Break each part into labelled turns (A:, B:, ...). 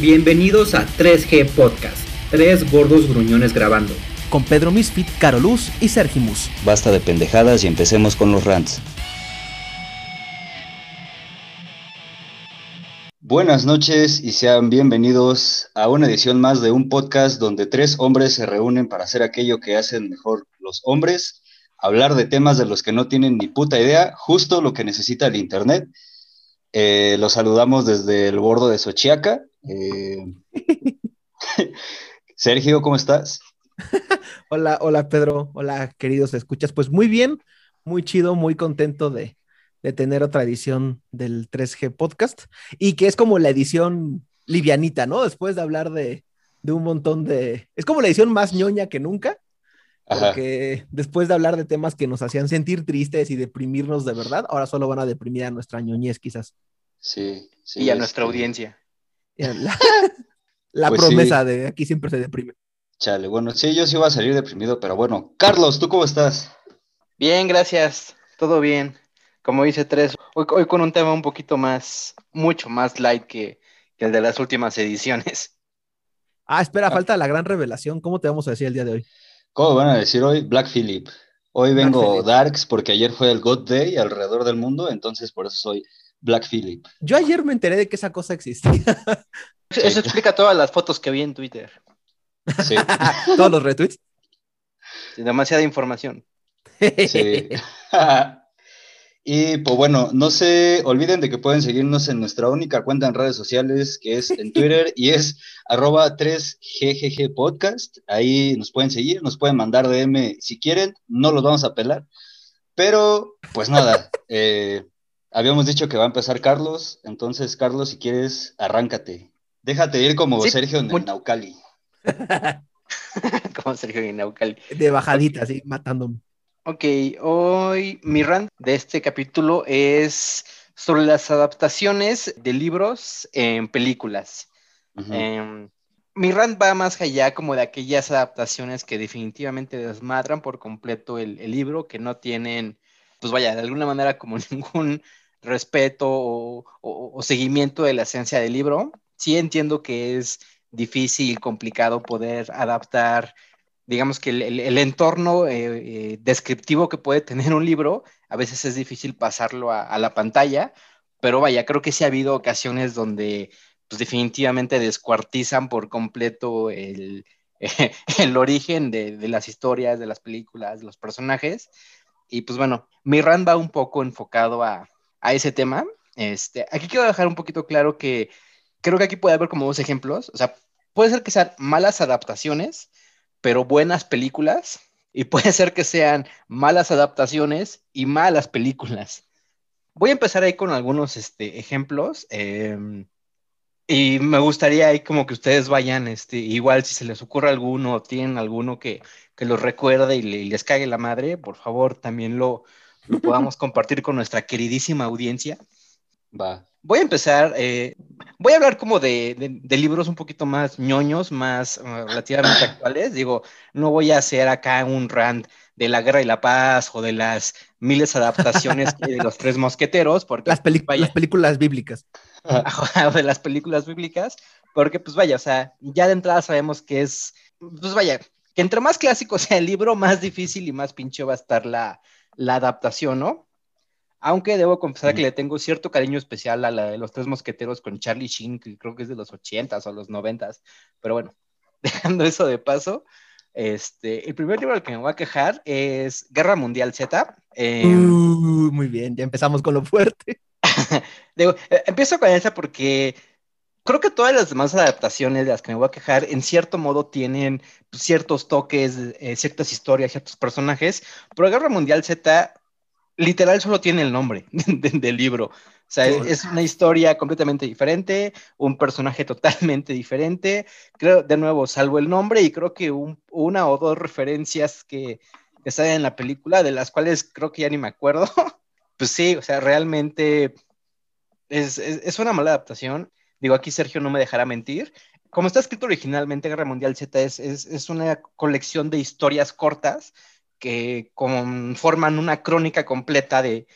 A: Bienvenidos a 3G Podcast, tres gordos gruñones grabando.
B: Con Pedro Misfit, Caroluz y Sergimus.
C: Basta de pendejadas y empecemos con los rants. Buenas noches y sean bienvenidos a una edición más de un podcast donde tres hombres se reúnen para hacer aquello que hacen mejor los hombres, hablar de temas de los que no tienen ni puta idea, justo lo que necesita el Internet. Eh, los saludamos desde el bordo de Xochiaca. Eh, Sergio, ¿cómo estás?
B: hola, hola Pedro, hola queridos escuchas. Pues muy bien, muy chido, muy contento de, tener otra edición del 3G Podcast y que es como la edición livianita, ¿no? Después de hablar de, de un montón de... Es como la edición más ñoña que nunca. Porque después de hablar de temas que nos hacían sentir tristes y deprimirnos de verdad, ahora solo van a deprimir a nuestra ñoñez, quizás.
C: Sí, sí.
D: Y a nuestra audiencia.
B: La, pues promesa de aquí siempre se deprime.
C: Chale, bueno, sí, yo sí iba a salir deprimido, pero bueno. Carlos, ¿tú cómo estás?
D: Bien, gracias. Todo bien. Como dice Tres, hoy, con un tema un poquito más, mucho más light que, el de las últimas ediciones.
B: Ah, espera, ah. falta la gran revelación. ¿Cómo te vamos a decir el día de hoy?
C: ¿Cómo van a decir hoy? Black Philip. Hoy vengo Darks porque ayer fue el God Day alrededor del mundo, entonces por eso soy Black Philip.
B: Yo ayer me enteré de que esa cosa existía.
D: Eso explica todas las fotos que vi en Twitter.
B: Sí. Todos los retweets.
D: demasiada información.
C: Sí. y pues bueno, no se olviden de que pueden seguirnos en nuestra única cuenta en redes sociales, que es en Twitter, y es arroba 3GGG Podcast. Ahí nos pueden seguir, nos pueden mandar DM si quieren, no los vamos a pelar. Pero, pues nada, eh, Habíamos dicho que va a empezar Carlos, entonces Carlos, si quieres, arráncate. Déjate ir como Sergio en el Naucali.
D: como Sergio en el Naucali.
B: De bajadita, así, matándome.
D: Ok, hoy mi rant de este capítulo es sobre las adaptaciones de libros en películas. Em, mi rant va más allá como de aquellas adaptaciones que definitivamente desmadran por completo el libro, que no tienen, pues vaya, de alguna manera como ningún respeto o, seguimiento de la esencia del libro. Sí entiendo que es difícil, complicado poder adaptar, digamos que el, entorno eh, eh, descriptivo que puede tener un libro, a veces es difícil pasarlo a, la pantalla, pero vaya, creo que sí ha habido ocasiones donde pues definitivamente descuartizan por completo el, origen de, las historias, de las películas, de los personajes. Y pues bueno, mi run va un poco enfocado a, a ese tema. Este, aquí quiero dejar un poquito claro que creo que aquí puede haber como dos ejemplos. O sea, puede ser que sean malas adaptaciones, pero buenas películas. Y puede ser que sean malas adaptaciones y malas películas. Voy a empezar ahí con algunos este, ejemplos. Em, y me gustaría ahí como que ustedes vayan, este, igual si se les ocurre alguno tienen alguno que, que los recuerde y, y les cague la madre, por favor también lo, lo podamos compartir con nuestra queridísima audiencia.
C: Va.
D: Voy a empezar, eh, voy a hablar como de, libros un poquito más ñoños, más uh, relativamente actuales. Digo, no voy a hacer acá un rant de la guerra y la paz o de las miles de adaptaciones de los tres mosqueteros, porque
B: las, las películas bíblicas.
D: o de las películas bíblicas, porque pues vaya, o sea, ya de entrada sabemos que es, pues vaya, que entre más clásico sea el libro, más difícil y más pinche va a estar la, la adaptación, ¿no? Aunque debo confesar que le tengo cierto cariño especial a la de los tres mosqueteros con Charlie Sheen, que creo que es de los ochentas o los noventas. Pero bueno, dejando eso de paso, este, el primer libro al que me voy a quejar es Guerra Mundial Z.
B: Uh, muy bien, ya empezamos con lo fuerte.
D: digo, eh, empiezo con esa porque creo que todas las demás adaptaciones de las que me voy a quejar, en cierto modo tienen ciertos toques, eh, ciertas historias, ciertos personajes, pero Guerra Mundial Z literal solo tiene el nombre del libro. O sea, es una historia completamente diferente, un personaje totalmente diferente. Creo, de nuevo, salvo el nombre y creo que una o dos referencias que, que salen en la película, de las cuales creo que ya ni me acuerdo. pues sí, o sea, realmente es, es una mala adaptación. Digo, aquí Sergio no me dejará mentir. Como está escrito originalmente, Guerra Mundial Z es, es, una colección de historias cortas que forman una crónica completa de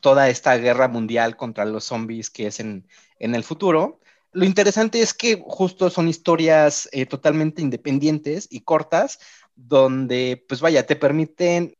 D: toda esta guerra mundial contra los zombies que es en, en el futuro. lo interesante es que justo son historias eh, totalmente independientes y cortas, donde, pues vaya, te permiten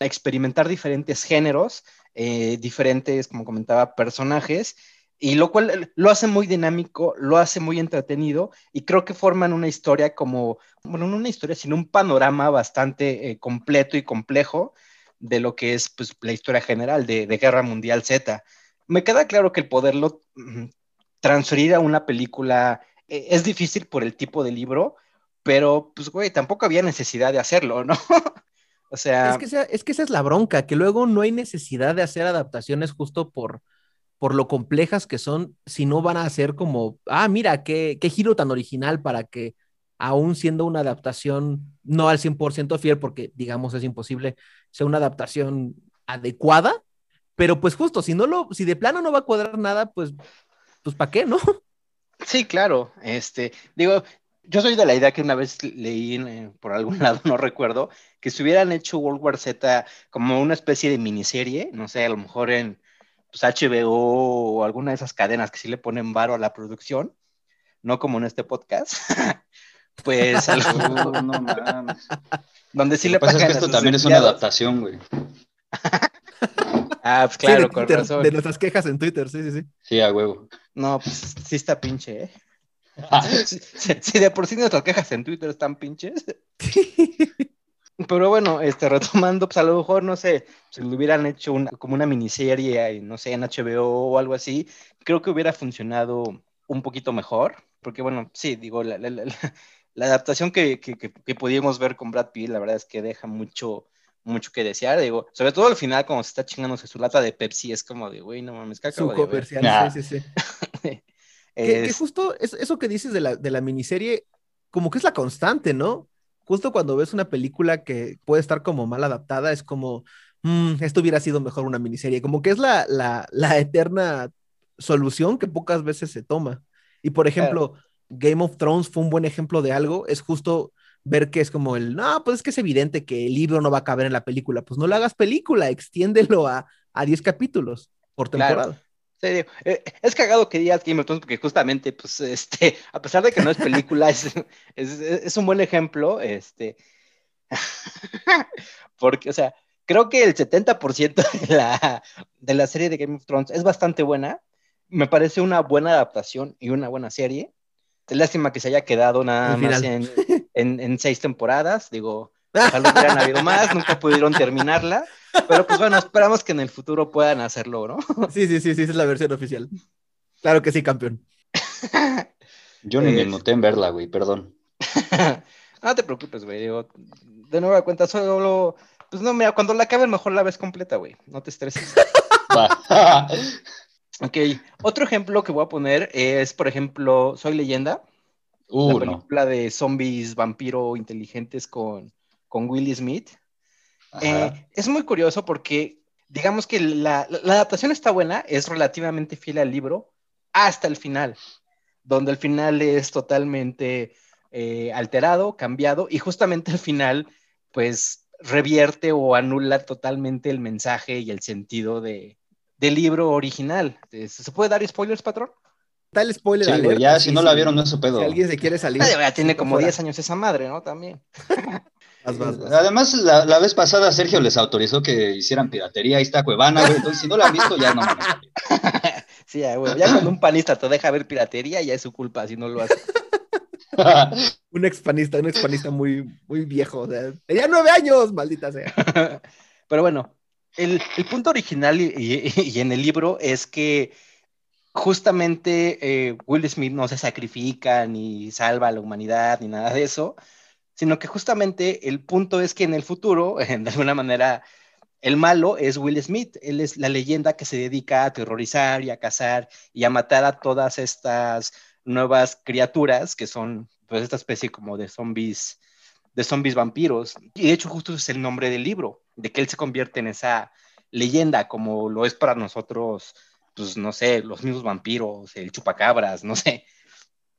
D: experimentar diferentes géneros, eh, diferentes, como comentaba, personajes, y lo cual lo hace muy dinámico, lo hace muy entretenido, y creo que forman una historia como, bueno, no una historia, sino un panorama bastante eh, completo y complejo de lo que es pues, la historia general de, de Guerra Mundial Z. Me queda claro que el poderlo mm, transferir a una película eh, es difícil por el tipo de libro, pero pues, güey, tampoco había necesidad de hacerlo, ¿no? o sea...
B: Es que, es que esa es la bronca, que luego no hay necesidad de hacer adaptaciones justo por, por lo complejas que son, si no van a ser como, ah, mira, qué, qué giro tan original para que, aún siendo una adaptación no al 100% fiel, porque digamos es imposible, sea una adaptación adecuada, pero pues justo, si no lo, si de plano no va a cuadrar nada, pues pues ¿para qué, no?
D: Sí, claro. Este, digo, yo soy de la idea que una vez leí eh, por algún lado, no recuerdo, que si hubieran hecho World War Z como una especie de miniserie, no sé, a lo mejor en pues, HBO o alguna de esas cadenas que sí le ponen varo a la producción, no como en este podcast, pues algo, no, no, donde sí le
C: pagan. que esto también es una adaptación, güey.
D: Ah, pues claro, con razón.
B: De nuestras quejas en Twitter, sí, sí, sí.
C: Sí, a huevo.
D: No, pues sí está pinche, ¿eh? Si, de por sí nuestras quejas en Twitter están pinches. Pero bueno, este, retomando, pues a lo mejor, no sé, si lo hubieran hecho una, como una miniserie, no sé, en HBO o algo así, creo que hubiera funcionado un poquito mejor. Porque bueno, sí, digo, la, adaptación que, que, que, pudimos ver con Brad Pitt, la verdad es que deja mucho, mucho que desear, digo, sobre todo al final cuando se está chingándose su lata de Pepsi, es como de, güey, no mames,
B: que Su comercial, sí, sí, sí. que, justo eso que dices de la, de la miniserie, como que es la constante, ¿no? Justo cuando ves una película que puede estar como mal adaptada, es como, mmm, esto hubiera sido mejor una miniserie, como que es la, la, la eterna solución que pocas veces se toma. Y por ejemplo, Game of Thrones fue un buen ejemplo de algo, es justo ver que es como el, no, pues es que es evidente que el libro no va a caber en la película, pues no le hagas película, extiéndelo a, a 10 capítulos por temporada.
D: Eh, es cagado que digas Game of Thrones porque justamente, pues, este, a pesar de que no es película, es, es, un buen ejemplo, este, porque, o sea, creo que el 70% de la, de la serie de Game of Thrones es bastante buena, me parece una buena adaptación y una buena serie, lástima que se haya quedado nada más en, en, seis temporadas. Digo, ojalá hubieran habido más, nunca pudieron terminarla. Pero pues bueno, esperamos que en el futuro puedan hacerlo, ¿no?
B: Sí, sí, sí, sí, esa es la versión oficial. Claro que sí, campeón.
C: Yo ni me noté en verla, güey, perdón.
D: no te preocupes, güey. Digo, de nueva cuenta, solo. Pues no, mira, cuando la acaben, mejor la ves completa, güey. No te estreses. Ok, otro ejemplo que voy a poner es, por ejemplo, Soy Leyenda. Uh, la película de zombies vampiro inteligentes con, con Willie Smith. Eh, es muy curioso porque, digamos que la, adaptación está buena, es relativamente fiel al libro hasta el final, donde el final es totalmente eh, alterado, cambiado, y justamente al final, pues revierte o anula totalmente el mensaje y el sentido de, del libro original. ¿Se puede dar spoilers, patrón?
B: Tal spoiler.
C: Sí, ya si no la vieron, no es su pedo.
B: Si alguien se quiere salir.
D: ya tiene como 10 años esa madre, ¿no? También.
C: Además, la, vez pasada Sergio les autorizó que hicieran piratería. Ahí está Cuevana, güey. Entonces, si no la han visto, ya no
D: Sí, güey. Ya cuando un panista te deja ver piratería, ya es su culpa si no lo hace.
B: un expanista, un expanista muy, muy viejo. O sea, tenía nueve años, maldita sea.
D: Pero bueno, el, punto original y, en el libro es que justamente eh, Will Smith no se sacrifica ni salva a la humanidad ni nada de eso, sino que justamente el punto es que en el futuro, de alguna manera, el malo es Will Smith, él es la leyenda que se dedica a aterrorizar y a cazar y a matar a todas estas nuevas criaturas que son pues esta especie como de zombies de zombies vampiros. Y de hecho justo es el nombre del libro, de que él se convierte en esa leyenda como lo es para nosotros, pues no sé, los mismos vampiros, el chupacabras, no sé.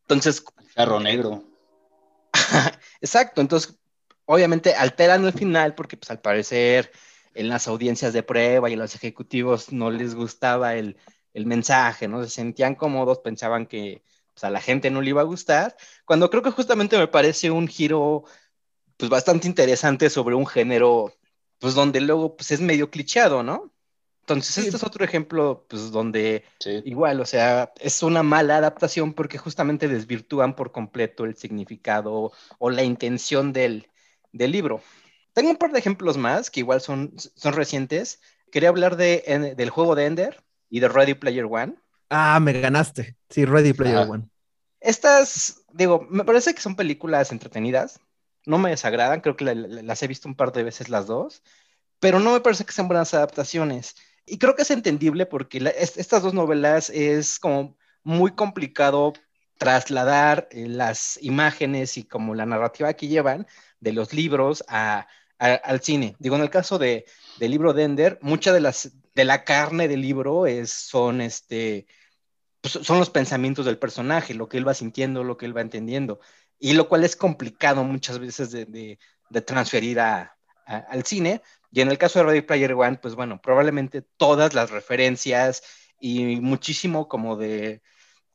D: Entonces...
C: Carro negro.
D: Exacto, entonces obviamente alteran el final porque pues al parecer en las audiencias de prueba y los ejecutivos no les gustaba el, el mensaje, ¿no? Se sentían cómodos, pensaban que pues, a la gente no le iba a gustar, cuando creo que justamente me parece un giro pues bastante interesante sobre un género pues donde luego pues es medio clichado, ¿no? Entonces, este es otro ejemplo, pues, donde igual, o sea, es una mala adaptación porque justamente desvirtúan por completo el significado o la intención del, libro. Tengo un par de ejemplos más que igual son, son recientes. Quería hablar de, del juego de Ender y de Ready Player One.
B: Ah, me ganaste. Sí, Ready Player One.
D: Estas, digo, me parece que son películas entretenidas. No me desagradan, creo que las he visto un par de veces las dos, pero no me parece que sean buenas adaptaciones. Y creo que es entendible porque estas dos novelas es como muy complicado trasladar eh, las imágenes y como la narrativa que llevan de los libros al cine. Digo, en el caso de, del libro de Ender, mucha de, las, de la carne del libro es, son, este, pues, son los pensamientos del personaje, lo que él va sintiendo, lo que él va entendiendo, y lo cual es complicado muchas veces de, transferir al cine, y en el caso de Ready Player One, pues bueno, probablemente todas las referencias y muchísimo como de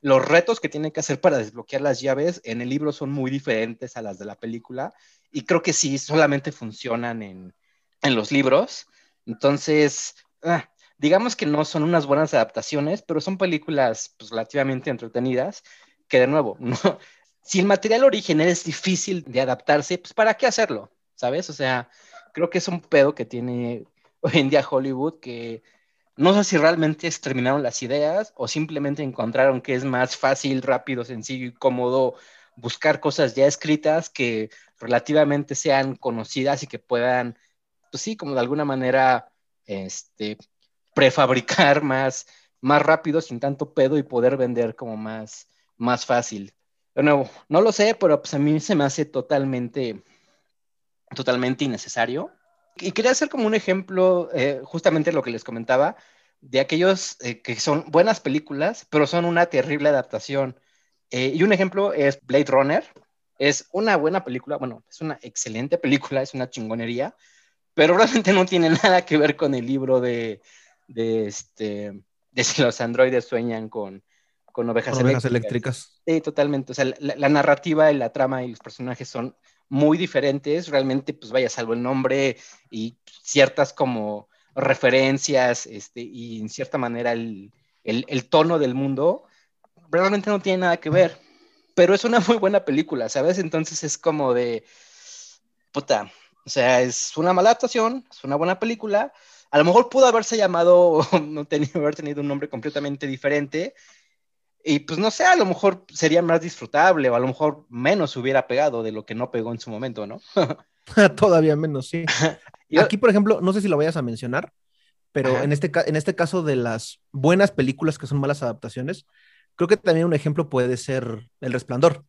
D: los retos que tiene que hacer para desbloquear las llaves en el libro son muy diferentes a las de la película y creo que sí, solamente funcionan en, los libros. Entonces, ah, digamos que no son unas buenas adaptaciones, pero son películas pues, relativamente entretenidas que de nuevo, no, si el material original es difícil de adaptarse, pues ¿para qué hacerlo? ¿Sabes? O sea, creo que es un pedo que tiene hoy en día Hollywood que no sé si realmente exterminaron las ideas o simplemente encontraron que es más fácil, rápido, sencillo y cómodo buscar cosas ya escritas que relativamente sean conocidas y que puedan, pues sí, como de alguna manera, este, prefabricar más, más rápido sin tanto pedo y poder vender como más, más fácil. De nuevo, no lo sé, pero pues a mí se me hace totalmente totalmente innecesario. Y quería hacer como un ejemplo, eh, justamente lo que les comentaba, de aquellos eh, que son buenas películas, pero son una terrible adaptación. Eh, y un ejemplo es Blade Runner. Es una buena película, bueno, es una excelente película, es una chingonería, pero realmente no tiene nada que ver con el libro de, de, este, de si los androides sueñan con, con ovejas, eléctricas. Sí, totalmente. O sea, la, la narrativa y la trama y los personajes son muy diferentes, realmente, pues vaya, salvo el nombre y ciertas como referencias, este, y en cierta manera el, tono del mundo, realmente no tiene nada que ver, pero es una muy buena película, ¿sabes? Entonces es como de, puta, o sea, es una mala actuación, es una buena película, a lo mejor pudo haberse llamado, no tenía, haber tenido un nombre completamente diferente, y pues no sé, a lo mejor sería más disfrutable o a lo mejor menos hubiera pegado de lo que no pegó en su momento, ¿no?
B: Todavía menos, sí. Aquí, por ejemplo, no sé si lo vayas a mencionar, pero en este, en este caso de las buenas películas que son malas adaptaciones, creo que también un ejemplo puede ser El Resplandor,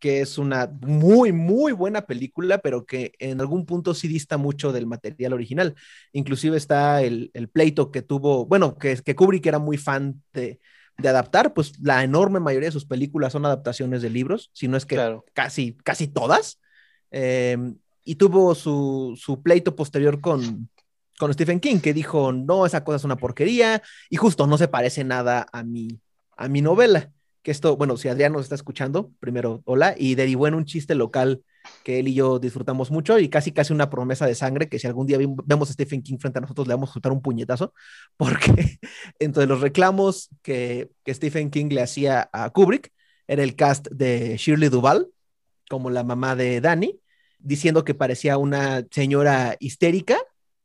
B: que es una muy, muy buena película, pero que en algún punto sí dista mucho del material original. Inclusive está el, el pleito que tuvo, bueno, que, que Kubrick era muy fan de de adaptar, pues la enorme mayoría de sus películas son adaptaciones de libros, si no es que casi, casi todas. Em, y tuvo su, su pleito posterior con, con Stephen King, que dijo, no, esa cosa es una porquería, y justo no se parece nada a mi, a mi novela. Que esto, bueno, si Adrián nos está escuchando, primero, hola, y derivó en un chiste local que él y yo disfrutamos mucho y casi casi una promesa de sangre que si algún día vemos a Stephen King frente a nosotros le vamos a soltar un puñetazo porque entre los reclamos que, que Stephen King le hacía a Kubrick era el cast de Shirley Duval como la mamá de Danny diciendo que parecía una señora histérica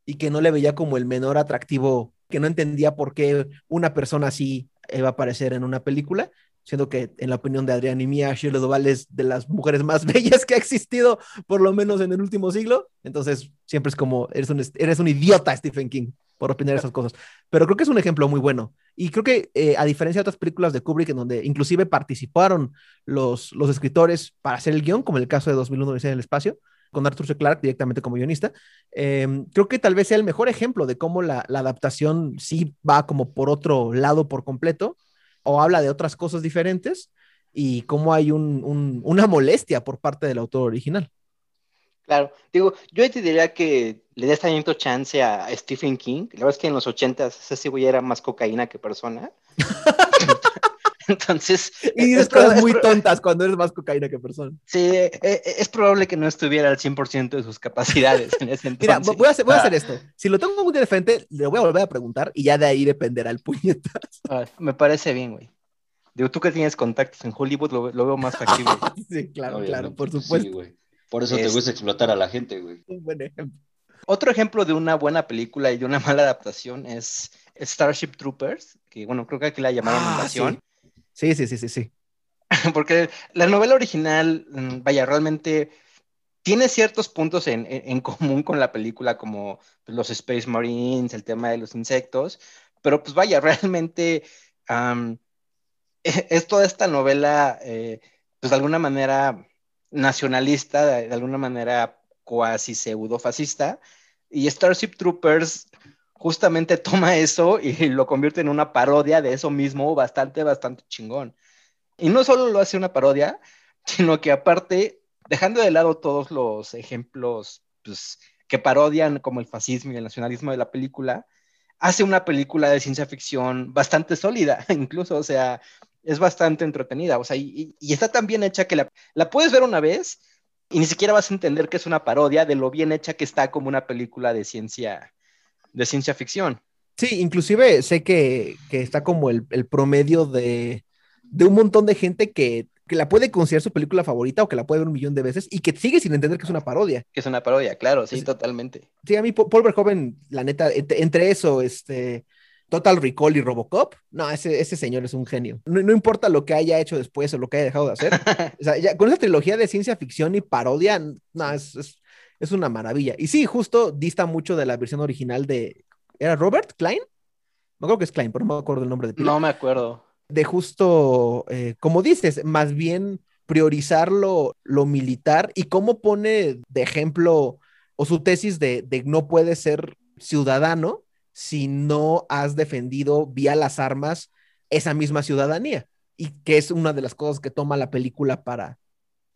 B: y que no le veía como el menor atractivo que no entendía por qué una persona así iba a aparecer en una película siendo que en la opinión de Adrián y mía, Shirley Duval es de las mujeres más bellas que ha existido, por lo menos en el último siglo. Entonces, siempre es como, eres un, eres un idiota, Stephen King, por opinar esas cosas. Pero creo que es un ejemplo muy bueno. Y creo que, eh, a diferencia de otras películas de Kubrick, en donde inclusive participaron los, los escritores para hacer el guion, como el caso de 2001 en el espacio, con Arthur C. Clarke directamente como guionista. Em, creo que tal vez sea el mejor ejemplo de cómo la, la, adaptación sí va como por otro lado por completo o habla de otras cosas diferentes y cómo hay una molestia por parte del autor original.
D: Claro, digo, yo te diría que le des también chance a Stephen King. La verdad es que en los 80 ese güey era más cocaína que persona. Entonces.
B: Y dices cosas muy tontas cuando eres más cocaína que persona.
D: Sí, e, e, es probable que no estuviera al 100% de sus capacidades en ese entonces.
B: Mira, voy a, hacer, voy a hacer esto. Si lo tengo muy de frente, le voy a volver a preguntar y ya de ahí dependerá el puñetazo.
D: Ah, me parece bien, güey. Digo, tú que tienes contactos en Hollywood, lo, veo más factible.
B: sí, claro, claro, por supuesto. güey.
C: Por eso te gusta explotar a la gente, güey.
B: Un buen ejemplo.
D: Otro ejemplo de una buena película y de una mala adaptación es Starship Troopers, que bueno, creo que aquí la llamaron ah, Invasión.
B: Sí. Sí, sí, sí, sí,
D: Porque la novela original, mm, vaya, realmente tiene ciertos puntos en, común con la película, como los Space Marines, el tema de los insectos, pero pues vaya, realmente es toda esta novela, eh, pues de alguna manera nacionalista, de, alguna manera cuasi pseudo fascista, y Starship Troopers justamente toma eso y lo convierte en una parodia de eso mismo bastante, bastante chingón. Y no solo lo hace una parodia, sino que aparte, dejando de lado todos los ejemplos pues, que parodian como el fascismo y el nacionalismo de la película, hace una película de ciencia ficción bastante sólida, incluso, o sea, es bastante entretenida, o sea, y, está tan bien hecha que la, la puedes ver una vez y ni siquiera vas a entender que es una parodia de lo bien hecha que está como una película de ciencia, de ciencia ficción.
B: Sí, inclusive sé que, está como el, promedio de, un montón de gente que, la puede considerar su película favorita o que la puede ver un millón de veces y que sigue sin entender que es una parodia.
D: Que es una parodia, claro, sí, totalmente.
B: Sí, a mí Paul Verhoeven, la neta, entre eso, este, Total Recall y Robocop, no, ese, ese señor es un genio. No, importa lo que haya hecho después o lo que haya dejado de hacer. o sea, ya, con esa trilogía de ciencia ficción y parodia, no, es, es, una maravilla. Y sí, justo dista mucho de la versión original de. ¿Era Robert Klein? No creo que es Klein, pero no me acuerdo el nombre de
D: No me acuerdo.
B: De justo, eh, como dices, más bien priorizar lo, militar y cómo pone de ejemplo o su tesis de, de no puede ser ciudadano si no has defendido vía las armas esa misma ciudadanía. Y que es una de las cosas que toma la película para,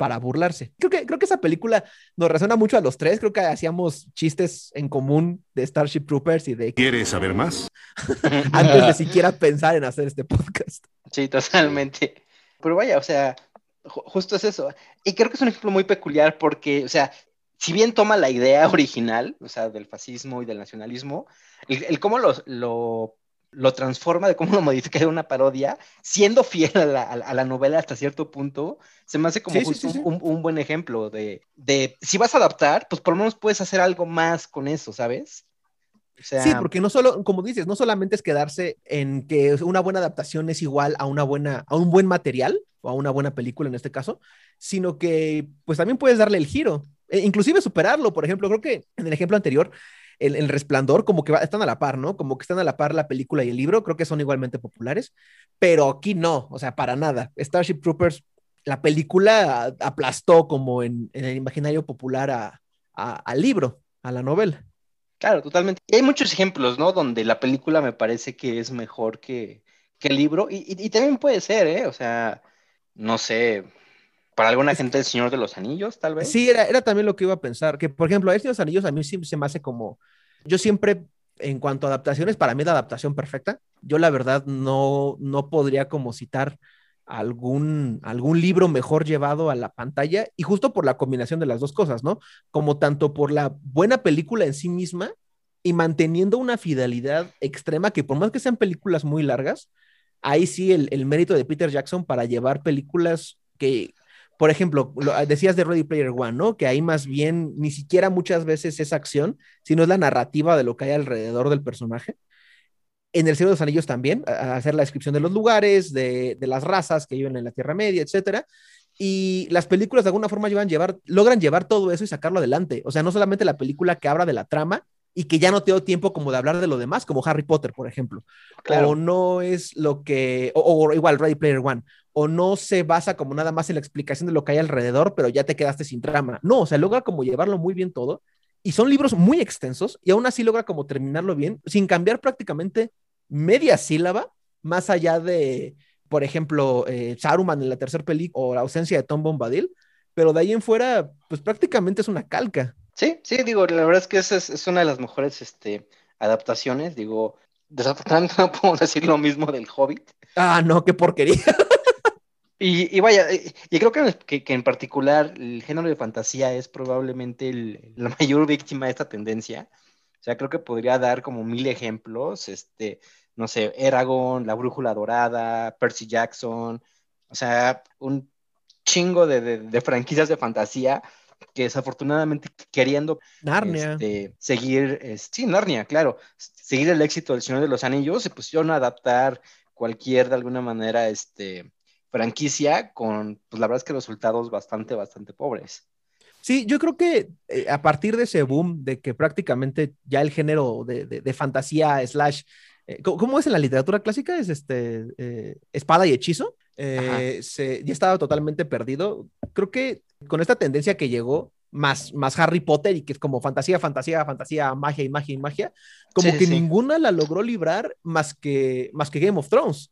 B: para burlarse. Creo que, creo que esa película nos resuena mucho a los tres. Creo que hacíamos chistes en común de Starship Troopers y de...
E: ¿Quieres saber más?
B: Antes de siquiera pensar en hacer este podcast.
D: Sí, totalmente. Pero vaya, o sea, justo es eso. Y creo que es un ejemplo muy peculiar porque, o sea, si bien toma la idea original, o sea, del fascismo y del nacionalismo, el, cómo lo, lo, transforma, de cómo lo modifica de una parodia, siendo fiel a la, novela hasta cierto punto, se me hace como un, buen ejemplo de, de, si vas a adaptar, pues por lo menos puedes hacer algo más con eso, ¿sabes?
B: sí, porque no solo, como dices, no solamente es quedarse en que una buena adaptación es igual a una buena, a un buen material o a una buena película en este caso, sino que pues también puedes darle el giro. E inclusive superarlo, por ejemplo, creo que en el ejemplo anterior, el, resplandor, como que están a la par, ¿no? Como que están a la par la película y el libro, creo que son igualmente populares, pero aquí no, o sea, para nada. Starship Troopers, la película aplastó como en, el imaginario popular al libro, a la novela.
D: Claro, totalmente. Y hay muchos ejemplos, ¿no? Donde la película me parece que es mejor que, el libro, y, y, también puede ser, ¿eh? O sea, no sé, para alguna gente el Señor de los Anillos, tal vez.
B: Sí, era, era también lo que iba a pensar, que por ejemplo, el Señor de los Anillos a mí siempre se me hace como, yo siempre, en cuanto a adaptaciones, para mí la adaptación perfecta, yo la verdad no, no podría como citar algún, algún libro mejor llevado a la pantalla y justo por la combinación de las dos cosas, ¿no? Como tanto por la buena película en sí misma y manteniendo una fidelidad extrema que por más que sean películas muy largas, ahí sí el, el mérito de Peter Jackson para llevar películas que por ejemplo, lo, ah, decías de Ready Player One, ¿no? Que ahí más bien ni siquiera muchas veces es acción, sino es la narrativa de lo que hay alrededor del personaje. En El Cielo de los Anillos también, hacer la descripción de los lugares, de, las razas que viven en la Tierra Media, etcétera. Y las películas de alguna forma llevan llevar, logran llevar todo eso y sacarlo adelante. O sea, no solamente la película que habla de la trama, y que ya no tengo tiempo como de hablar de lo demás, como Harry Potter, por ejemplo. O no es lo que, o, igual Ready Player One, o no se basa como nada más en la explicación de lo que hay alrededor, pero ya te quedaste sin trama. No, o sea, logra como llevarlo muy bien todo. Y son libros muy extensos y aún así logra como terminarlo bien, sin cambiar prácticamente media sílaba, más allá de, por ejemplo, eh, Saruman en la tercera película o la ausencia de Tom Bombadil, pero de ahí en fuera, pues prácticamente es una calca.
D: Sí, sí, digo, la verdad es que esa es, una de las mejores este, adaptaciones. Digo, desafortunadamente no puedo decir lo mismo del Hobbit.
B: Ah, no, qué porquería.
D: Y, vaya, y creo que, que, en particular el género de fantasía es probablemente la mayor víctima de esta tendencia. O sea, creo que podría dar como mil ejemplos, este, no sé, Eragon, La Brújula Dorada, Percy Jackson, o sea, un chingo de, franquicias de fantasía que desafortunadamente queriendo
B: Narnia.
D: Este, seguir, sí, Narnia, claro, seguir el éxito del Señor de los Anillos, se pusieron a adaptar cualquier, de alguna manera, este, franquicia con, pues la verdad es que resultados bastante, bastante pobres.
B: Sí, yo creo que eh, a partir de ese boom de que prácticamente ya el género de, fantasía slash, eh, ¿cómo es en la literatura clásica? Es este, eh, espada y hechizo. Se, ya estaba totalmente perdido. Creo que con esta tendencia que llegó, más, más Harry Potter y que es como fantasía, fantasía, fantasía, magia y magia y magia, como que ninguna la logró librar más que, más que Game of Thrones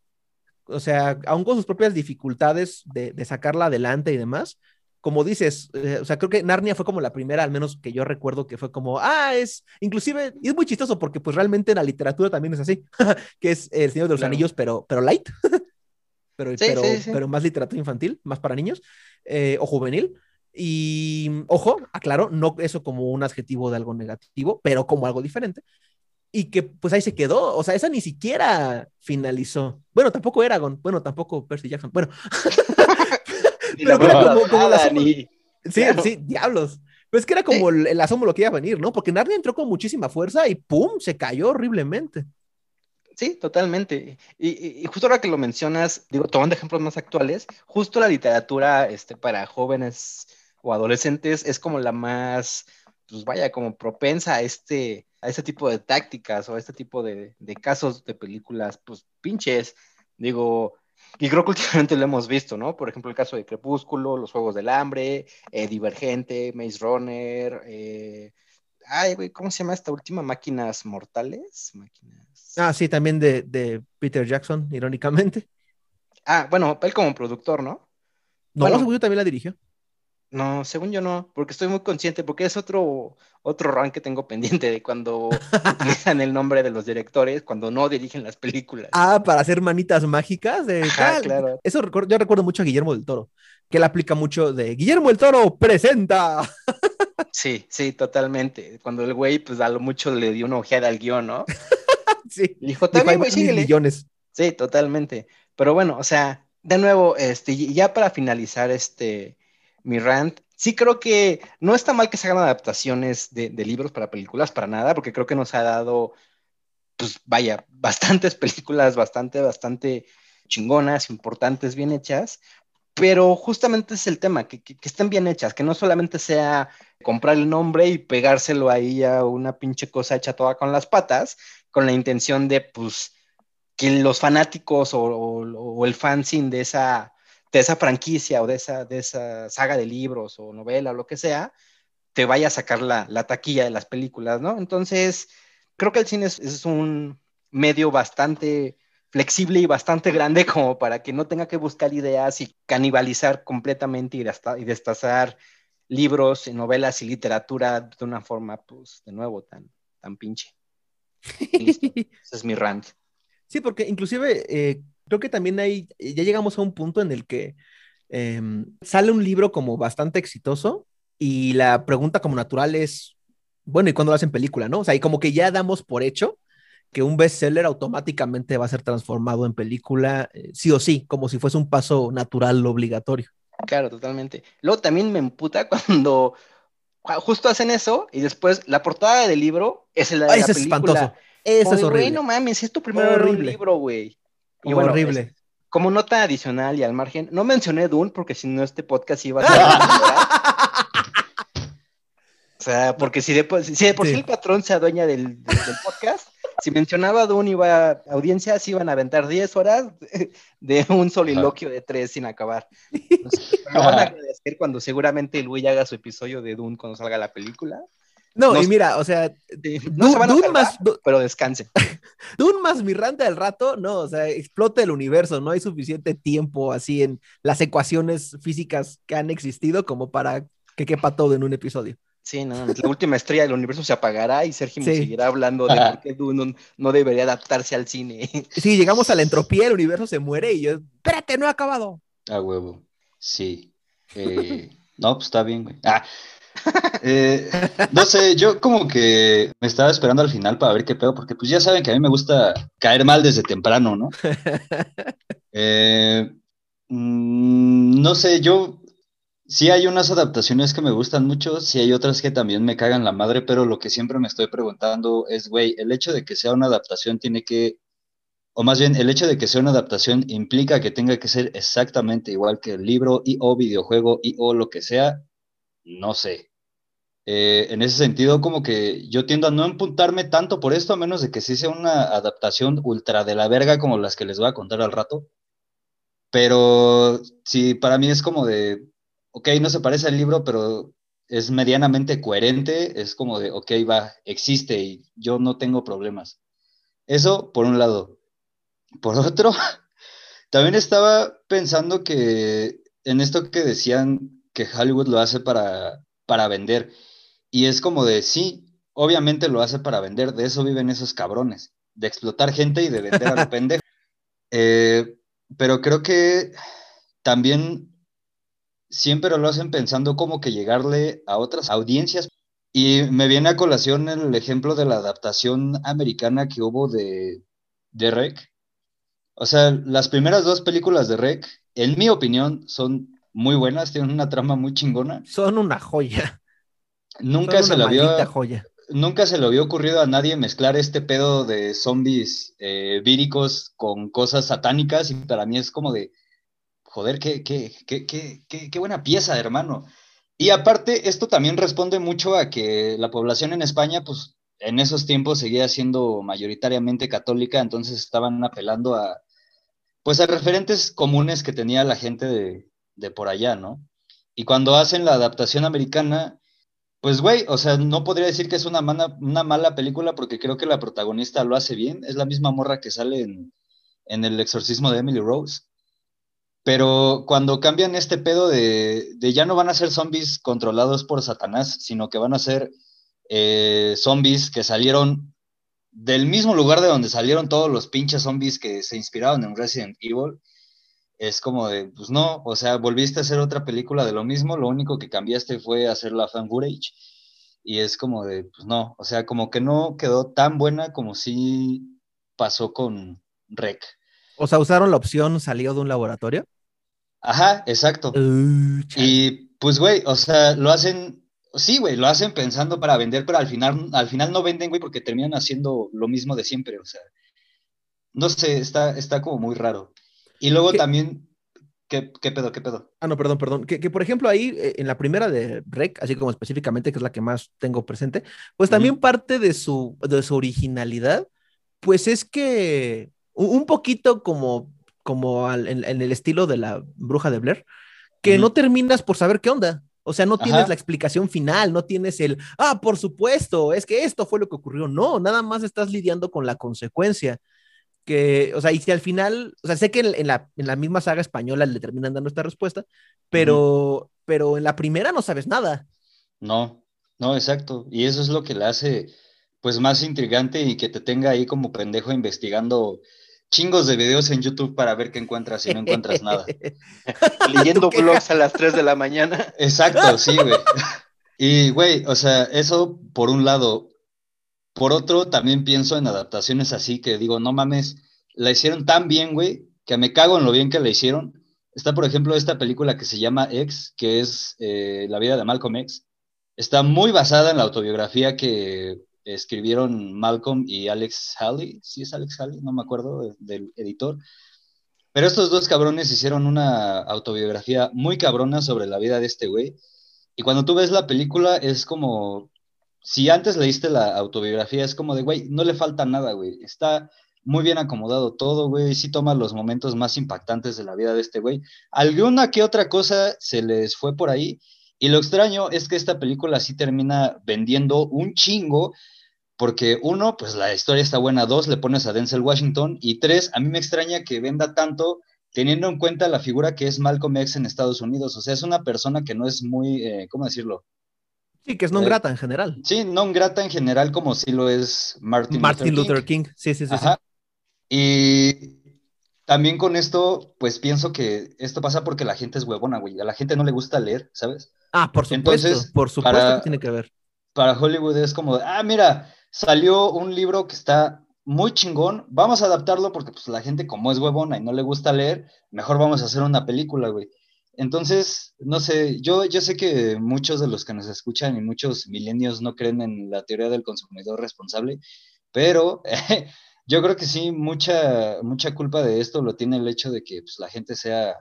B: o sea, aún con sus propias dificultades de, sacarla adelante y demás, como dices, eh, o sea, creo que Narnia fue como la primera, al menos que yo recuerdo que fue como, ah, es, inclusive, y es muy chistoso porque pues realmente en la literatura también es así, que es El Señor de los Anillos, pero, pero light, pero, pero, pero más literatura infantil, más para niños eh, o juvenil. Y ojo, aclaro, no eso como un adjetivo de algo negativo, pero como algo diferente y que pues ahí se quedó, o sea, esa ni siquiera finalizó. Bueno, tampoco Eragon, bueno, tampoco Percy Jackson, bueno.
D: Pero como, como la
B: Sí, sí, diablos. Pero es que era como el, asomo lo que iba a venir, ¿no? Porque Narnia entró con muchísima fuerza y ¡pum! se cayó horriblemente.
D: Sí, totalmente. Y, justo ahora que lo mencionas, digo, tomando ejemplos más actuales, justo la literatura este, para jóvenes o adolescentes es como la más, pues vaya, como propensa a este, a este tipo de tácticas o a este tipo de, casos de películas, pues pinches, digo, y creo que últimamente lo hemos visto, ¿no? Por ejemplo, el caso de Crepúsculo, Los Juegos del Hambre, eh, Divergente, Maze Runner, eh, ay, güey, ¿cómo se llama esta última? Máquinas Mortales. Máquinas...
B: Ah, sí, también de, de Peter Jackson, irónicamente.
D: Ah, bueno, él como productor, ¿no?
B: No, bueno, yo también la dirigió.
D: No, según yo no, porque estoy muy consciente, porque es otro, otro run que tengo pendiente de cuando utilizan el nombre de los directores, cuando no dirigen las películas.
B: Ah, para hacer manitas mágicas. De
D: claro.
B: Eso yo recuerdo mucho a Guillermo del Toro, que él aplica mucho de Guillermo del Toro presenta.
D: Sí, sí, totalmente. Cuando el güey, pues a lo mucho le dio una ojeada al guion, ¿no?
B: sí.
D: dijo, también, güey, Millones. Sí, totalmente. Pero bueno, o sea, de nuevo, este, ya para finalizar este mi rant. Sí creo que no está mal que se hagan adaptaciones de, libros para películas, para nada, porque creo que nos ha dado, pues vaya, bastantes películas bastante, bastante chingonas, importantes, bien hechas, pero justamente es el tema, que, estén bien hechas, que no solamente sea comprar el nombre y pegárselo ahí a una pinche cosa hecha toda con las patas, con la intención de, pues, que los fanáticos o, o el fanzine de esa de esa franquicia o de esa, de esa saga de libros o novela o lo que sea, te vaya a sacar la, taquilla de las películas, ¿no? Entonces, creo que el cine es, un medio bastante flexible y bastante grande como para que no tenga que buscar ideas y canibalizar completamente y, y destazar libros, novelas y literatura de una forma, pues, de nuevo, tan, tan pinche. Ese es mi rant.
B: Sí, porque inclusive eh, creo que también hay, ya llegamos a un punto en el que em, sale un libro como bastante exitoso y la pregunta como natural es, bueno, ¿y cuándo lo hacen película, no? O sea, y como que ya damos por hecho que un bestseller automáticamente va a ser transformado en película, eh, sí o sí, como si fuese un paso natural obligatorio.
D: Claro, totalmente. Luego también me emputa cuando justo hacen eso y después la portada del libro es el de la película. Es espantoso.
B: Eso es horrible.
D: no mames, es tu primer libro, güey.
B: Y horrible.
D: como nota adicional y al margen, no mencioné Dune porque si no este podcast iba a ser... o sea, porque si de, si de por sí. el patrón se adueña del, podcast, si mencionaba Dune iba audiencias iban a aventar 10 horas de, un soliloquio de tres sin acabar. lo van a agradecer cuando seguramente Luis haga su episodio de Dune cuando salga la película.
B: No, y mira, o sea,
D: no se van a más, pero descansen.
B: Dune más Miranda del rato, no, o sea, explota el universo, no hay suficiente tiempo así en las ecuaciones físicas que han existido como para que quepa todo en un episodio.
D: Sí, no, la última estrella del universo se apagará y Sergio seguirá hablando de por qué Dune no, debería adaptarse al cine.
B: Sí, llegamos a la entropía, el universo se muere y yo, espérate, no he acabado.
C: A huevo, sí. Eh, no, pues está bien, güey. Ah, eh, no sé, yo como que me estaba esperando al final para ver qué pedo, porque pues ya saben que a mí me gusta caer mal desde temprano, ¿no? Eh, mm, no sé, yo sí hay unas adaptaciones que me gustan mucho, sí hay otras que también me cagan la madre, pero lo que siempre me estoy preguntando es, güey, el hecho de que sea una adaptación tiene que, o más bien, el hecho de que sea una adaptación implica que tenga que ser exactamente igual que el libro y o videojuego y o lo que sea, no sé. Eh, en ese sentido, como que yo tiendo a no empuntarme tanto por esto, a menos de que sí sea una adaptación ultra de la verga como las que les voy a contar al rato. Pero sí, para mí es como de, ok, no se parece al libro, pero es medianamente coherente, es como de, ok, va, existe y yo no tengo problemas. Eso por un lado. Por otro, también estaba pensando que en esto que decían que Hollywood lo hace para, para vender. Y es como de, sí, obviamente lo hace para vender, de eso viven esos cabrones, de explotar gente y de vender a lo pendejo. Eh, pero creo que también siempre lo hacen pensando como que llegarle a otras audiencias. Y me viene a colación el ejemplo de la adaptación americana que hubo de, de Rec. O sea, las primeras dos películas de Rec, en mi opinión, son muy buenas, tienen una trama muy chingona.
B: Son una joya.
C: Nunca se lo había. Nunca se le había ocurrido a nadie mezclar este pedo de zombies eh, víricos con cosas satánicas y para mí es como de, joder, qué, qué, qué, qué, buena pieza, hermano. Y aparte, esto también responde mucho a que la población en España, pues en esos tiempos seguía siendo mayoritariamente católica, entonces estaban apelando a, pues a referentes comunes que tenía la gente de, de por allá, ¿no? Y cuando hacen la adaptación americana, pues, güey, o sea, no podría decir que es una, una mala película porque creo que la protagonista lo hace bien. Es la misma morra que sale en, El exorcismo de Emily Rose. Pero cuando cambian este pedo de, ya no van a ser zombies controlados por Satanás, sino que van a ser eh, zombies que salieron del mismo lugar de donde salieron todos los pinches zombies que se inspiraron en Resident Evil, es como de, pues no, o sea, volviste a hacer otra película de lo mismo, lo único que cambiaste fue hacer la fan footage. Y es como de, pues no, o sea, como que no quedó tan buena como si pasó con Rec.
B: O sea, usaron la opción salió de un laboratorio.
C: Ajá, exacto. Uh, y pues, güey, o sea, lo hacen, sí, güey, lo hacen pensando para vender, pero al final, al final no venden, güey, porque terminan haciendo lo mismo de siempre, o sea, no sé, está, está como muy raro. Y luego también, ¿qué, ¿qué, pedo, qué pedo?
B: Ah, no, perdón, perdón. Que, que, por ejemplo ahí, eh, en la primera de Rec, así como específicamente, que es la que más tengo presente, pues también parte de su, de su originalidad, pues es que un poquito como, como en, el estilo de la bruja de Blair, que no terminas por saber qué onda. O sea, no tienes la explicación final, no tienes el, ah, por supuesto, es que esto fue lo que ocurrió. No, nada más estás lidiando con la consecuencia que, o sea, y si al final, o sea, sé que en, la, en la, misma saga española le terminan dando esta respuesta, pero, pero en la primera no sabes nada.
C: No, no, exacto. Y eso es lo que le hace, pues, más intrigante y que te tenga ahí como pendejo investigando chingos de videos en YouTube para ver qué encuentras y no encuentras nada.
D: Leyendo blogs a las 3 de la mañana.
C: Exacto, sí, güey. Y, güey, o sea, eso por un lado, por otro, también pienso en adaptaciones así que digo, no mames, la hicieron tan bien, güey, que me cago en lo bien que la hicieron. Está, por ejemplo, esta película que se llama X, que es eh, la vida de Malcolm X. Está muy basada en la autobiografía que escribieron Malcolm y Alex Haley. Sí, es Alex Haley, no me acuerdo del editor. Pero estos dos cabrones hicieron una autobiografía muy cabrona sobre la vida de este güey. Y cuando tú ves la película es como si antes leíste la autobiografía, es como de, güey, no le falta nada, güey. Está muy bien acomodado todo, güey. Sí toma los momentos más impactantes de la vida de este güey. Alguna que otra cosa se les fue por ahí. Y lo extraño es que esta película sí termina vendiendo un chingo, porque uno, pues la historia está buena, dos, le pones a Denzel Washington, y tres, a mí me extraña que venda tanto teniendo en cuenta la figura que es Malcolm X en Estados Unidos. O sea, es una persona que no es muy, eh, ¿cómo decirlo?
B: Sí, que es non grata en general.
C: Sí, non grata en general, como si lo es Martin,
B: Martin Luther, King. Sí, sí, sí, sí.
C: Y también con esto, pues pienso que esto pasa porque la gente es huevona, güey. A la gente no le gusta leer, ¿sabes?
B: Ah, por supuesto. Entonces, por supuesto que tiene que ver.
C: Para Hollywood es como, ah, mira, salió un libro que está muy chingón, vamos a adaptarlo porque pues la gente como es huevona y no le gusta leer, mejor vamos a hacer una película, güey. Entonces, no sé, yo, yo sé que muchos de los que nos escuchan y muchos milenios no creen en la teoría del consumidor responsable, pero yo creo que sí, mucha, mucha culpa de esto lo tiene el hecho de que pues, la gente sea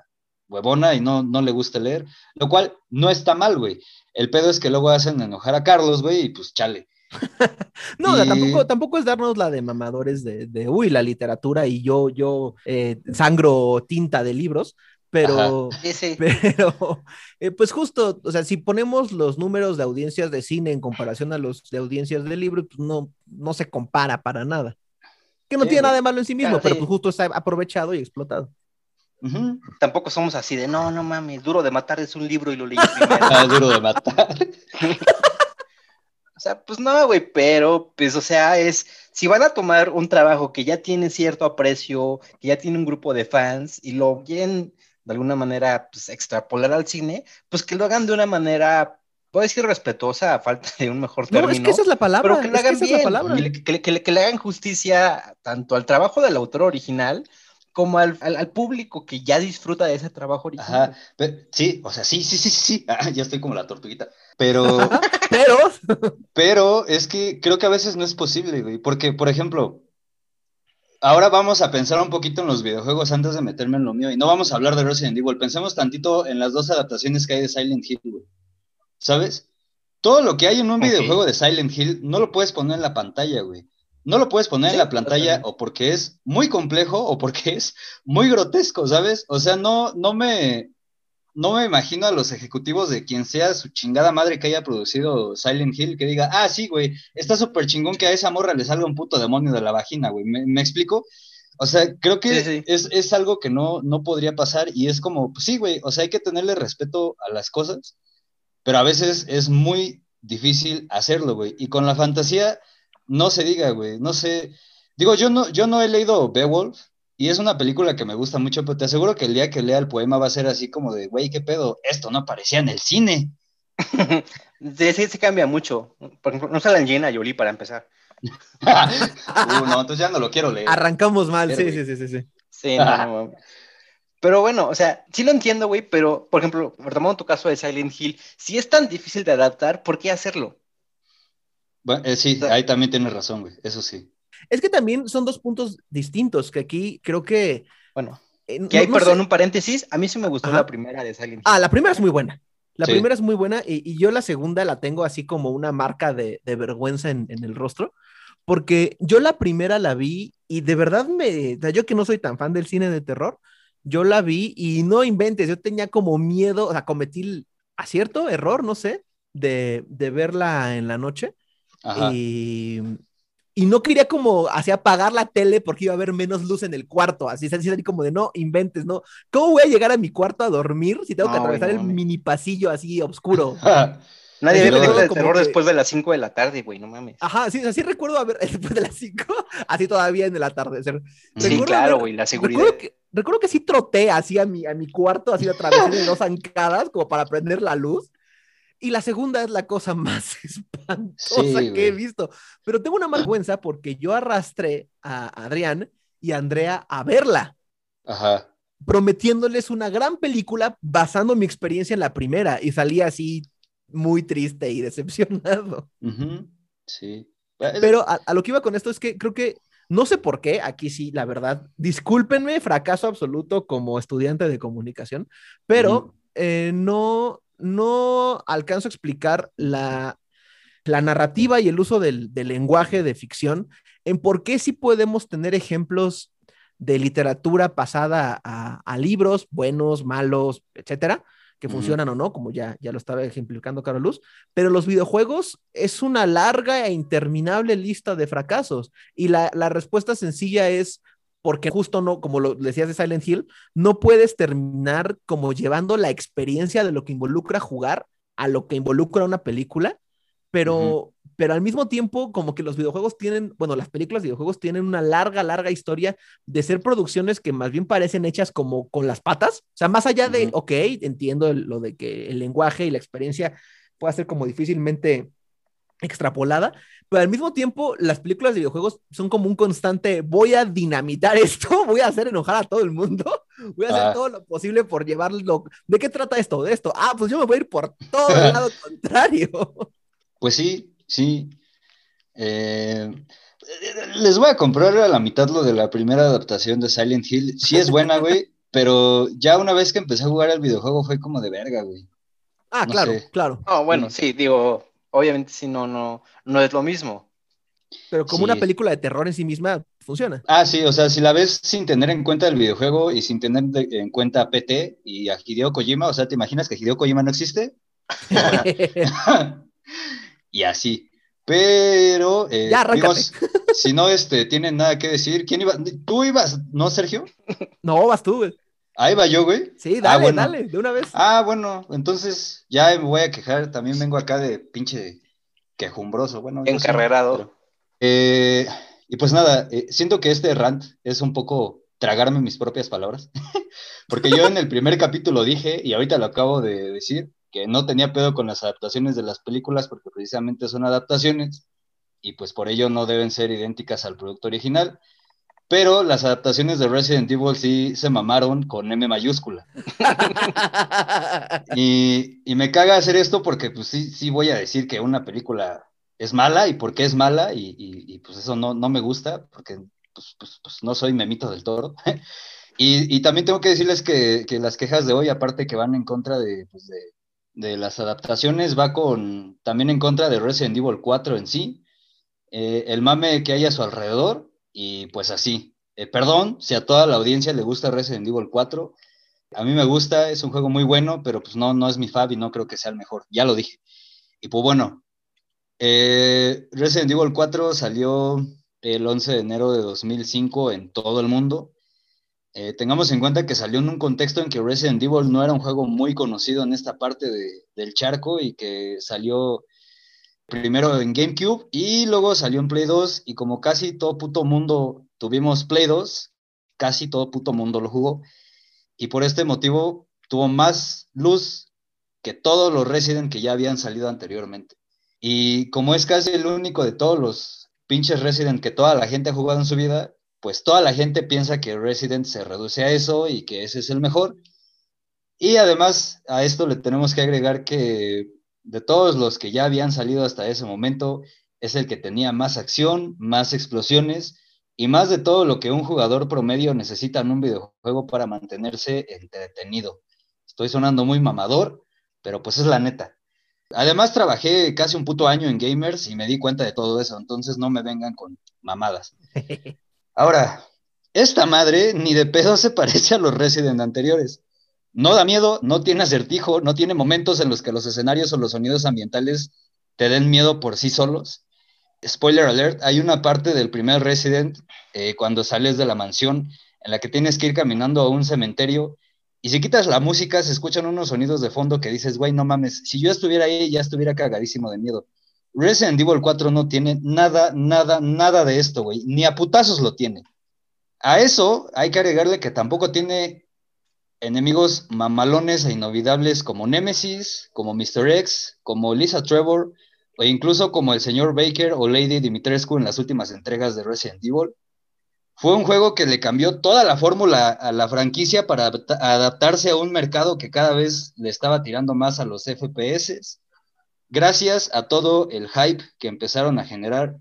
C: huevona y no, no le gusta leer, lo cual no está mal, güey. El pedo es que luego hacen enojar a Carlos, güey, y pues chale.
B: no, tampoco, tampoco es darnos la de mamadores de, de uy, la literatura y yo, yo eh, sangro tinta de libros, pero, pero eh, pues justo, o sea, si ponemos los números de audiencias de cine en comparación a los de audiencias de libros, pues no, no se compara para nada. Que no tiene nada de malo en sí mismo, pero pues justo está aprovechado y explotado.
D: Tampoco somos así de, no, no mames, Duro de Matar es un libro y lo leí primero.
C: ah, duro de Matar.
D: o sea, pues no, güey, pero, pues, o sea, es, si van a tomar un trabajo que ya tiene cierto aprecio, que ya tiene un grupo de fans y lo quieren de alguna manera, pues, extrapolar al cine, pues que lo hagan de una manera puedo decir respetuosa a falta de un mejor término.
B: No, es que esa es la palabra.
D: Pero que le hagan bien, que, le, hagan justicia tanto al trabajo del autor original como al, público que ya disfruta de ese trabajo original.
C: Ajá, sí, o sea, sí, sí, sí, sí, ah, ya estoy como la tortuguita, pero...
B: pero...
C: pero es que creo que a veces no es posible, güey, porque, por ejemplo, ahora vamos a pensar un poquito en los videojuegos antes de meterme en lo mío, y no vamos a hablar de Resident Evil, pensemos tantito en las dos adaptaciones que hay de Silent Hill, güey, ¿sabes? Todo lo que hay en un videojuego de Silent Hill no lo puedes poner en la pantalla, güey. No lo puedes poner en la pantalla o porque es muy complejo o porque es muy grotesco, ¿sabes? O sea, no, no me, no me imagino a los ejecutivos de quien sea su chingada madre que haya producido Silent Hill que diga, ah, sí, güey, está súper chingón que a esa morra le salga un puto demonio de la vagina, güey. ¿Me, explico? O sea, creo que Es, es, algo que no, no podría pasar y es como, pues sí, güey, o sea, hay que tenerle respeto a las cosas, pero a veces es muy difícil hacerlo, güey. Y con la fantasía no se diga, güey, no sé. Digo, yo no, yo no he leído Beowulf y es una película que me gusta mucho, pero te aseguro que el día que lea el poema va a ser así como de, güey, ¿qué pedo? Esto no aparecía en el cine.
D: sí, sí, sí cambia mucho. Por ejemplo, no sale Jenna Jolie para empezar.
C: uh, no, entonces ya no lo quiero leer.
B: Arrancamos mal, sí, sí, sí, sí, sí.
D: Sí, no, no, Pero bueno, o sea, sí lo entiendo, güey, pero, por ejemplo, retomando tu caso de Silent Hill, si es tan difícil de adaptar, ¿por qué hacerlo?
C: Eh, sí, ahí también tienes razón, güey, eso sí.
B: Es que también son dos puntos distintos, que aquí creo que...
D: Bueno, eh, que hay, perdón, un paréntesis, a mí sí me gustó la primera de Silent Hill.
B: Ah, la primera es muy buena. La primera es muy buena y, yo la segunda la tengo así como una marca de, vergüenza en, el rostro, porque yo la primera la vi y de verdad me, yo que no soy tan fan del cine de terror, yo la vi y no inventes, yo tenía como miedo, o sea, cometí acierto, error, no sé, de, de verla en la noche y, y, no quería como así apagar la tele porque iba a haber menos luz en el cuarto, así, así como de no inventes, ¿no? ¿Cómo voy a llegar a mi cuarto a dormir si tengo que atravesar el mini pasillo así oscuro?
D: Nadie ve películas de terror después de las 5 de la tarde, güey, no mames.
B: Ajá, sí, así recuerdo a ver después de las 5, así todavía en el atardecer.
D: Sí, claro, güey, la seguridad.
B: Recuerdo que, recuerdo que sí troté así a mi, a mi cuarto, así atravesé de dos zancadas como para prender la luz. Y la segunda es la cosa más espantosa que he visto. Pero tengo una vergüenza porque yo arrastré a Adrián y a Andrea a verla.
C: Ajá.
B: Prometiéndoles una gran película basando mi experiencia en la primera y salí así muy triste y decepcionado.
C: Sí.
B: Pero a, lo que iba con esto es que creo que no sé por qué, aquí sí, la verdad, discúlpenme, fracaso absoluto como estudiante de comunicación, pero eh, no, no alcanzo a explicar la, narrativa y el uso del, lenguaje de ficción en por qué sí podemos tener ejemplos de literatura pasada a, libros buenos, malos, etcétera, que funcionan o no, como ya, ya lo estaba ejemplificando Carlos Luz, pero los videojuegos es una larga e interminable lista de fracasos y la, la respuesta sencilla es porque justo no, como lo decías de Silent Hill, no puedes terminar como llevando la experiencia de lo que involucra jugar a lo que involucra una película, pero, pero al mismo tiempo como que los videojuegos tienen, bueno, las películas de videojuegos tienen una larga, larga historia de ser producciones que más bien parecen hechas como con las patas, o sea, más allá de, ok, entiendo lo de que el lenguaje y la experiencia pueda ser como difícilmente extrapolada, pero al mismo tiempo las películas de videojuegos son como un constante, voy a dinamitar esto, voy a hacer enojar a todo el mundo, voy a hacer
C: Ah.
B: todo lo posible por llevarlo. ¿De qué trata esto? De esto. Ah, pues yo me voy a ir por todo el lado contrario.
C: Pues sí, sí. Eh, les voy a comprar a la mitad lo de la primera adaptación de Silent Hill. Sí es buena, güey, pero ya una vez que empecé a jugar el videojuego fue como de verga, güey.
B: Ah,
C: No
B: claro,
C: sé.
B: claro.
D: No, bueno, sí, digo, obviamente sí, no, no, no es lo mismo.
B: Pero como
C: Sí.
B: una película de terror en sí misma, funciona.
C: Ah, sí, o sea, si la ves sin tener en cuenta el videojuego y sin tener de- en cuenta a PT y a Hideo Kojima, o sea, ¿te imaginas que Hideo Kojima no existe? y así. Pero, eh,
B: Ya,
C: amigos, si no este, tienen nada que decir, ¿quién iba? ¿Tú ibas, no, Sergio?
B: no, vas tú, güey.
C: Ahí va yo, güey.
B: Sí,
C: Ah,
B: dale,
C: bueno.
B: dale, de una vez.
C: Ah, bueno, entonces ya me voy a quejar. También vengo acá de pinche quejumbroso. Bueno,
D: Encarrerado.
C: pero- Eh, y pues nada, eh, siento que este rant es un poco tragarme mis propias palabras. Porque yo en el primer capítulo dije, y ahorita lo acabo de decir, que no tenía pedo con las adaptaciones de las películas porque precisamente son adaptaciones y pues por ello no deben ser idénticas al producto original. Pero las adaptaciones de Resident Evil sí se mamaron con M mayúscula. Y, y me caga hacer esto porque pues sí, sí voy a decir que una película es mala y por qué es mala y, y- y, pues eso no, no me gusta porque pues, pues- pues no soy memito del toro. y, y también tengo que decirles que, que las quejas de hoy, aparte que van en contra de, pues, de, de las adaptaciones, va con también en contra de Resident Evil 4 en sí, eh, el mame que hay a su alrededor y pues así. Eh, perdón si a toda la audiencia le gusta Resident Evil 4. A mí me gusta, es un juego muy bueno, pero pues no, no es mi fab y no creo que sea el mejor. Ya lo dije. Y pues bueno, eh, Resident Evil 4 salió el 11 de enero de 2005 en todo el mundo. Eh, tengamos en cuenta que salió en un contexto en que Resident Evil no era un juego muy conocido en esta parte de- del charco y que salió primero en GameCube y luego salió en Play 2 y como casi todo puto mundo tuvimos Play 2, casi todo puto mundo lo jugó y por este motivo tuvo más luz que todos los Resident que ya habían salido anteriormente. Y como es casi el único de todos los pinches Resident que toda la gente ha jugado en su vida, pues toda la gente piensa que Resident se reduce a eso y que ese es el mejor. Y además a esto le tenemos que agregar que de todos los que ya habían salido hasta ese momento, es el que tenía más acción, más explosiones y más de todo lo que un jugador promedio necesita en un videojuego para mantenerse entretenido. Estoy sonando muy mamador, pero pues es la neta. Además trabajé casi un puto año en gamers y me di cuenta de todo eso, entonces no me vengan con mamadas. Ahora, esta madre ni de pedo se parece a los Resident anteriores. No da miedo, no tiene acertijo, no tiene momentos en los que los escenarios o los sonidos ambientales te den miedo por sí solos. Spoiler alert, hay una parte del primer Resident eh, cuando sales de la mansión en la que tienes que ir caminando a un cementerio y si quitas la música se escuchan unos sonidos de fondo que dices, güey, no mames, si yo estuviera ahí ya estuviera cagadísimo de miedo. Resident Evil 4 no tiene nada, nada, nada de esto, güey, ni a putazos lo tiene. A eso hay que agregarle que tampoco tiene enemigos mamalones e inolvidables como Nemesis, como Mr. X, como Lisa Trevor, o incluso como el señor Baker o Lady Dimitrescu en las últimas entregas de Resident Evil. Fue un juego que le cambió toda la fórmula a la franquicia para adapta adaptarse a un mercado que cada vez le estaba tirando más a los FPS, gracias a todo el hype que empezaron a generar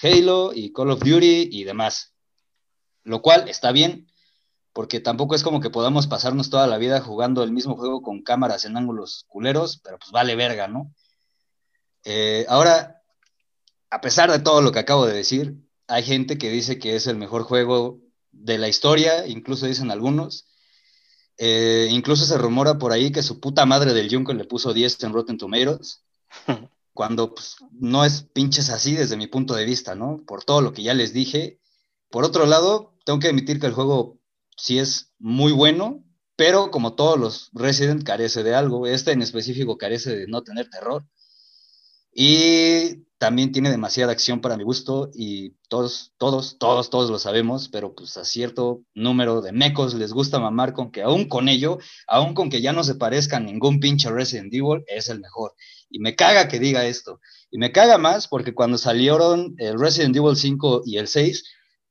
C: Halo y Call of Duty y demás. Lo cual está bien, porque tampoco es como que podamos pasarnos toda la vida jugando el mismo juego con cámaras en ángulos culeros, pero pues vale verga, ¿no? Eh, ahora, a pesar de todo lo que acabo de decir, hay gente que dice que es el mejor juego de la historia, incluso dicen algunos. Eh, incluso se rumora por ahí que su puta madre del Junko le puso 10 en Rotten Tomatoes, cuando pues, no es pinches así desde mi punto de vista, ¿no? Por todo lo que ya les dije. Por otro lado, tengo que admitir que el juego sí es muy bueno, pero como todos los Resident carece de algo, este en específico carece de no tener terror. Y también tiene demasiada acción para mi gusto y todos, todos, todos, todos lo sabemos, pero pues a cierto número de mecos les gusta mamar con que aún con ello, aún con que ya no se parezca a ningún pinche Resident Evil, es el mejor. Y me caga que diga esto. Y me caga más porque cuando salieron el Resident Evil 5 y el 6,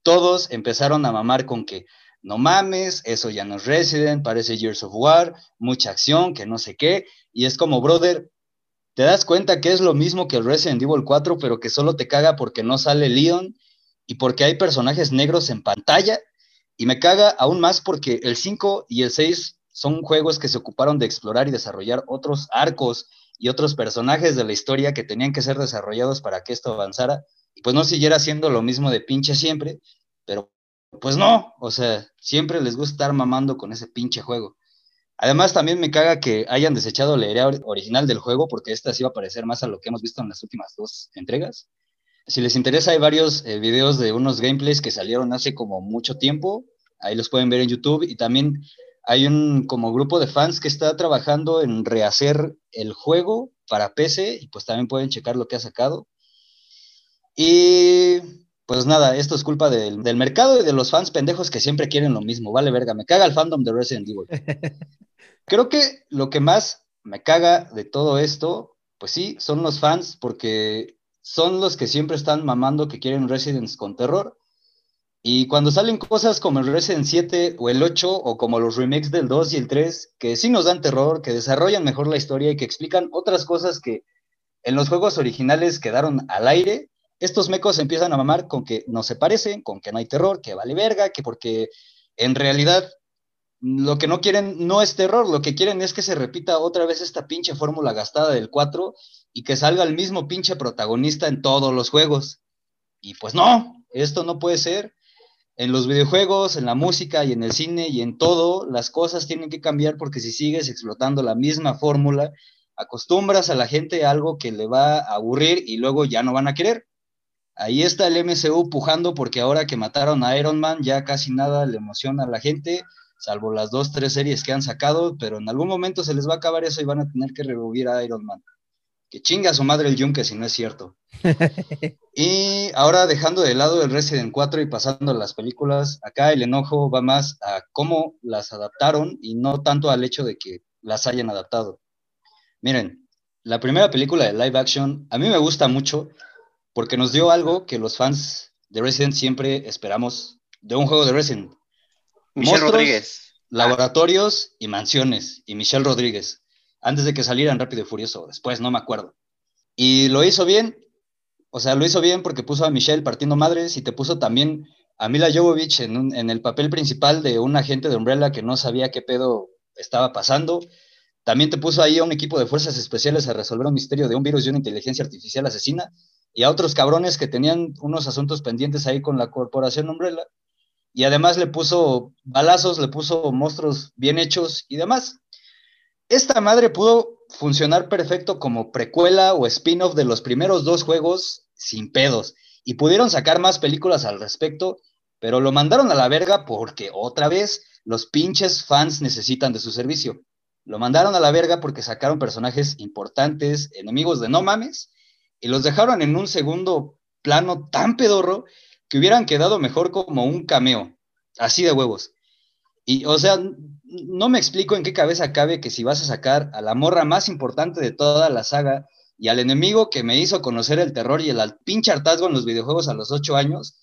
C: todos empezaron a mamar con que no mames, eso ya no es Resident, parece Years of War, mucha acción, que no sé qué. Y es como, brother, te das cuenta que es lo mismo que el Resident Evil 4, pero que solo te caga porque no sale Leon y porque hay personajes negros en pantalla. Y me caga aún más porque el 5 y el 6 son juegos que se ocuparon de explorar y desarrollar otros arcos y otros personajes de la historia que tenían que ser desarrollados para que esto avanzara. Y pues no siguiera siendo lo mismo de pinche siempre, pero pues no, o sea, siempre les gusta estar mamando con ese pinche juego. Además, también me caga que hayan desechado la idea original del juego, porque esta sí va a parecer más a lo que hemos visto en las últimas dos entregas. Si les interesa, hay varios eh, videos de unos gameplays que salieron hace como mucho tiempo. Ahí los pueden ver en YouTube. Y también hay un como grupo de fans que está trabajando en rehacer el juego para PC. Y pues también pueden checar lo que ha sacado. Y pues nada, esto es culpa del, del, mercado y de los fans pendejos que siempre quieren lo mismo. Vale, verga, me caga el fandom de Resident Evil. Creo que lo que más me caga de todo esto, pues sí, son los fans, porque son los que siempre están mamando que quieren Residents con terror. Y cuando salen cosas como el Resident 7 o el 8 o como los remakes del 2 y el 3, que sí nos dan terror, que desarrollan mejor la historia y que explican otras cosas que en los juegos originales quedaron al aire, estos mecos empiezan a mamar con que no se parecen, con que no hay terror, que vale verga, que porque en realidad lo que no quieren no es terror, lo que quieren es que se repita otra vez esta pinche fórmula gastada del 4 y que salga el mismo pinche protagonista en todos los juegos. Y pues no, esto no puede ser. En los videojuegos, en la música y en el cine y en todo, las cosas tienen que cambiar porque si sigues explotando la misma fórmula, acostumbras a la gente a algo que le va a aburrir y luego ya no van a querer. Ahí está el MCU pujando porque ahora que mataron a Iron Man ya casi nada le emociona a la gente salvo las dos, tres series que han sacado, pero en algún momento se les va a acabar eso y van a tener que revivir a Iron Man. Que chinga a su madre el yunque si no es cierto. y ahora dejando de lado el Resident 4 y pasando a las películas, acá el enojo va más a cómo las adaptaron y no tanto al hecho de que las hayan adaptado. Miren, la primera película de live action a mí me gusta mucho porque nos dio algo que los fans de Resident siempre esperamos de un juego de Resident
D: Michelle Rodríguez.
C: Laboratorios y mansiones. Y Michelle Rodríguez. Antes de que salieran Rápido y Furioso. Después, no me acuerdo. Y lo hizo bien. O sea, lo hizo bien porque puso a Michelle partiendo madres y te puso también a Mila Jovovich en, en el papel principal de un agente de Umbrella que no sabía qué pedo estaba pasando. También te puso ahí a un equipo de fuerzas especiales a resolver un misterio de un virus y una inteligencia artificial asesina y a otros cabrones que tenían unos asuntos pendientes ahí con la corporación Umbrella y además le puso balazos, le puso monstruos bien hechos y demás. Esta madre pudo funcionar perfecto como precuela o spin-off de los primeros dos juegos sin pedos y pudieron sacar más películas al respecto, pero lo mandaron a la verga porque otra vez los pinches fans necesitan de su servicio. Lo mandaron a la verga porque sacaron personajes importantes, enemigos de no mames, y los dejaron en un segundo plano tan pedorro que hubieran quedado mejor como un cameo, así de huevos. Y, o sea, no me explico en qué cabeza cabe que si vas a sacar a la morra más importante de toda la saga y al enemigo que me hizo conocer el terror y el pinche hartazgo en los videojuegos a los ocho años,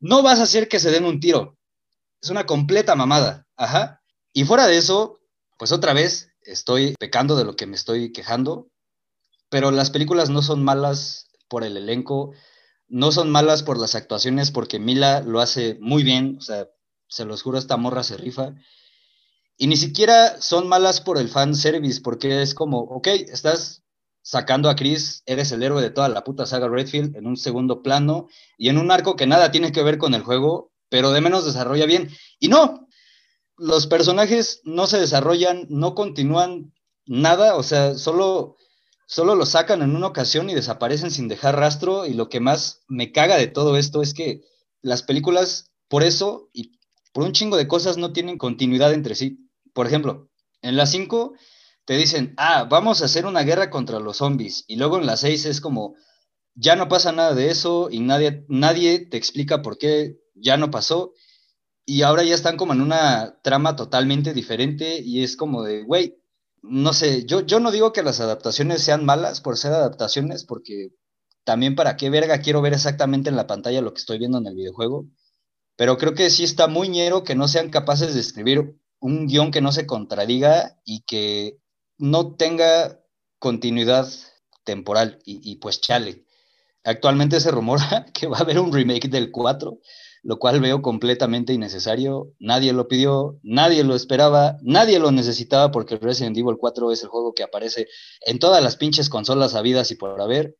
C: no vas a hacer que se den un tiro. Es una completa mamada. Ajá. Y fuera de eso, pues otra vez estoy pecando de lo que me estoy quejando, pero las películas no son malas por el elenco, no son malas por las actuaciones, porque Mila lo hace muy bien, o sea, se los juro, esta morra se rifa. Y ni siquiera son malas por el fan service, porque es como, ok, estás sacando a Chris, eres el héroe de toda la puta saga Redfield en un segundo plano y en un arco que nada tiene que ver con el juego, pero de menos desarrolla bien. Y no, los personajes no se desarrollan, no continúan nada, o sea, solo solo lo sacan en una ocasión y desaparecen sin dejar rastro. Y lo que más me caga de todo esto es que las películas, por eso y por un chingo de cosas, no tienen continuidad entre sí. Por ejemplo, en las 5 te dicen, ah, vamos a hacer una guerra contra los zombies. Y luego en la 6 es como, ya no pasa nada de eso y nadie, nadie te explica por qué ya no pasó. Y ahora ya están como en una trama totalmente diferente y es como de, güey, no sé, yo, yo no digo que las adaptaciones sean malas por ser adaptaciones, porque también para qué verga quiero ver exactamente en la pantalla lo que estoy viendo en el videojuego, pero creo que sí está muy ñero que no sean capaces de escribir un guion que no se contradiga y que no tenga continuidad temporal y, pues chale. Actualmente se rumora que va a haber un remake del 4, lo cual veo completamente innecesario. Nadie lo pidió, nadie lo esperaba, nadie lo necesitaba porque Resident Evil 4 es el juego que aparece en todas las pinches consolas habidas y por haber.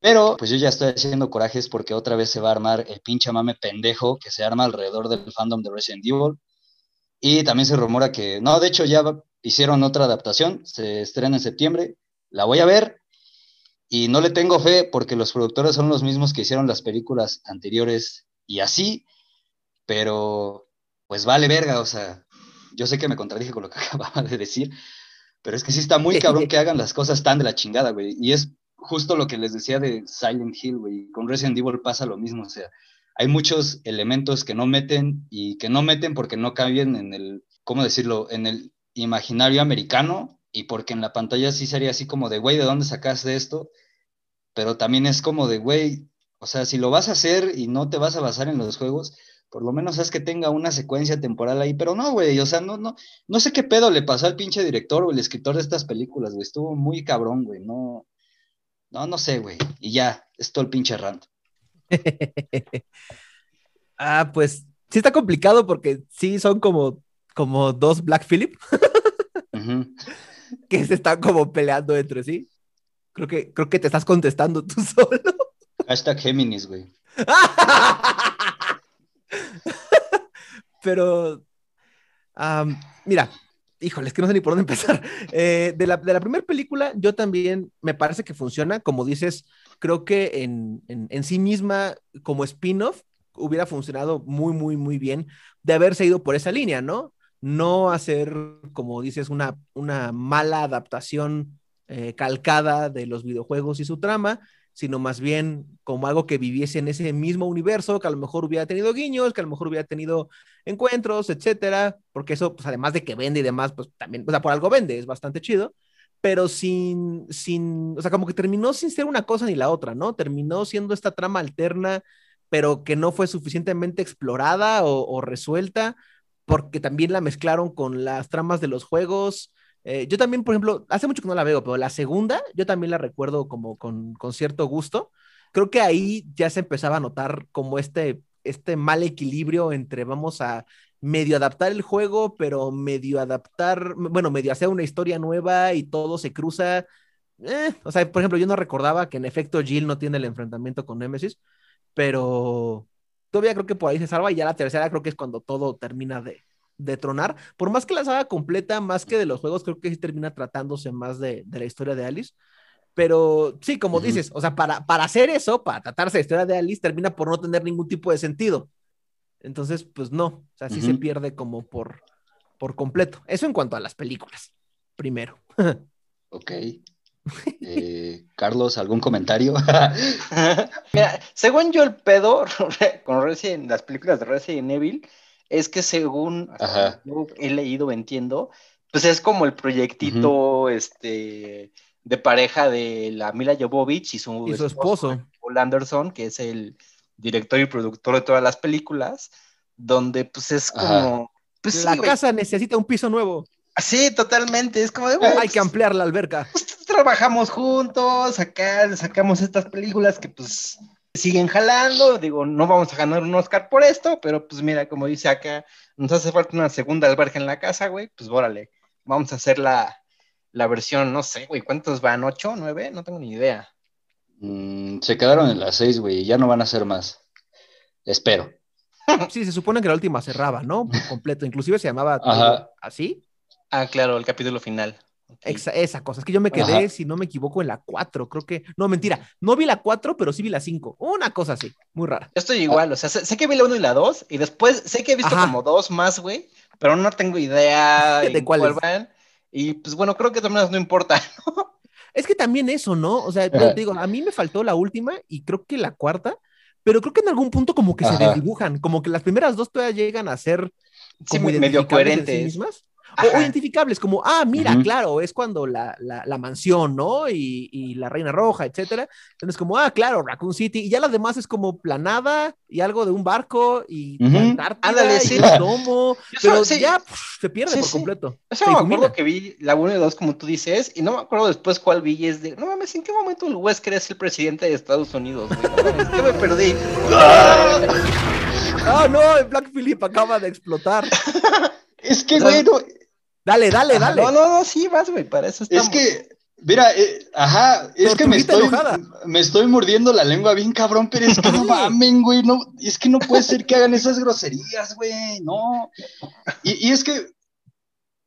C: Pero pues yo ya estoy haciendo corajes porque otra vez se va a armar el pinche mame pendejo que se arma alrededor del fandom de Resident Evil. Y también se rumora que, no, de hecho ya hicieron otra adaptación, se estrena en septiembre, la voy a ver y no le tengo fe porque los productores son los mismos que hicieron las películas anteriores y así, pero pues vale verga, o sea, yo sé que me contradije con lo que acababa de decir, pero es que sí está muy cabrón que hagan las cosas tan de la chingada, güey, y es justo lo que les decía de Silent Hill, güey, con Resident Evil pasa lo mismo, o sea, hay muchos elementos que no meten y que no meten porque no caben en el, ¿cómo decirlo?, en el imaginario americano y porque en la pantalla sí sería así como de, güey, ¿de dónde sacaste esto? Pero también es como de, güey, o sea, si lo vas a hacer y no te vas a basar en los juegos, por lo menos haz que tenga una secuencia temporal ahí, pero no, güey, o sea, no, no, no sé qué pedo le pasó al pinche director o el escritor de estas películas, güey, estuvo muy cabrón, güey, no, no, no sé, güey, y ya, es todo el pinche rant.
B: ah, pues sí está complicado porque sí son como, como dos Black Phillip que se están como peleando entre sí. Creo que, creo que te estás contestando tú solo.
C: Hashtag Géminis, güey.
B: Pero, mira, híjole, es que no sé ni por dónde empezar. Eh, de la, de la primera película, yo también me parece que funciona, como dices, creo que en, en, sí misma, como spin-off, hubiera funcionado muy, muy, muy bien de haberse ido por esa línea, ¿no? No hacer, como dices, una, una mala adaptación eh, calcada de los videojuegos y su trama, sino más bien como algo que viviese en ese mismo universo, que a lo mejor hubiera tenido guiños, que a lo mejor hubiera tenido encuentros, etcétera, porque eso, pues además de que vende y demás, pues también, o sea, por algo vende, es bastante chido, pero sin, sin, o sea, como que terminó sin ser una cosa ni la otra, ¿no? Terminó siendo esta trama alterna, pero que no fue suficientemente explorada o, resuelta, porque también la mezclaron con las tramas de los juegos. Eh, yo también, por ejemplo, hace mucho que no la veo, pero la segunda, yo también la recuerdo como con, cierto gusto. Creo que ahí ya se empezaba a notar como este, este mal equilibrio entre vamos a medio adaptar el juego, pero medio adaptar, bueno, medio hacer una historia nueva y todo se cruza. Eh, o sea, por ejemplo, yo no recordaba que en efecto Jill no tiene el enfrentamiento con Nemesis, pero todavía creo que por ahí se salva y ya la tercera creo que es cuando todo termina de, de tronar. Por más que la saga completa, más que de los juegos, creo que sí termina tratándose más de, de la historia de Alice. Pero sí, como dices, o sea, para, para hacer eso, para tratarse de historia de Alice, termina por no tener ningún tipo de sentido. Entonces, pues no, o sea, sí se pierde como por, por completo. Eso en cuanto a las películas, primero.
C: ok. Eh, Carlos, ¿algún comentario?
D: Mira, según yo el pedo con Resident, las películas de Resident Evil es que según he leído, entiendo, pues es como el proyectito este de pareja de la Mila Jovovich y su,
B: y su esposo,
D: Paul Anderson, que es el director y productor de todas las películas, donde pues es como... Pues,
B: la casa necesita un piso nuevo.
D: Sí, totalmente, es como de...
B: Hay que ampliar la alberca.
D: Pues, trabajamos juntos, acá sacamos estas películas que pues siguen jalando, digo, no vamos a ganar un Oscar por esto, pero pues mira, como dice acá, nos hace falta una segunda alberca en la casa, güey, pues órale, vamos a hacer la, la versión, no sé, güey, ¿cuántos van? ¿Ocho? ¿Nueve? No tengo ni idea.
C: Mm, se quedaron en las seis, güey, ya no van a ser más. Espero.
B: Sí, se supone que la última cerraba, ¿no? completo. Inclusive se llamaba así.
D: Ah, claro, el capítulo final.
B: Esa, cosa. Es que yo me quedé, si no me equivoco, en la cuatro. Creo que. No, mentira. No vi la cuatro, pero sí vi la cinco. Una cosa así. Muy rara.
D: Yo estoy igual. O sea, sé, que vi la uno y la dos. Y después sé que he visto como dos más, güey. Pero no tengo idea
B: de cuál
D: van. Y pues bueno, creo que también no importa, ¿no?
B: Es que también eso, ¿no? O sea, te digo, a mí me faltó la última y creo que la cuarta, pero creo que en algún punto como que se desdibujan, como que las primeras dos todavía llegan a ser
D: como medio coherentes.
B: mismas. O, identificables, como, ah, mira, claro, es cuando la, la, mansión, ¿no? Y, y, la Reina Roja, etcétera. Entonces, como, ah, claro, Raccoon City. Y ya las demás es como planada y algo de un barco y uh Ándale, sí. domo. pero ya se pierde por completo.
D: Eso me acuerdo que vi la 1 y 2, como tú dices, y no me acuerdo después cuál vi. es de, no mames, ¿en qué momento el Wesker es el presidente de Estados Unidos? Yo me perdí.
B: Ah, no, el Black Phillip acaba de explotar.
C: es que, güey, no,
B: Dale, dale, dale.
D: No, no, no, sí, vas, güey, para eso estamos.
C: Es que, mira, eh, ajá, es que me estoy, me estoy mordiendo la lengua bien cabrón, pero es que no mamen, güey, no, es que no puede ser que hagan esas groserías, güey, no. Y, y es que,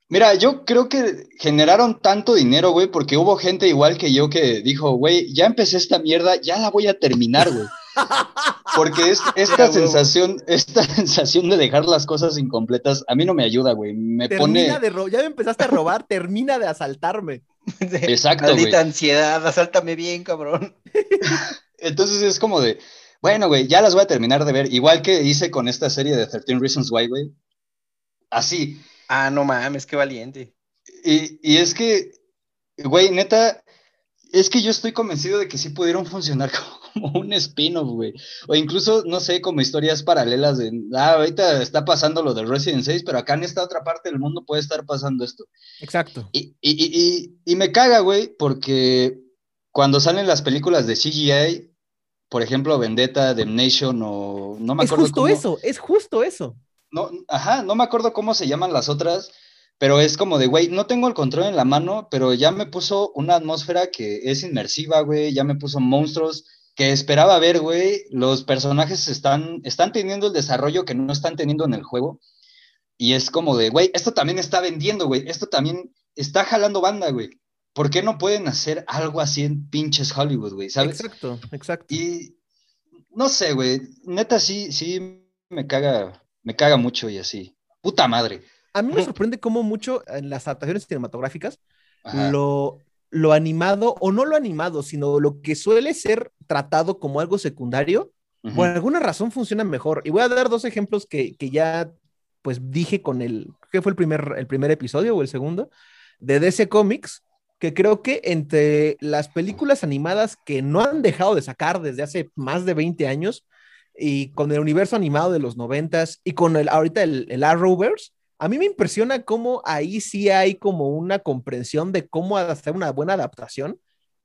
C: mira, yo creo que generaron tanto dinero, güey, porque hubo gente igual que yo que dijo, güey, ya empecé esta mierda, ya la voy a terminar, güey. Porque es, esta sensación, esta sensación de dejar las cosas incompletas, a mí no me ayuda, güey. Me
B: termina De ya me empezaste a robar, termina de asaltarme.
C: Exacto,
D: Maldita ansiedad, asáltame bien, cabrón.
C: Entonces es como de, bueno, güey, ya las voy a terminar de ver. Igual que hice con esta serie de 13 Reasons Why, güey. Así.
D: Ah, no mames, qué valiente.
C: Y, y es que, güey, neta, es que yo estoy convencido de que sí pudieron funcionar como un spin-off, güey. O incluso, no sé, como historias paralelas de, ah, ahorita está pasando lo del Resident 6, pero acá en esta otra parte del mundo puede estar pasando esto.
B: Exacto.
C: Y, y, y, y me caga, güey, porque cuando salen las películas de CGI, por ejemplo, Vendetta, Damnation o no me acuerdo.
B: Es justo eso, es justo eso.
C: No, ajá, no me acuerdo cómo se llaman las otras, pero es como de, güey, no tengo el control en la mano, pero ya me puso una atmósfera que es inmersiva, güey, ya me puso monstruos que esperaba ver, güey. Los personajes están, están teniendo el desarrollo que no están teniendo en el juego. Y es como de, güey, esto también está vendiendo, güey, esto también está jalando banda, güey. ¿Por qué no pueden hacer algo así en pinches Hollywood, güey? ¿Sabes?
B: Exacto, exacto.
C: Y no sé, güey, neta sí, sí me caga, me caga mucho y así. Puta madre.
B: A mí me sorprende cómo mucho en las adaptaciones cinematográficas lo, lo animado, o no lo animado, sino lo que suele ser tratado como algo secundario, por alguna razón funciona mejor. Y voy a dar dos ejemplos que, que ya pues dije con el, ¿qué fue el primer, el primer episodio o el segundo? De DC Comics, que creo que entre las películas animadas que no han dejado de sacar desde hace más de 20 años, y con el universo animado de los noventas, y con el, ahorita el, el Arrowverse, a mí me impresiona cómo ahí sí hay como una comprensión de cómo hacer una buena adaptación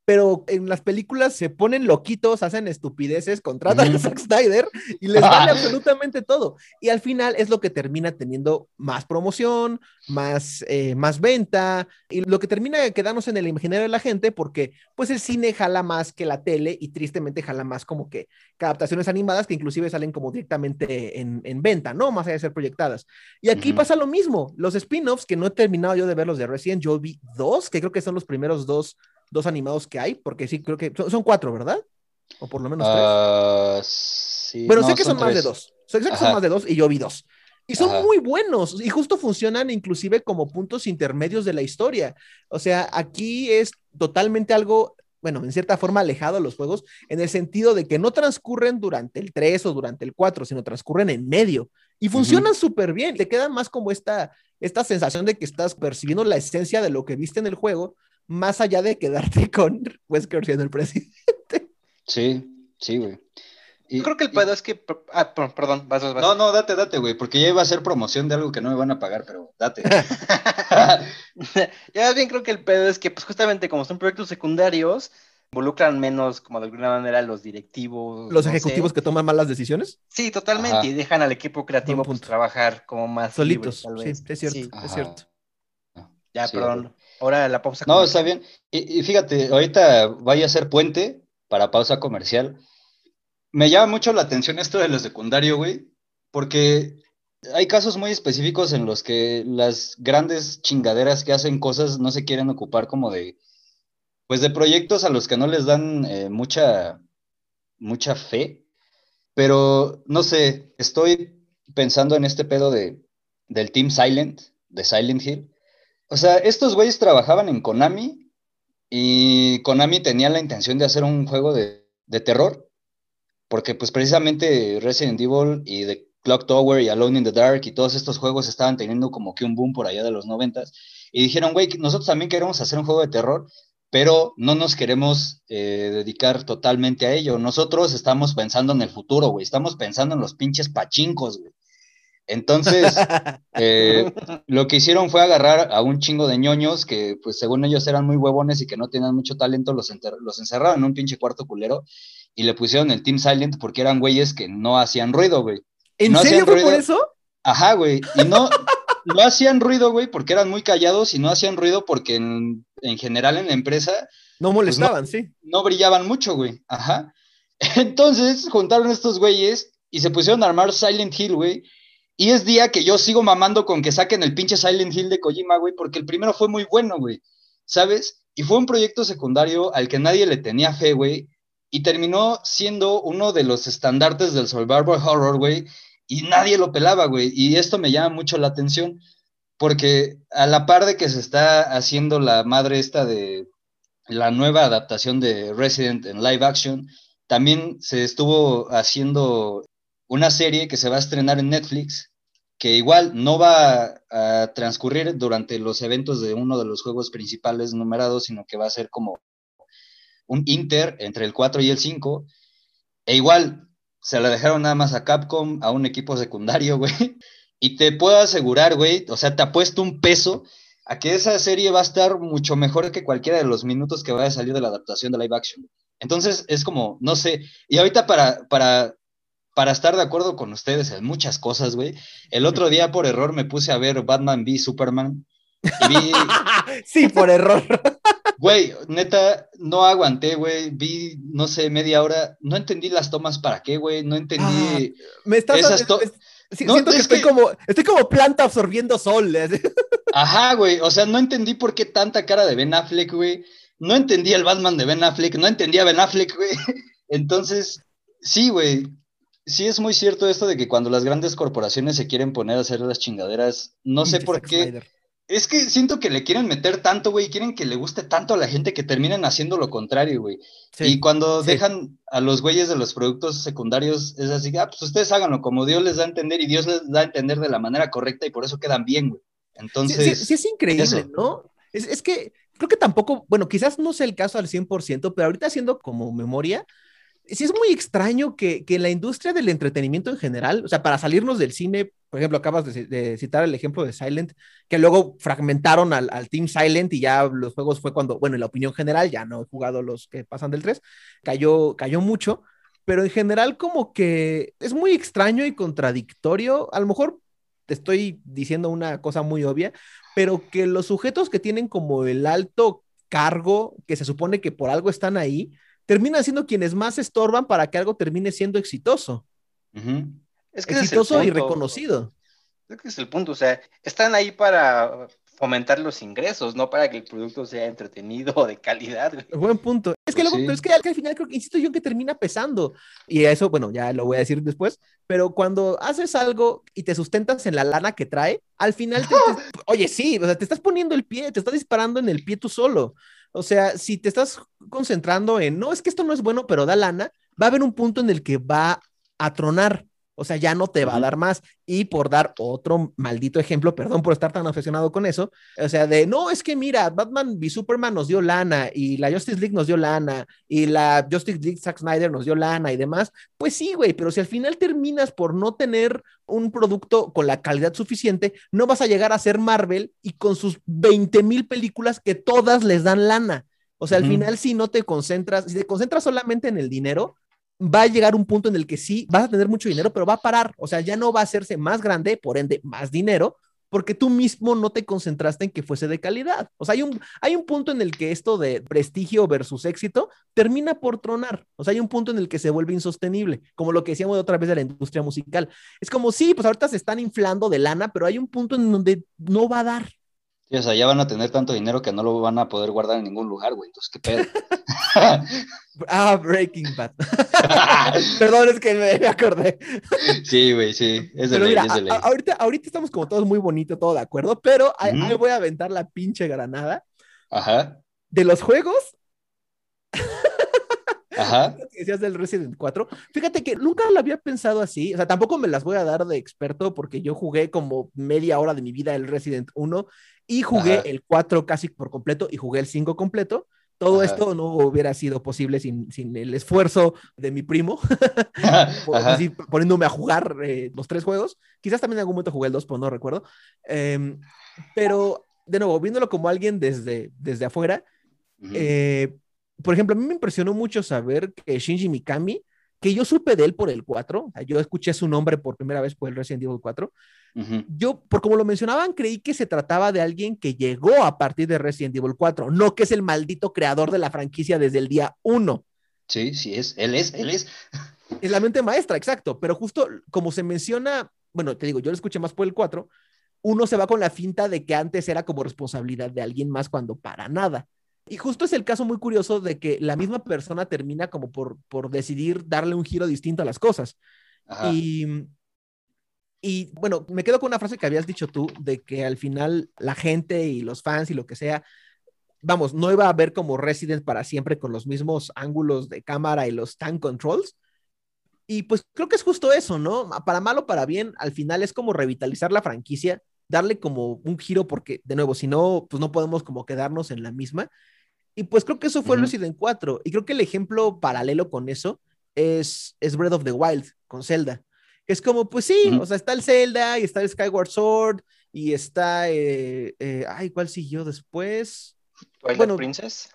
B: pero en las películas se ponen loquitos, hacen estupideces, contratan a Zack Snyder y les vale absolutamente todo. Y al final es lo que termina teniendo más promoción, más, eh, más venta, y lo que termina quedándose en el imaginario de la gente, porque pues el cine jala más que la tele y tristemente jala más como que, adaptaciones animadas que inclusive salen como directamente en, en venta, ¿no? Más allá de ser proyectadas. Y aquí pasa lo mismo, los spin-offs, que no he terminado yo de ver los de Resident, yo vi dos, que creo que son los primeros dos dos animados que hay, porque sí, creo que son, cuatro, ¿verdad? O por lo menos tres.
C: Ah, sí,
B: bueno, sé que son, más de dos. Sé que son más de dos y yo vi dos. Y son muy buenos y justo funcionan inclusive como puntos intermedios de la historia. O sea, aquí es totalmente algo, bueno, en cierta forma alejado de los juegos, en el sentido de que no transcurren durante el 3 o durante el 4, sino transcurren en medio. Y funcionan súper bien. Te queda más como esta, esta sensación de que estás percibiendo la esencia de lo que viste en el juego, más allá de quedarte con Wesker siendo el presidente.
C: Sí, sí, güey.
D: Yo creo que el pedo es que. Ah, perdón, vas, vas.
C: No, no, date, date, güey, porque ya iba a ser promoción de algo que no me van a pagar, pero date.
D: ya bien creo que el pedo es que, pues justamente como son proyectos secundarios, involucran menos, como de alguna manera, los directivos.
B: ¿Los ejecutivos que toman malas decisiones?
D: Sí, totalmente, y dejan al equipo creativo pues, trabajar como más.
B: Solitos, sí, es cierto, es cierto.
D: Ya, perdón. Ahora la pausa.
C: No, está bien. Y, fíjate, ahorita vaya a ser puente para pausa comercial. Me llama mucho la atención esto de lo secundario, güey, porque hay casos muy específicos en los que las grandes chingaderas que hacen cosas no se quieren ocupar como de, pues de proyectos a los que no les dan eh, mucha, mucha fe. Pero no sé, estoy pensando en este pedo de, del Team Silent, de Silent Hill O sea, estos güeyes trabajaban en Konami y Konami tenía la intención de hacer un juego de, terror, porque pues precisamente Resident Evil y The Clock Tower y Alone in the Dark y todos estos juegos estaban teniendo como que un boom por allá de los noventas y dijeron, güey, nosotros también queremos hacer un juego de terror, pero no nos queremos eh, dedicar totalmente a ello. Nosotros estamos pensando en el futuro, güey, estamos pensando en los pinches pachincos, güey. Entonces, eh, lo que hicieron fue agarrar a un chingo de ñoños que, pues, según ellos eran muy huevones y que no tenían mucho talento, los, los encerraron en un pinche cuarto culero y le pusieron el Team Silent porque eran güeyes que no hacían ruido, güey.
B: ¿En serio fue por eso?
C: Ajá, güey. Y no, no hacían ruido, güey, porque eran muy callados y no hacían ruido porque en, general en la empresa.
B: No pues, molestaban, sí.
C: No brillaban mucho, güey. Ajá. Entonces juntaron estos güeyes y se pusieron a armar Silent Hill, güey. Y es día que yo sigo mamando con que saquen el pinche Silent Hill de Kojima, güey, porque el primero fue muy bueno, güey. ¿Sabes? Y fue un proyecto secundario al que nadie le tenía fe, güey. Y terminó siendo uno de los estandartes del survival horror, güey y nadie lo pelaba, güey. Y esto me llama mucho la atención, porque a la par de que se está haciendo la madre esta de la nueva adaptación de Resident en live action, también se estuvo haciendo una serie que se va a estrenar en Netflix, que igual no va a transcurrir durante los eventos de uno de los juegos principales numerados, sino que va a ser como un inter entre el 4 y el 5. E igual, se la dejaron nada más a Capcom, a un equipo secundario, güey. Y te puedo asegurar, güey, o sea, te apuesto un peso a que esa serie va a estar mucho mejor que cualquiera de los minutos que vaya a salir de la adaptación de live action. Entonces, es como, no sé, y ahorita para, para, para estar de acuerdo con ustedes en muchas cosas, güey, el otro día por error me puse a ver Batman v Superman. Y vi...
B: sí, por error.
C: Güey, neta, no aguanté, güey. Vi, no sé, media hora. No entendí las tomas para qué, güey. No entendí.
B: Ah, me estás. Esas siento que estoy, Como, estoy como planta absorbiendo sol.
C: Ajá, güey. O sea, no entendí por qué tanta cara de Ben Affleck, güey. No entendí el Batman de Ben Affleck. No entendía Ben Affleck, güey. Entonces, sí, güey. Sí es muy cierto esto de que cuando las grandes corporaciones se quieren poner a hacer las chingaderas, no sé por qué. Es que siento que le quieren meter tanto, güey, quieren que le guste tanto a la gente que terminen haciendo lo contrario, güey. y cuando dejan a los güeyes de los productos secundarios, es así, ah, pues ustedes háganlo como Dios les da a entender y Dios les da a entender de la manera correcta y por eso quedan bien, güey. Entonces.
B: Sí, es increíble, ¿no? Es, es, que creo que tampoco, bueno, quizás no sea el caso al 100%, pero ahorita haciendo como memoria, sí es muy extraño que, que la industria del entretenimiento en general, o sea, para salirnos del cine, por ejemplo, acabas de, citar el ejemplo de Silent, que luego fragmentaron al, al, Team Silent y ya los juegos fue cuando, bueno, en la opinión general, ya no he jugado los que pasan del 3, cayó, cayó mucho, pero en general como que es muy extraño y contradictorio, a lo mejor te estoy diciendo una cosa muy obvia, pero que los sujetos que tienen como el alto cargo, que se supone que por algo están ahí, terminan siendo quienes más estorban para que algo termine siendo exitoso.
D: es que
B: exitoso y reconocido.
D: Es que es el punto, o sea, están ahí para fomentar los ingresos, no para que el producto sea entretenido o de calidad.
B: Buen punto. Es que, pues es que al final creo que, insisto yo, que termina pesando. Y eso, bueno, ya lo voy a decir después, pero cuando haces algo y te sustentas en la lana que trae, al final, te, oye, sí, o sea, te estás poniendo el pie, te estás disparando en el pie tú solo. O sea, si te estás concentrando en, no, es que esto no es bueno, pero da lana, va a haber un punto en el que va a tronar. O sea, ya no te va a dar más. Y por dar otro maldito ejemplo, perdón por estar tan obsesionado con eso, o sea, de no, es que mira, Batman y Superman nos dio lana y la Justice League nos dio lana y la Justice League Zack Snyder nos dio lana y demás. Pues sí, güey, pero si al final terminas por no tener un producto con la calidad suficiente, no vas a llegar a ser Marvel y con sus 20 mil películas que todas les dan lana. O sea, al final, si no te concentras, si te concentras solamente en el dinero, va a llegar un punto en el que sí, vas a tener mucho dinero, pero va a parar. O sea, ya no va a hacerse más grande, por ende, más dinero, porque tú mismo no te concentraste en que fuese de calidad. O sea, hay un, hay un punto en el que esto de prestigio versus éxito termina por tronar. O sea, hay un punto en el que se vuelve insostenible, como lo que decíamos de otra vez de la industria musical. Es como, sí, pues ahorita se están inflando de lana, pero hay un punto en donde no va a dar.
C: Sí, o sea, ya van a tener tanto dinero que no lo van a poder guardar en ningún lugar, güey. Entonces, ¿qué pedo?
B: ah, Breaking Bad. Perdón, es que me, acordé.
C: sí, güey, sí. Es de
B: pero
C: ley,
B: mira,
C: es de ley.
B: a- ahorita, ahorita estamos como todos muy bonitos, todo de acuerdo, pero ahí, voy a aventar la pinche granada
C: Ajá,
B: de los juegos
C: ajá.
B: decías del Resident 4. Fíjate que nunca lo había pensado así, o sea, tampoco me las voy a dar de experto porque yo jugué como media hora de mi vida el Resident 1 y jugué
C: Ajá.
B: el 4 casi por completo y jugué el 5 completo. Todo
C: Ajá.
B: esto no hubiera sido posible sin, sin el esfuerzo de mi primo, así, poniéndome a jugar eh, los tres juegos. Quizás también en algún momento jugué el 2, pero no recuerdo. Em, pero, de nuevo, viéndolo como alguien desde, desde afuera, eh, por ejemplo, a mí me impresionó mucho saber que Shinji Mikami, que yo supe de él por el 4, o sea, yo escuché su nombre por primera vez por el Resident Evil 4, Yo, por como lo mencionaban, creí que se trataba de alguien que llegó a partir de Resident Evil 4, no que es el maldito creador de la franquicia desde el día 1.
C: Sí, sí es. Él es, él es.
B: Es la mente maestra, exacto, pero justo como se menciona, bueno, te digo, yo lo escuché más por el 4, uno se va con la finta de que antes era como responsabilidad de alguien más cuando para nada. Y justo es el caso muy curioso de que la misma persona termina como por, por decidir darle un giro distinto a las cosas.
C: Ajá.
B: Y, y bueno, me quedo con una frase que habías dicho tú, de que al final la gente y los fans y lo que sea, vamos, no iba a haber como Resident para siempre con los mismos ángulos de cámara y los tank controls. Y pues creo que es justo eso, ¿no? Para mal o para bien, al final es como revitalizar la franquicia, darle como un giro, porque de nuevo, si no, pues no podemos como quedarnos en la misma. Y pues creo que eso fue
C: Ujú.
B: Resident 4. Y creo que el ejemplo paralelo con eso es, es Breath of the Wild con Zelda. Es como, pues sí, o sea, está el Zelda y está el Skyward Sword y está, eh, eh, ay, ¿cuál siguió después?
D: Twilight
B: Bueno,
D: Princess.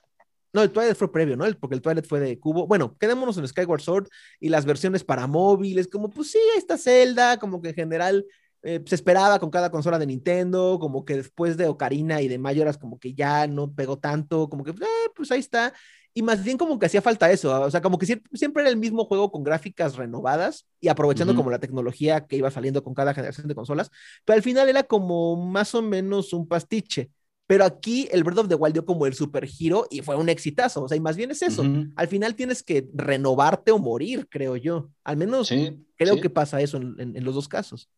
B: No, el Twilight fue previo, ¿no? El- porque el Twilight fue de cubo. Bueno, quedémonos en Skyward Sword y las versiones para móviles, como pues sí, ahí está Zelda, como que en general eh, se esperaba con cada consola de Nintendo, como que después de Ocarina y de Majoras como que ya no pegó tanto, como que eh, pues ahí está. Y más bien como que hacía falta eso, o sea, como que siempre, siempre era el mismo juego con gráficas renovadas y aprovechando como la tecnología que iba saliendo con cada generación de consolas, pero al final era como más o menos un pastiche. Pero aquí el Breath of the Wild dio como el super giro y fue un exitazo. O sea, y más bien es eso. Al final tienes que renovarte o morir, creo yo. Al menos
C: Sí,
B: creo
C: sí,
B: que pasa eso en, en- en los dos casos.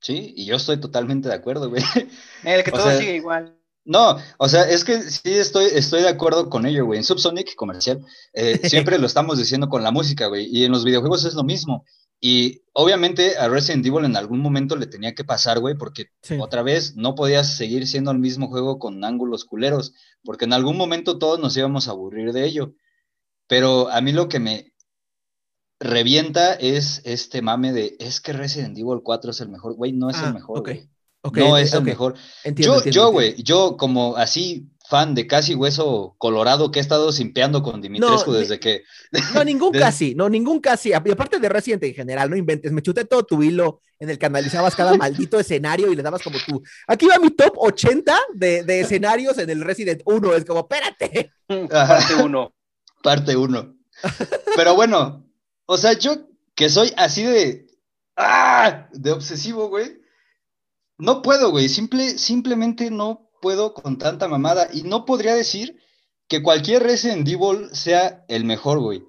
C: sí, y yo estoy totalmente de acuerdo, güey.
D: El que
C: O
D: todo
C: sea,
D: sigue igual.
C: No, o sea, es que sí estoy, estoy de acuerdo con ello, güey. En Subsonic comercial, eh, siempre lo estamos diciendo con la música, güey. Y en los videojuegos es lo mismo. Y obviamente a Resident Evil en algún momento le tenía que pasar, güey, porque
B: Sí.
C: otra vez no podías seguir siendo el mismo juego con ángulos culeros, porque en algún momento todos nos íbamos a aburrir de ello. Pero a mí lo que me revienta es este mame de, es que Resident Evil 4 es el mejor, güey, no es
B: Ah,
C: el mejor,
B: ok.
C: güey. No es el mejor.
B: Entiendo,
C: Yo,
B: entiendo,
C: yo, güey, yo como así fan de casi hueso colorado que he estado simpeando con Dimitrescu desde que...
B: No, ningún casi, no, ningún casi. Y aparte de Resident en general, no inventes. Me chuté todo tu hilo en el que analizabas cada maldito escenario y le dabas como tú. Aquí va mi top 80 de, de escenarios en el Resident 1. Es como, espérate.
D: Parte uno.
C: Parte uno. Pero bueno, o sea, yo que soy así de... ¡Ah! De obsesivo, güey. No puedo, güey. Simple, simplemente no puedo con tanta mamada. Y no podría decir que cualquier Resident Evil sea el mejor, güey.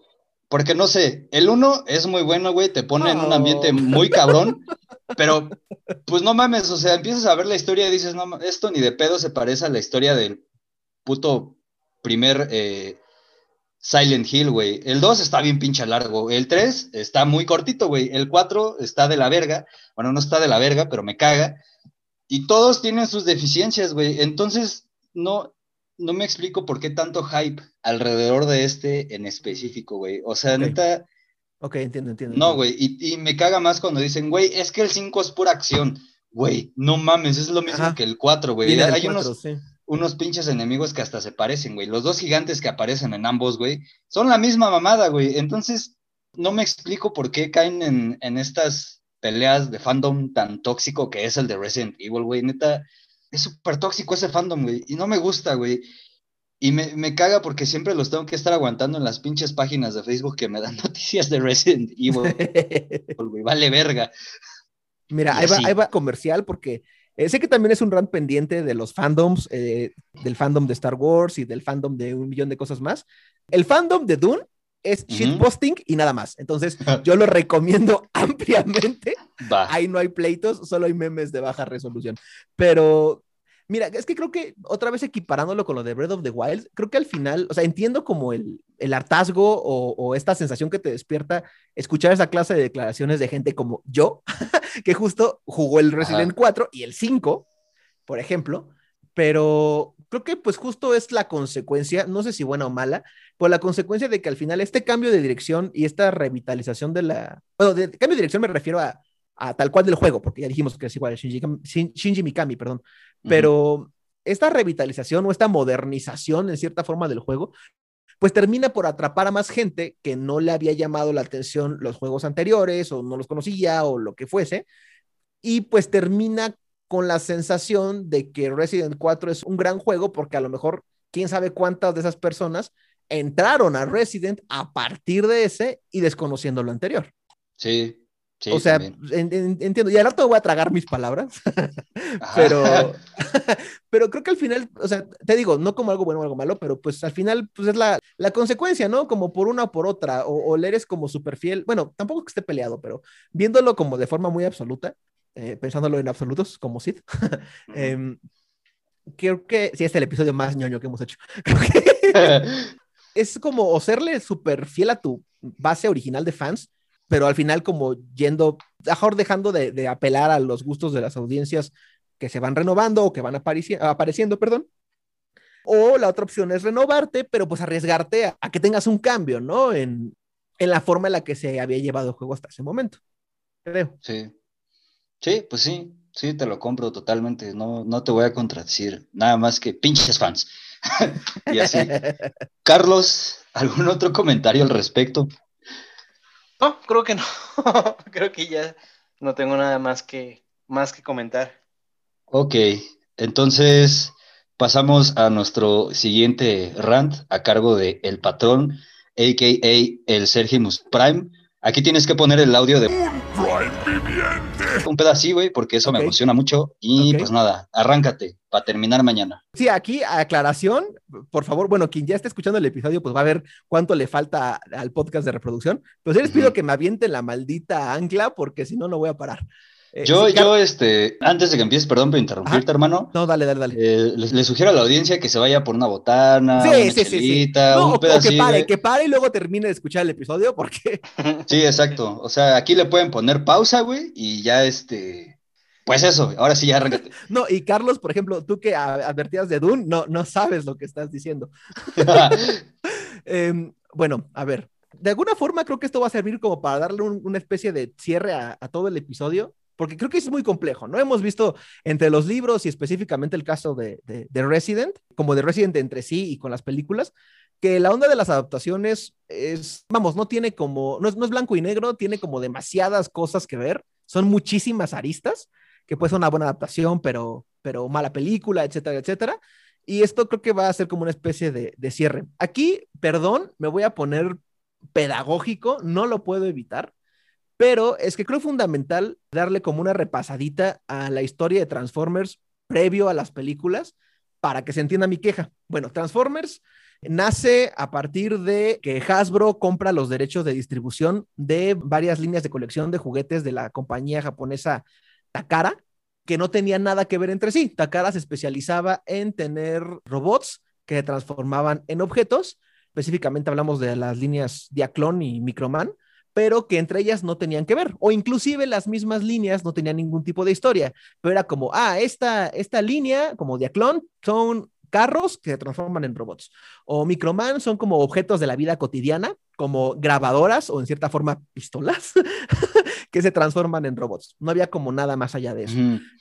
C: Porque no sé, el uno es muy bueno, güey, te pone en un ambiente muy cabrón, pero pues no mames, o sea, empiezas a ver la historia y dices, no, esto ni de pedo se parece a la historia del puto primer eh, Silent Hill, güey. El 2 está bien pinche largo, el 3 está muy cortito, güey. El 4 está de la verga, bueno, no está de la verga, pero me caga. Y todos tienen sus deficiencias, güey. Entonces, no, no me explico por qué tanto hype alrededor de este en específico, güey. O sea,
B: Ok.
C: neta,
B: Ok, entiendo, entiendo.
C: no, güey. Y, y me caga más cuando dicen, güey, es que el 5 es pura acción. Güey, no mames, es lo mismo
B: Ajá.
C: que el 4, güey. Hay
B: cuatro,
C: unos,
B: sí.
C: Unos pinches enemigos que hasta se parecen, güey. Los dos gigantes que aparecen en ambos, güey, son la misma mamada, güey. Entonces, no me explico por qué caen en, en estas peleas de fandom tan tóxico que es el de Resident Evil, güey. Neta, es súper tóxico ese fandom, güey. Y no me gusta, güey. Y me, me caga porque siempre los tengo que estar aguantando en las pinches páginas de Facebook que me dan noticias de Resident Evil, güey. Vale verga.
B: Mira, ahí va, ahí va comercial porque Eh, sé que también es un rant pendiente de los fandoms, eh, del fandom de Star Wars y del fandom de un millón de cosas más. El fandom de Dune es shitposting y nada más. Entonces, yo lo recomiendo ampliamente. Ahí no hay pleitos, solo hay memes de baja resolución. Pero Mira, es que creo que otra vez equiparándolo con lo de Breath of the Wild, creo que al final, o sea, entiendo como el, el hartazgo o, esta sensación que te despierta escuchar esa clase de declaraciones de gente como yo, que justo jugó el Resident 4 y el 5, por ejemplo, pero creo que pues justo es la consecuencia, no sé si buena o mala, pero la consecuencia de que al final este cambio de dirección y esta revitalización de la, bueno, de cambio de dirección me refiero a a tal cual del juego, porque ya dijimos que es igual a Shinji, Mikami, perdón. Pero esta revitalización o esta modernización en cierta forma del juego, pues termina por atrapar a más gente que no le había llamado la atención los juegos anteriores o no los conocía o lo que fuese. Y pues termina con la sensación de que Resident 4 es un gran juego porque a lo mejor quién sabe cuántas de esas personas entraron a Resident a partir de ese y desconociendo lo anterior.
C: Sí,
B: o sea, entiendo. Y al rato voy a tragar mis palabras, pero, pero creo que al final, o sea, te digo, no como algo bueno o algo malo, pero pues al final, pues es la, la consecuencia, ¿no? Como por una o por otra, o, le eres como súper fiel. Bueno, tampoco que esté peleado, pero viéndolo como de forma muy absoluta, eh, pensándolo en absolutos, como Sid. Em, creo que sí, este es el episodio más ñoño que hemos hecho. Creo que es como o serle súper fiel a tu base original de fans pero al final como yendo, mejor dejando de, apelar a los gustos de las audiencias que se van renovando o que van apareciendo, perdón. O la otra opción es renovarte, pero pues arriesgarte a, que tengas un cambio, ¿no? En, en, la forma en la que se había llevado el juego hasta ese momento. Creo.
C: Sí. Sí, pues sí, sí, te lo compro totalmente. No, no te voy a contradecir. Nada más que pinches fans. y así. Carlos, ¿algún otro comentario al respecto?
D: No, creo que no. creo que ya no tengo nada más que, más que comentar.
C: Ok, entonces pasamos a nuestro siguiente rant a cargo de El Patrón, a.k.a. el Sergimus Prime. Aquí tienes que poner el audio de... Un Prime viviente. Un pedacito, güey, porque eso me emociona mucho. Y pues nada, arráncate para terminar mañana.
B: Sí, aquí aclaración, por favor, bueno, quien ya esté escuchando el episodio, pues va a ver cuánto le falta al podcast de reproducción. Pues les pido que me avienten la maldita ancla, porque si no, no voy a parar.
C: Eh, yo, yo, este, antes de que empieces, perdón por interrumpirte, hermano.
B: No, dale, dale, dale.
C: Eh, le, sugiero a la audiencia que se vaya por una botana, sí, una sí, sí, un
B: o, que pare, que pare y luego termine de escuchar el episodio, porque.
C: Sí, exacto. O sea, aquí le pueden poner pausa, güey, y ya este. Pues eso, ahora sí ya arráncate.
B: no, y Carlos, por ejemplo, tú que advertías de Dune, no, no sabes lo que estás diciendo. Em, bueno, a ver. De alguna forma creo que esto va a servir como para darle una especie de cierre a todo el episodio porque creo que es muy complejo, ¿no? Hemos visto entre los libros y específicamente el caso de, de, Resident, como de Resident entre sí y con las películas, que la onda de las adaptaciones es, vamos, no tiene como, no es, no es blanco y negro, tiene como demasiadas cosas que ver, son muchísimas aristas, que puede ser una buena adaptación, pero, pero mala película, etcétera, etcétera. Y esto creo que va a ser como una especie de, de cierre. Aquí, perdón, me voy a poner pedagógico, no lo puedo evitar pero es que creo fundamental darle como una repasadita a la historia de Transformers previo a las películas para que se entienda mi queja. Bueno, Transformers nace a partir de que Hasbro compra los derechos de distribución de varias líneas de colección de juguetes de la compañía japonesa Takara, que no tenían nada que ver entre sí. Takara se especializaba en tener robots que se transformaban en objetos. Específicamente hablamos de las líneas Diaclone y Microman, pero que entre ellas no tenían que ver, o inclusive las mismas líneas no tenían ningún tipo de historia, pero era como, ah, esta, esta línea, como Diaclón, son carros que se transforman en robots, o Microman son como objetos de la vida cotidiana, como grabadoras o en cierta forma pistolas que se transforman en robots. No había como nada más allá de eso.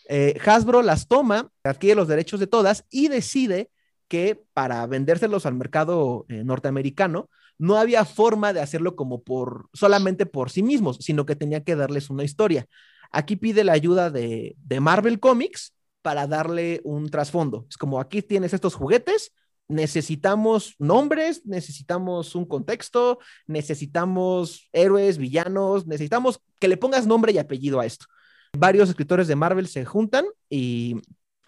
B: Eh, Hasbro las toma, adquiere los derechos de todas y decide que para vendérselos al mercado eh, norteamericano, no había forma de hacerlo como por solamente por sí mismos, sino que tenía que darles una historia. Aquí pide la ayuda de, Marvel Comics para darle un trasfondo. Es como aquí tienes estos juguetes, necesitamos nombres, necesitamos un contexto, necesitamos héroes, villanos, necesitamos que le pongas nombre y apellido a esto. varios escritores de Marvel se juntan y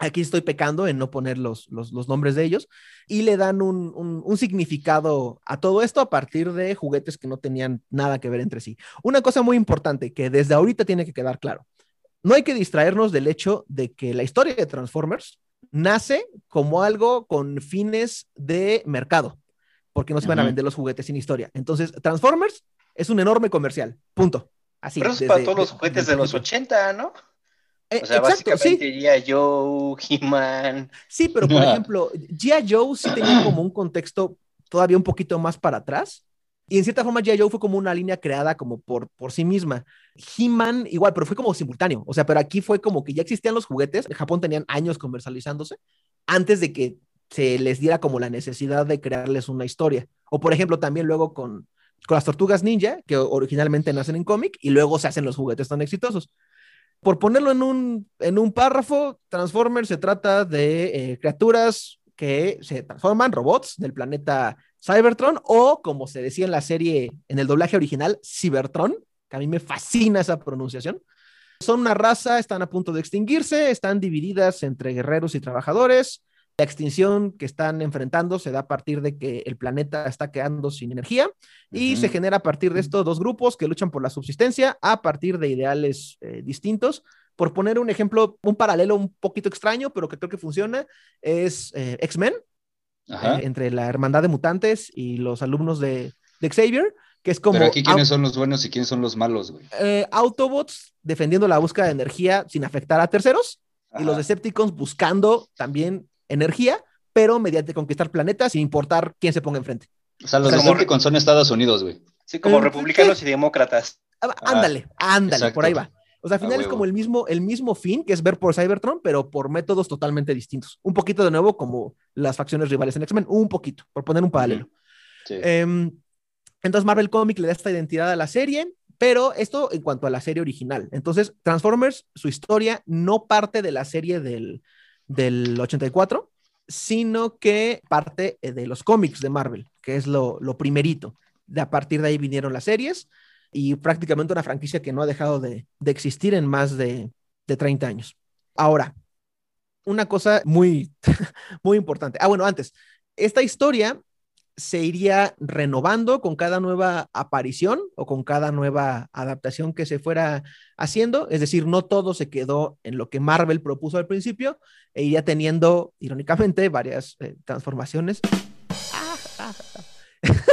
B: aquí estoy pecando en no poner los, los, nombres de ellos, y le dan un, un, significado a todo esto a partir de juguetes que no tenían nada que ver entre sí. Una cosa muy importante que desde ahorita tiene que quedar claro, no hay que distraernos del hecho de que la historia de Transformers nace como algo con fines de mercado, porque no se van a vender los juguetes sin historia. Entonces, Transformers es un enorme comercial, punto. Así,
D: Pero eso es para todos los juguetes de, los 80, ¿no?
B: Eh, o sea, exacto, básicamente
D: sí. G.I. Joe, He-Man.
B: Sí, pero por ejemplo, G.I. Joe sí tenía como un contexto todavía un poquito más para atrás. Y en cierta forma, G.I. Joe fue como una línea creada como por, por sí misma. He-Man igual, pero fue como simultáneo. O sea, pero aquí fue como que ya existían los juguetes. En Japón tenían años comercializándose antes de que se les diera como la necesidad de crearles una historia. O por ejemplo, también luego con, con las tortugas ninja, que originalmente nacen en cómic y luego se hacen los juguetes tan exitosos. Por ponerlo en un, en un párrafo, Transformers se trata de eh, criaturas que se transforman, robots del planeta Cybertron o como se decía en la serie, en el doblaje original, Cybertron, que a mí me fascina esa pronunciación. Son una raza, están a punto de extinguirse, están divididas entre guerreros y trabajadores. La extinción que están enfrentando se da a partir de que el planeta está quedando sin energía y se genera a partir de esto dos grupos que luchan por la subsistencia a partir de ideales eh, distintos por poner un ejemplo, un paralelo un poquito extraño, pero que creo que funciona, es eh, X-Men, eh, entre la hermandad de mutantes y los alumnos de, Xavier, que es como...
C: Pero aquí, ¿quiénes son los buenos y quiénes son los malos, güey?
B: Eh, Autobots defendiendo la búsqueda de energía sin afectar a terceros, y los Decepticons buscando también energía, pero mediante conquistar planetas sin importar quién se ponga enfrente.
C: O sea, los Decepticons son Estados Unidos, güey.
D: Sí, como republicanos y demócratas.
B: Ah, ándale, ándale, por ahí va. O sea, al final es como el mismo, el mismo fin, que es ver por Cybertron, pero por métodos totalmente distintos. Un poquito de nuevo como las facciones rivales en X-Men, un poquito, por poner un paralelo. Em, entonces Marvel Comics le da esta identidad a la serie, pero esto en cuanto a la serie original. Entonces, Transformers, su historia no parte de la serie del, del 84, sino que parte eh, de los cómics de Marvel, que es lo, lo primerito. De a partir de ahí vinieron las series y prácticamente una franquicia que no ha dejado de, existir en más de, de 30 años. Ahora, una cosa muy, muy importante. Ah, bueno, antes, esta historia se iría renovando con cada nueva aparición o con cada nueva adaptación que se fuera haciendo. Es decir, no todo se quedó en lo que Marvel propuso al principio e iría teniendo, irónicamente, varias eh, transformaciones.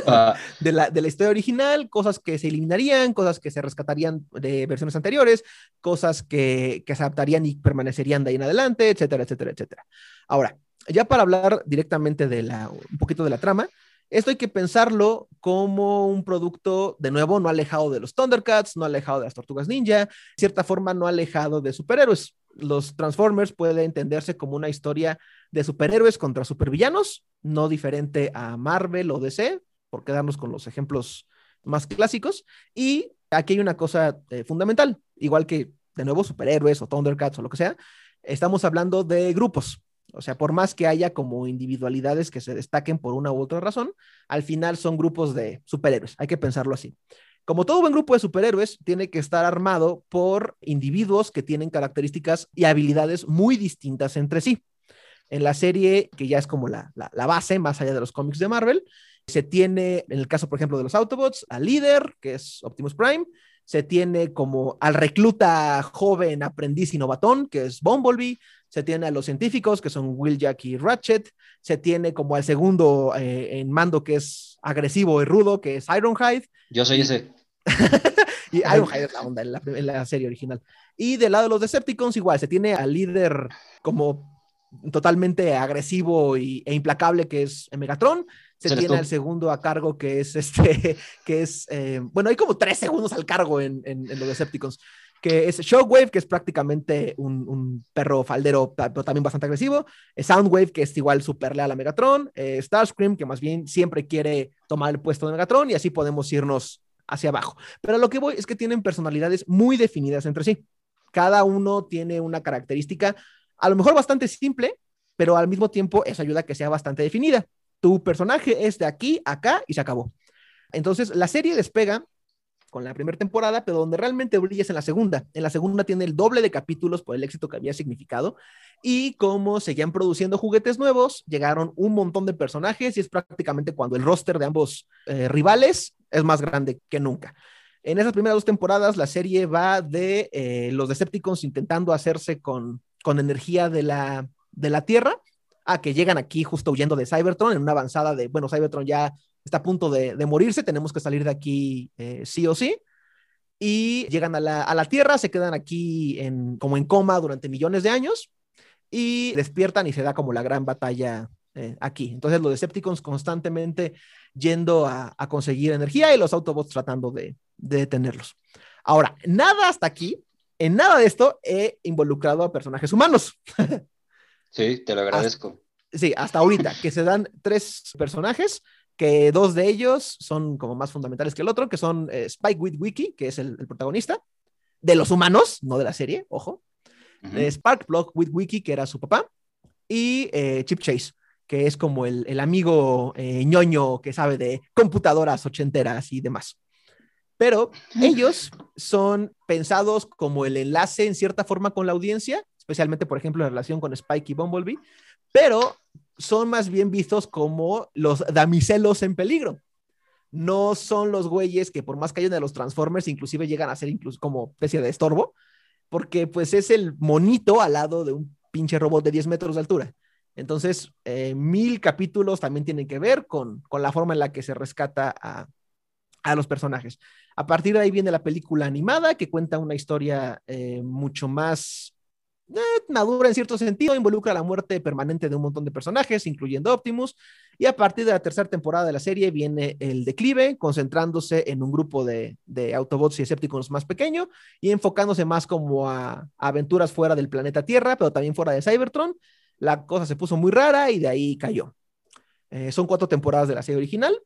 B: Ah. de, la, de la historia original, cosas que se eliminarían, cosas que se rescatarían de versiones anteriores, cosas que, que se adaptarían y permanecerían de ahí en adelante, etcétera, etcétera, etcétera. Ahora, ya para hablar directamente de la, un poquito de la trama, esto hay que pensarlo como un producto, de nuevo, no alejado de los Thundercats, no alejado de las Tortugas Ninja, de cierta forma no alejado de superhéroes. Los Transformers puede entenderse como una historia de superhéroes contra supervillanos, no diferente a Marvel o DC, por quedarnos con los ejemplos más clásicos. Y aquí hay una cosa eh, fundamental, igual que de nuevo superhéroes o Thundercats o lo que sea, estamos hablando de grupos. O sea, por más que haya como individualidades que se destaquen por una u otra razón, al final son grupos de superhéroes. Hay que pensarlo así. Como todo buen grupo de superhéroes, tiene que estar armado por individuos que tienen características y habilidades muy distintas entre sí. En la serie, que ya es como la, la base, más allá de los cómics de Marvel, se tiene, en el caso, por ejemplo, de los Autobots, al líder, que es Optimus Prime. Se tiene como al recluta joven aprendiz y novatón, que es Bumblebee. Se tiene a los científicos, que son Jack y Ratchet. Se tiene como al segundo eh, en mando, que es agresivo y rudo, que es Ironhide.
C: Yo soy ese.
B: y Ironhide es la onda en la, en la serie original. Y del lado de los Decepticons, igual, se tiene al líder como totalmente agresivo y, e implacable que es Megatron. Se tiene al segundo a cargo que es este, que es, eh, bueno, hay como tres segundos al cargo en, en, los Decepticons, que es Shockwave, que es prácticamente un, perro faldero, pero también bastante agresivo. Soundwave, que es igual super leal a Megatron. Eh, Starscream, que más bien siempre quiere tomar el puesto de Megatron y así podemos irnos hacia abajo. Pero lo que voy es que tienen personalidades muy definidas entre sí. Cada uno tiene una característica a lo mejor bastante simple, pero al mismo tiempo eso ayuda a que sea bastante definida. Tu personaje es de aquí, acá y se acabó. Entonces, la serie despega con la primera temporada, pero donde realmente brilla es en la segunda. En la segunda tiene el doble de capítulos por el éxito que había significado. Y como seguían produciendo juguetes nuevos, llegaron un montón de personajes y es prácticamente cuando el roster de ambos eh, rivales es más grande que nunca. En esas primeras dos temporadas, la serie va de eh, los Decepticons intentando hacerse con, con energía de la, de la Tierra, a que llegan aquí justo huyendo de Cybertron en una avanzada de, bueno, Cybertron ya está a punto de, morirse, tenemos que salir de aquí eh, sí o sí. Y llegan a la, Tierra, se quedan aquí en, como en coma durante millones de años y despiertan y se da como la gran batalla eh, aquí. Entonces los Decepticons constantemente yendo a, conseguir energía y los Autobots tratando de, detenerlos. Ahora, nada hasta aquí, en nada de esto he involucrado a personajes humanos.
C: Sí, te lo agradezco.
B: sí, hasta ahorita, que se dan tres personajes que dos de ellos son como más fundamentales que el otro, que son eh, Spike Witwicky, que es el, protagonista, de los humanos, no de la serie, ojo, uh Sparkplug Witwicky, que era su papá, y eh, Chip Chase, que es como el, amigo ñoño que sabe de computadoras ochenteras y demás. Pero ellos son pensados como el enlace en cierta forma con la audiencia, especialmente, por ejemplo, en relación con Spike y Bumblebee, pero son más bien vistos como los damiselos en peligro. No son los güeyes que por más que hayan de los Transformers, inclusive llegan a ser incluso como especie de estorbo, porque pues es el monito al lado de un pinche robot de 10 metros de altura. Entonces, eh, mil capítulos también tienen que ver con, la forma en la que se rescata a, los personajes. A partir de ahí viene la película animada que cuenta una historia eh, mucho más eh, madura en cierto sentido, involucra la muerte permanente de un montón de personajes, incluyendo Optimus, y a partir de la tercera temporada de la serie viene el declive, concentrándose en un grupo de, Autobots y escépticos más pequeño y enfocándose más como a, aventuras fuera del planeta Tierra, pero también fuera de Cybertron. La cosa se puso muy rara y de ahí cayó. Eh, son cuatro temporadas de la serie original,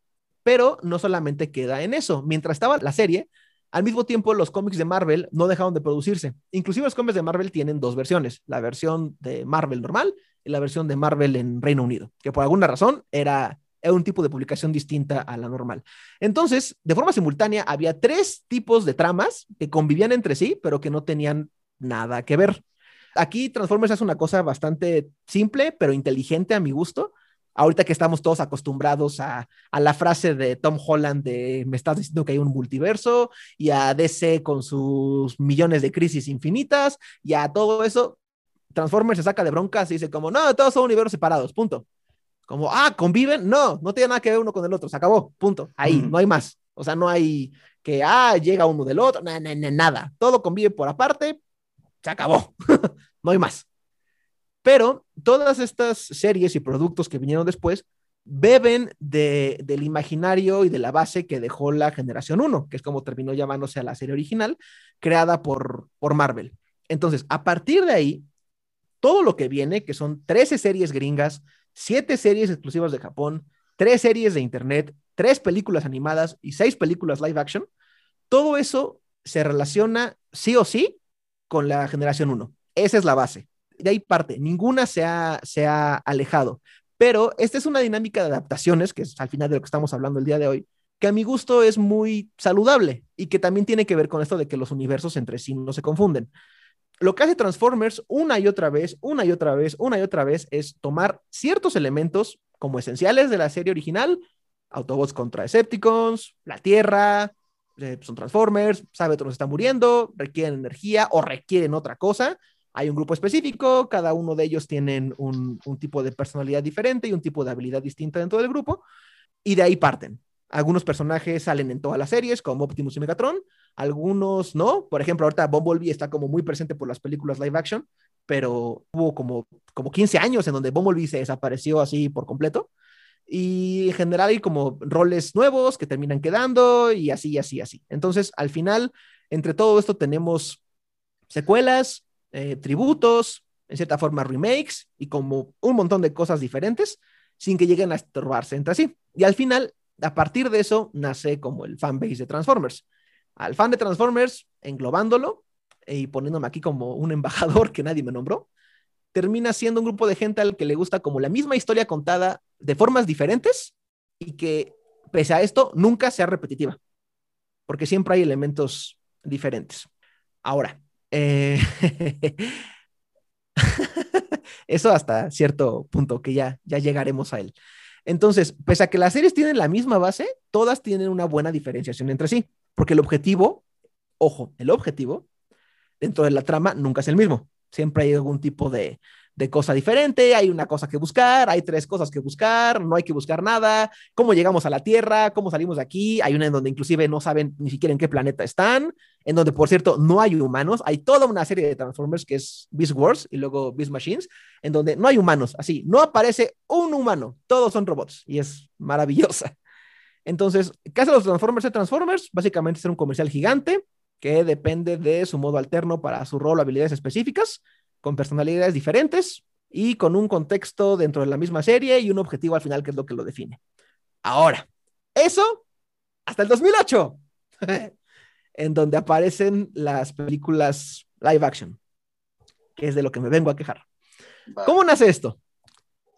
B: pero no solamente queda en eso. Mientras estaba la serie, al mismo tiempo, los cómics de Marvel no dejaron de producirse. Inclusive los cómics de Marvel tienen dos versiones, la versión de Marvel normal y la versión de Marvel en Reino Unido, que por alguna razón era, un tipo de publicación distinta a la normal. Entonces, de forma simultánea, había tres tipos de tramas que convivían entre sí, pero que no tenían nada que ver. Aquí Transformers es una cosa bastante simple, pero inteligente a mi gusto, ahorita que estamos todos acostumbrados a, la frase de Tom Holland de me estás diciendo que hay un multiverso y a DC con sus millones de crisis infinitas y a todo eso, Transformers se saca de broncas y dice como, no, todos son universos separados, punto. Como, ah, conviven, no, no tiene nada que ver uno con el otro, se acabó, punto, ahí, no hay más. O sea, no hay que, ah, llega uno del otro, nada, todo convive por aparte, se acabó, no hay más. Pero todas estas series y productos que vinieron después beben del imaginario y de la base que dejó la generación 1, que es como terminó llamándose a la serie original, creada por, por Marvel. Entonces, a partir de ahí, todo lo que viene, que son 13 series gringas, 7 series exclusivas de Japón, 3 series de Internet, 3 películas animadas y 6 películas live action, todo eso se relaciona sí o sí con la generación 1. Esa es la base de ahí parte, ninguna se ha, se ha alejado. Pero esta es una dinámica de adaptaciones, que es al final de lo que estamos hablando el día de hoy, que a mi gusto es muy saludable y que también tiene que ver con esto de que los universos entre sí no se confunden. Lo que hace Transformers una y otra vez, una y otra vez, una y otra vez es tomar ciertos elementos como esenciales de la serie original, Autobots contra Decepticons, la Tierra, eh, son Transformers, Cybertron está muriendo, requieren energía o requieren otra cosa, hay un grupo específico, cada uno de ellos tienen un, tipo de personalidad diferente y un tipo de habilidad distinta dentro del grupo, y de ahí parten. Algunos personajes salen en todas las series, como Optimus y Megatron, algunos no. Por ejemplo, ahorita Bumblebee está como muy presente por las películas live action, pero hubo como, como 15 años en donde Bumblebee se desapareció así por completo. Y en general hay como roles nuevos que terminan quedando y así, así, así. Entonces, al final, entre todo esto tenemos secuelas, eh, tributos, en cierta forma remakes y como un montón de cosas diferentes sin que lleguen a estorbarse entre sí. Y al final, a partir de eso, nace como el fanbase de Transformers. Al fan de Transformers, englobándolo y poniéndome aquí como un embajador que nadie me nombró, termina siendo un grupo de gente al que le gusta como la misma historia contada de formas diferentes y que, pese a esto, nunca sea repetitiva. porque siempre hay elementos diferentes. Ahora, eh, eso hasta cierto punto que ya, ya llegaremos a él. Entonces, pese a que las series tienen la misma base, todas tienen una buena diferenciación entre sí, porque el objetivo, ojo, el objetivo dentro de la trama nunca es el mismo. Siempre hay algún tipo de, de cosa diferente, hay una cosa que buscar, hay tres cosas que buscar, no hay que buscar nada, cómo llegamos a la Tierra, cómo salimos de aquí, hay una en donde inclusive no saben ni siquiera en qué planeta están, en donde por cierto no hay humanos, hay toda una serie de Transformers que es Beast Wars y luego Beast Machines, en donde no hay humanos, así, no aparece un humano, todos son robots y es maravillosa. Entonces, ¿qué hacen los Transformers de Transformers? Básicamente es un comercial gigante que depende de su modo alterno para su rol habilidades específicas con personalidades diferentes y con un contexto dentro de la misma serie y un objetivo al final que es lo que lo define. Ahora, eso hasta el 2008, en donde aparecen las películas live action, que es de lo que me vengo a quejar. ¿Cómo nace esto?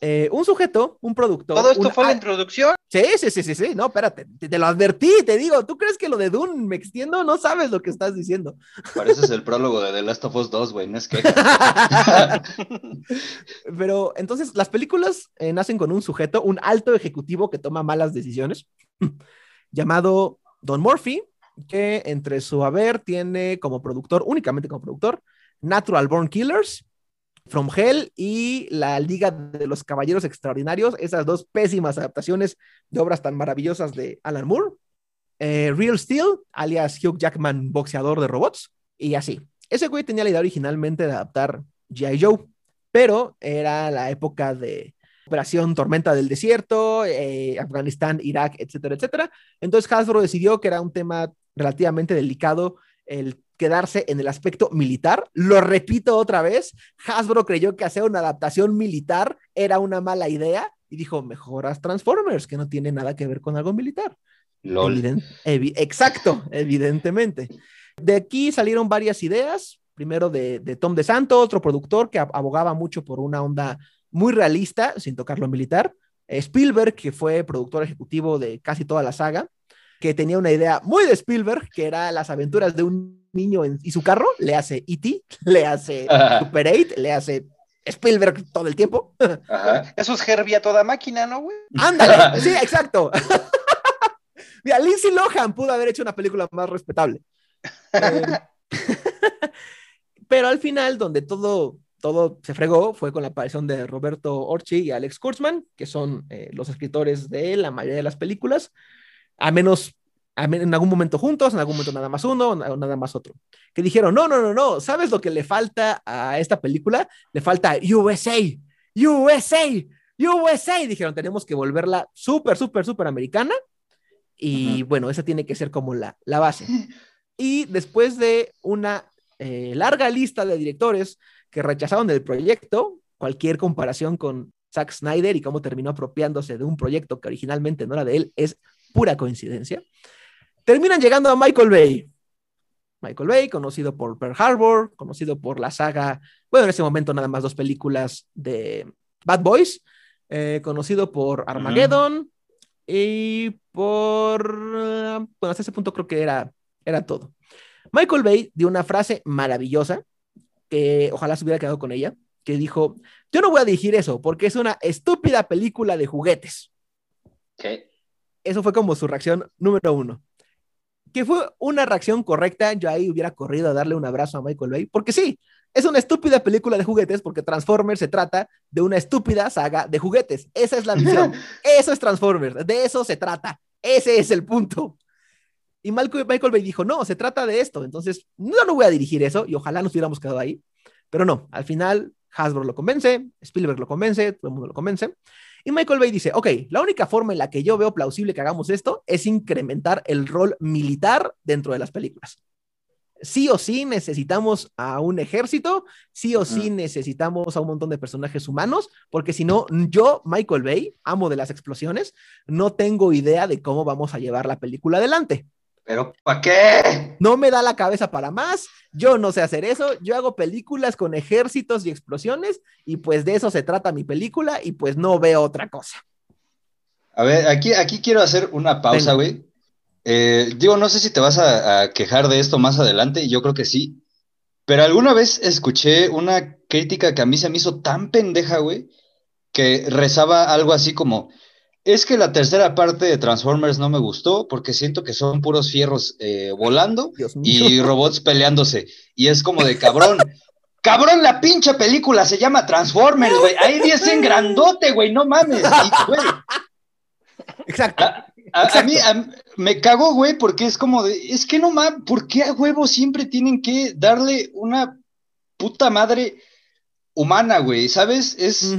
B: Eh, un sujeto, un productor.
D: ¿Todo esto fue la introducción?
B: Sí, sí, sí, sí, sí, no, espérate, te, lo advertí, te digo, ¿tú crees que lo de Dune me extiendo? No sabes lo que estás diciendo.
C: Pareces el prólogo de The Last of Us 2, güey, no es que.
B: Pero entonces, las películas eh, nacen con un sujeto, un alto ejecutivo que toma malas decisiones, llamado Don Murphy, que entre su haber tiene como productor, únicamente como productor, Natural Born Killers, From Hell y la Liga de los Caballeros Extraordinarios, esas dos pésimas adaptaciones de obras tan maravillosas de Alan Moore. Eh, Real Steel, alias Hugh Jackman, boxeador de robots, y así. Ese güey tenía la idea originalmente de adaptar G.I. Joe, pero era la época de Operación Tormenta del Desierto, eh, Afganistán, Irak, etcétera, etcétera. Entonces Hasbro decidió que era un tema relativamente delicado el quedarse en el aspecto militar. Lo repito otra vez, Hasbro creyó que hacer una adaptación militar era una mala idea y dijo, mejoras Transformers, que no tiene nada que ver con algo militar. exacto, evidentemente. De aquí salieron varias ideas, primero de, de Tom DeSanto, otro productor que abogaba mucho por una onda muy realista, sin tocar lo militar. Spielberg, que fue productor ejecutivo de casi toda la saga, que tenía una idea muy de Spielberg, que era las aventuras de un niño y su carro, le hace E.T., le hace Super 8, le hace Spielberg todo el tiempo.
D: Eso es Herbie a toda máquina, ¿no, güey?
B: Ándale, sí, exacto. Mira, Lindsay Lohan pudo haber hecho una película más respetable. Eh, pero al final, donde todo, todo se fregó, fue con la aparición de Roberto Orchi y Alex Kurtzman, que son eh, los escritores de la mayoría de las películas a menos en algún momento juntos, en algún momento nada más uno, nada más otro. Que dijeron, no, no, no, no, ¿sabes lo que le falta a esta película? Le falta USA, USA, USA. Dijeron, tenemos que volverla súper, súper, súper americana. Y bueno, esa tiene que ser como la, la base. Y después de una eh, larga lista de directores que rechazaron el proyecto, cualquier comparación con Zack Snyder y cómo terminó apropiándose de un proyecto que originalmente no era de él es pura coincidencia, terminan llegando a Michael Bay. Michael Bay, conocido por Pearl Harbor, conocido por la saga, bueno, en ese momento nada más dos películas de Bad Boys, eh, conocido por Armageddon y por, bueno, hasta ese punto creo que era, era todo. Michael Bay dio una frase maravillosa, que ojalá se hubiera quedado con ella, que dijo, yo no voy a dirigir eso porque es una estúpida película de juguetes.
C: ¿Qué?
B: Eso fue como su reacción número uno. Que fue una reacción correcta, yo ahí hubiera corrido a darle un abrazo a Michael Bay, porque sí, es una estúpida película de juguetes, porque Transformers se trata de una estúpida saga de juguetes. Esa es la visión. eso es Transformers, de eso se trata. Ese es el punto. Y Michael, Michael Bay dijo, no, se trata de esto. Entonces, no, no voy a dirigir eso y ojalá nos hubiéramos quedado ahí. Pero no, al final Hasbro lo convence, Spielberg lo convence, todo el mundo lo convence. Y Michael Bay dice, ok, la única forma en la que yo veo plausible que hagamos esto es incrementar el rol militar dentro de las películas. Sí o sí necesitamos a un ejército, sí o sí necesitamos a un montón de personajes humanos, porque si no, yo, Michael Bay, amo de las explosiones, no tengo idea de cómo vamos a llevar la película adelante.
C: ¿Pero para qué?
B: No me da la cabeza para más, yo no sé hacer eso, yo hago películas con ejércitos y explosiones y pues de eso se trata mi película y pues no veo otra cosa.
C: A ver, aquí, aquí quiero hacer una pausa, güey. Eh, digo, no sé si te vas a, a, quejar de esto más adelante, yo creo que sí. Pero alguna vez escuché una crítica que a mí se me hizo tan pendeja, güey, que rezaba algo así como, es que la tercera parte de Transformers no me gustó porque siento que son puros fierros eh, volando y robots peleándose. Y es como de cabrón. Cabrón, la pinche película se llama Transformers, güey. Ahí en grandote, güey, no mames.
B: Exacto.
C: A, mí me cago, güey, porque es como de, es que no mames, ¿por qué a huevo siempre tienen que darle una puta madre humana, güey? ¿Sabes? Es,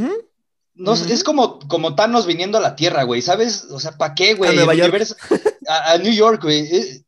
C: no, Es como, como Thanos viniendo a la Tierra, güey, ¿sabes? O sea, ¿para qué, güey? A
B: Nueva York.
C: a, New York, güey. Eh,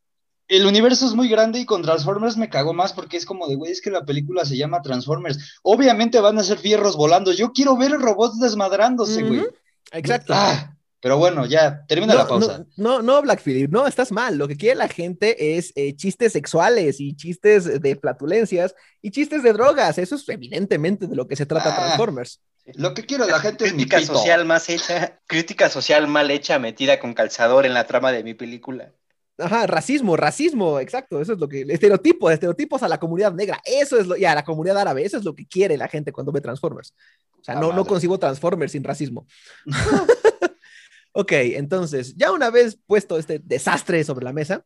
C: el universo es muy grande y con Transformers me cago más porque es como de, güey, es que la película se llama Transformers. Obviamente van a ser fierros volando. Yo quiero ver robots desmadrándose, güey.
B: Exacto.
C: Ah, pero bueno, ya, termina la pausa.
B: No, no, Black Phillip, no, estás mal. Lo que quiere la gente es eh, chistes sexuales y chistes de flatulencias y chistes de drogas. Eso es evidentemente de lo que se trata ah. Transformers.
C: Lo que quiero la gente
D: crítica social más hecha, crítica social mal hecha metida con calzador en la trama de mi película.
B: Ajá, racismo, racismo, exacto, eso es lo que, estereotipo, estereotipos a la comunidad negra, eso es lo, y a la comunidad árabe, eso es lo que quiere la gente cuando ve Transformers. O sea, no, no consigo Transformers sin racismo. ok, entonces, ya una vez puesto este desastre sobre la mesa,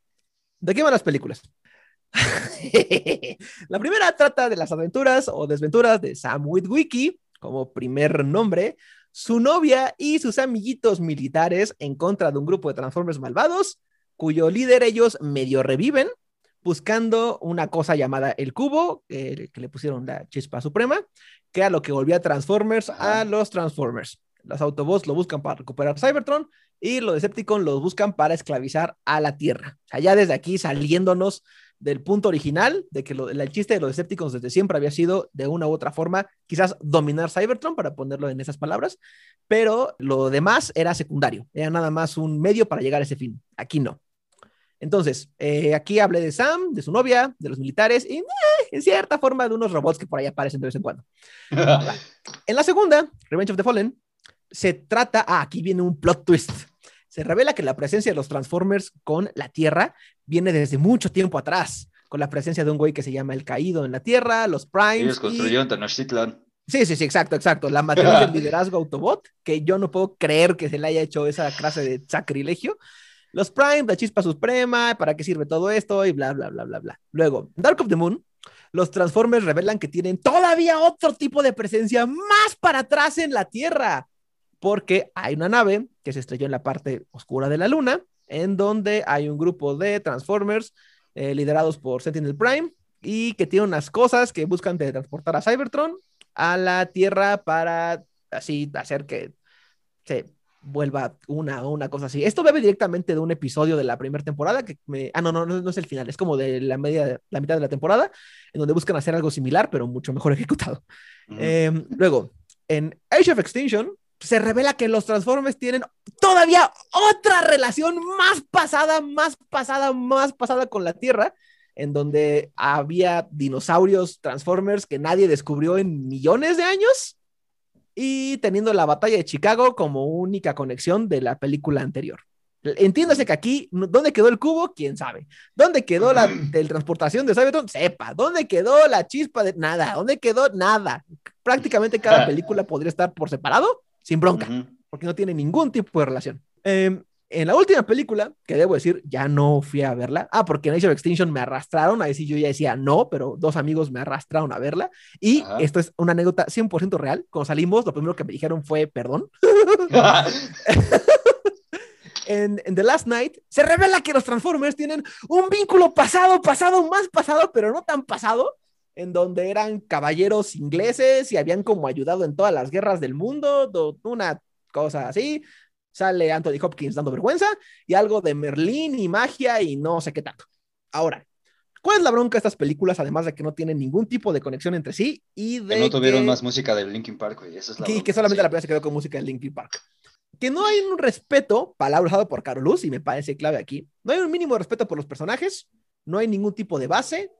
B: ¿de qué van las películas? la primera trata de las aventuras o desventuras de Sam Witwicky, como primer nombre, su novia y sus amiguitos militares en contra de un grupo de Transformers malvados, cuyo líder ellos medio reviven, buscando una cosa llamada el cubo, que le pusieron la chispa suprema, que era lo que volvía a Transformers a los Transformers. Los Autobots lo buscan para recuperar Cybertron y los Decepticons los buscan para esclavizar a la Tierra. O sea, ya desde aquí saliéndonos del punto original, de que el chiste de los Decepticons desde siempre había sido, de una u otra forma, quizás dominar Cybertron, para ponerlo en esas palabras, pero lo demás era secundario, era nada más un medio para llegar a ese fin. Aquí no. Entonces, eh, aquí hablé de Sam, de su novia, de los militares y, eh, en cierta forma, de unos robots que por ahí aparecen de vez en cuando. en la segunda, Revenge of the Fallen, se trata, ah, aquí viene un plot twist se revela que la presencia de los Transformers con la Tierra viene desde mucho tiempo atrás, con la presencia de un güey que se llama El Caído en la Tierra, los Primes.
C: Ellos construyeron Tenochtitlan.
B: Sí, sí, sí, exacto, exacto. La matriz del liderazgo Autobot, que yo no puedo creer que se le haya hecho esa clase de sacrilegio. Los Primes, la chispa suprema, ¿para qué sirve todo esto? Y bla, bla, bla, bla, bla. Luego, Dark of the Moon, los Transformers revelan que tienen todavía otro tipo de presencia más para atrás en la Tierra porque hay una nave que se estrelló en la parte oscura de la luna, en donde hay un grupo de Transformers eh, liderados por Sentinel Prime y que tiene unas cosas que buscan transportar a Cybertron a la Tierra para así hacer que se vuelva una una cosa así. Esto bebe directamente de un episodio de la primera temporada que me... Ah, no, no, no, es el final, es como de la, media, la mitad de la temporada, en donde buscan hacer algo similar, pero mucho mejor ejecutado. Em, luego, en Age of Extinction, se revela que los Transformers tienen todavía otra relación más pasada, más pasada, más pasada con la Tierra, en donde había dinosaurios Transformers que nadie descubrió en millones de años y teniendo la batalla de Chicago como única conexión de la película anterior. Entiéndase que aquí, ¿dónde quedó el cubo? ¿Quién sabe? ¿Dónde quedó la teletransportación de Cybertron? Sepa. ¿Dónde quedó la chispa de nada? ¿Dónde quedó nada? Prácticamente cada película podría estar por separado sin bronca, porque no tiene ningún tipo de relación. Em, en la última película, que debo decir, ya no fui a verla. Ah, porque en Age of Extinction me arrastraron, ahí sí yo ya decía no, pero dos amigos me arrastraron a verla. Y esto es una anécdota 100% real. Cuando salimos, lo primero que me dijeron fue perdón. en, en, The Last Night se revela que los Transformers tienen un vínculo pasado, pasado, más pasado, pero no tan pasado, en donde eran caballeros ingleses y habían como ayudado en todas las guerras del mundo, una cosa así. Sale Anthony Hopkins dando vergüenza y algo de Merlín y magia y no sé qué tanto. Ahora, ¿cuál es la bronca de estas películas? Además de que no tienen ningún tipo de conexión entre sí y de.
C: Que no tuvieron más música de Linkin Park, güey. Esa es la
B: que, que solamente la primera se quedó con música de Linkin Park. Que no hay un respeto, palabra usada por Carlos, y me parece clave aquí. No hay un mínimo de respeto por los personajes, no hay ningún tipo de base,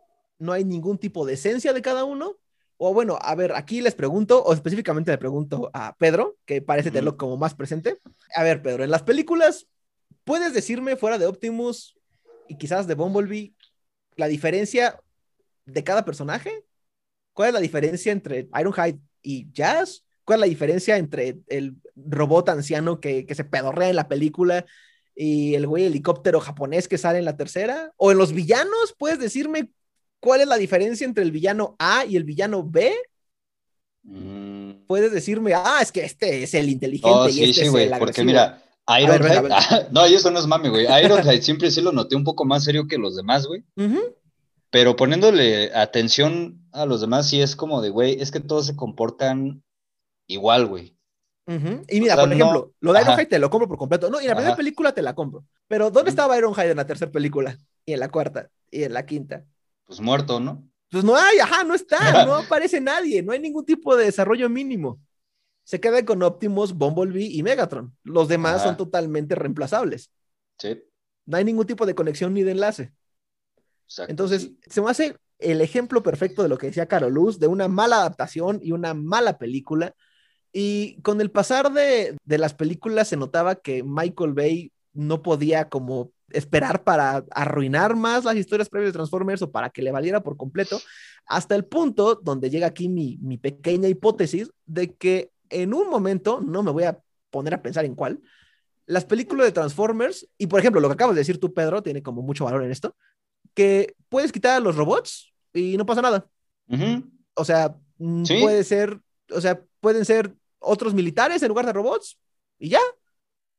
B: no hay ningún tipo de esencia de cada uno. O bueno, a ver, aquí les pregunto, o específicamente le pregunto a Pedro, que parece tenerlo como más presente. A ver, Pedro, en las películas, ¿puedes decirme fuera de Optimus y quizás de Bumblebee, la diferencia de cada personaje. ¿Cuál es la diferencia entre Ironhide y Jazz? ¿Cuál es la diferencia entre el robot anciano que, que se pedorrea en la película y el güey helicóptero japonés que sale en la tercera? ¿O en los villanos? ¿Puedes decirme cuál es la diferencia entre el villano A y el villano B?
C: Mm.
B: Puedes decirme, ah, es que este es el inteligente
C: Oh,
B: y
C: sí,
B: este
C: sí,
B: es
C: güey,
B: el
C: porque mira, Ironhide, no, y eso no es mame, güey. Ironhide siempre sí lo noté un poco más serio que los demás, güey. Pero poniéndole atención a los demás, sí es como de, güey, es que todos se comportan igual, güey.
B: Y mira,
C: O sea,
B: por ejemplo,
C: no-
B: lo de. Ironhide te lo compro por completo. No, y en la primera
C: Ajá.
B: película te la compro. Pero ¿dónde
C: Ujú.
B: estaba Ironhide en la tercera película? Y en la cuarta, y en la quinta.
C: Pues muerto, ¿no?
B: Pues no hay, ajá, no está, no aparece nadie, no hay ningún tipo de desarrollo mínimo. Se queda con Optimus, Bumblebee y Megatron. Los demás
C: Ajá.
B: son totalmente reemplazables.
C: Sí,
B: No hay ningún tipo de conexión ni de enlace.
C: exacto.
B: Entonces,
C: sí.
B: se me hace el ejemplo perfecto de lo que decía Carol Luz, de una mala adaptación y una mala película. Y con el pasar de, de las películas se notaba que Michael Bay no podía como esperar para arruinar más las historias previas de Transformers o para que le valiera por completo, hasta el punto donde llega aquí mi, mi pequeña hipótesis de que en un momento, no me voy a poner a pensar en cuál, las películas de Transformers, y por ejemplo, lo que acabas de decir tú, Pedro, tiene como mucho valor en esto, que puedes quitar a los robots y no pasa nada.
C: Ujú.
B: O sea, mm,
C: Sí.
B: puede ser, o sea, pueden ser otros militares en lugar de robots y ya.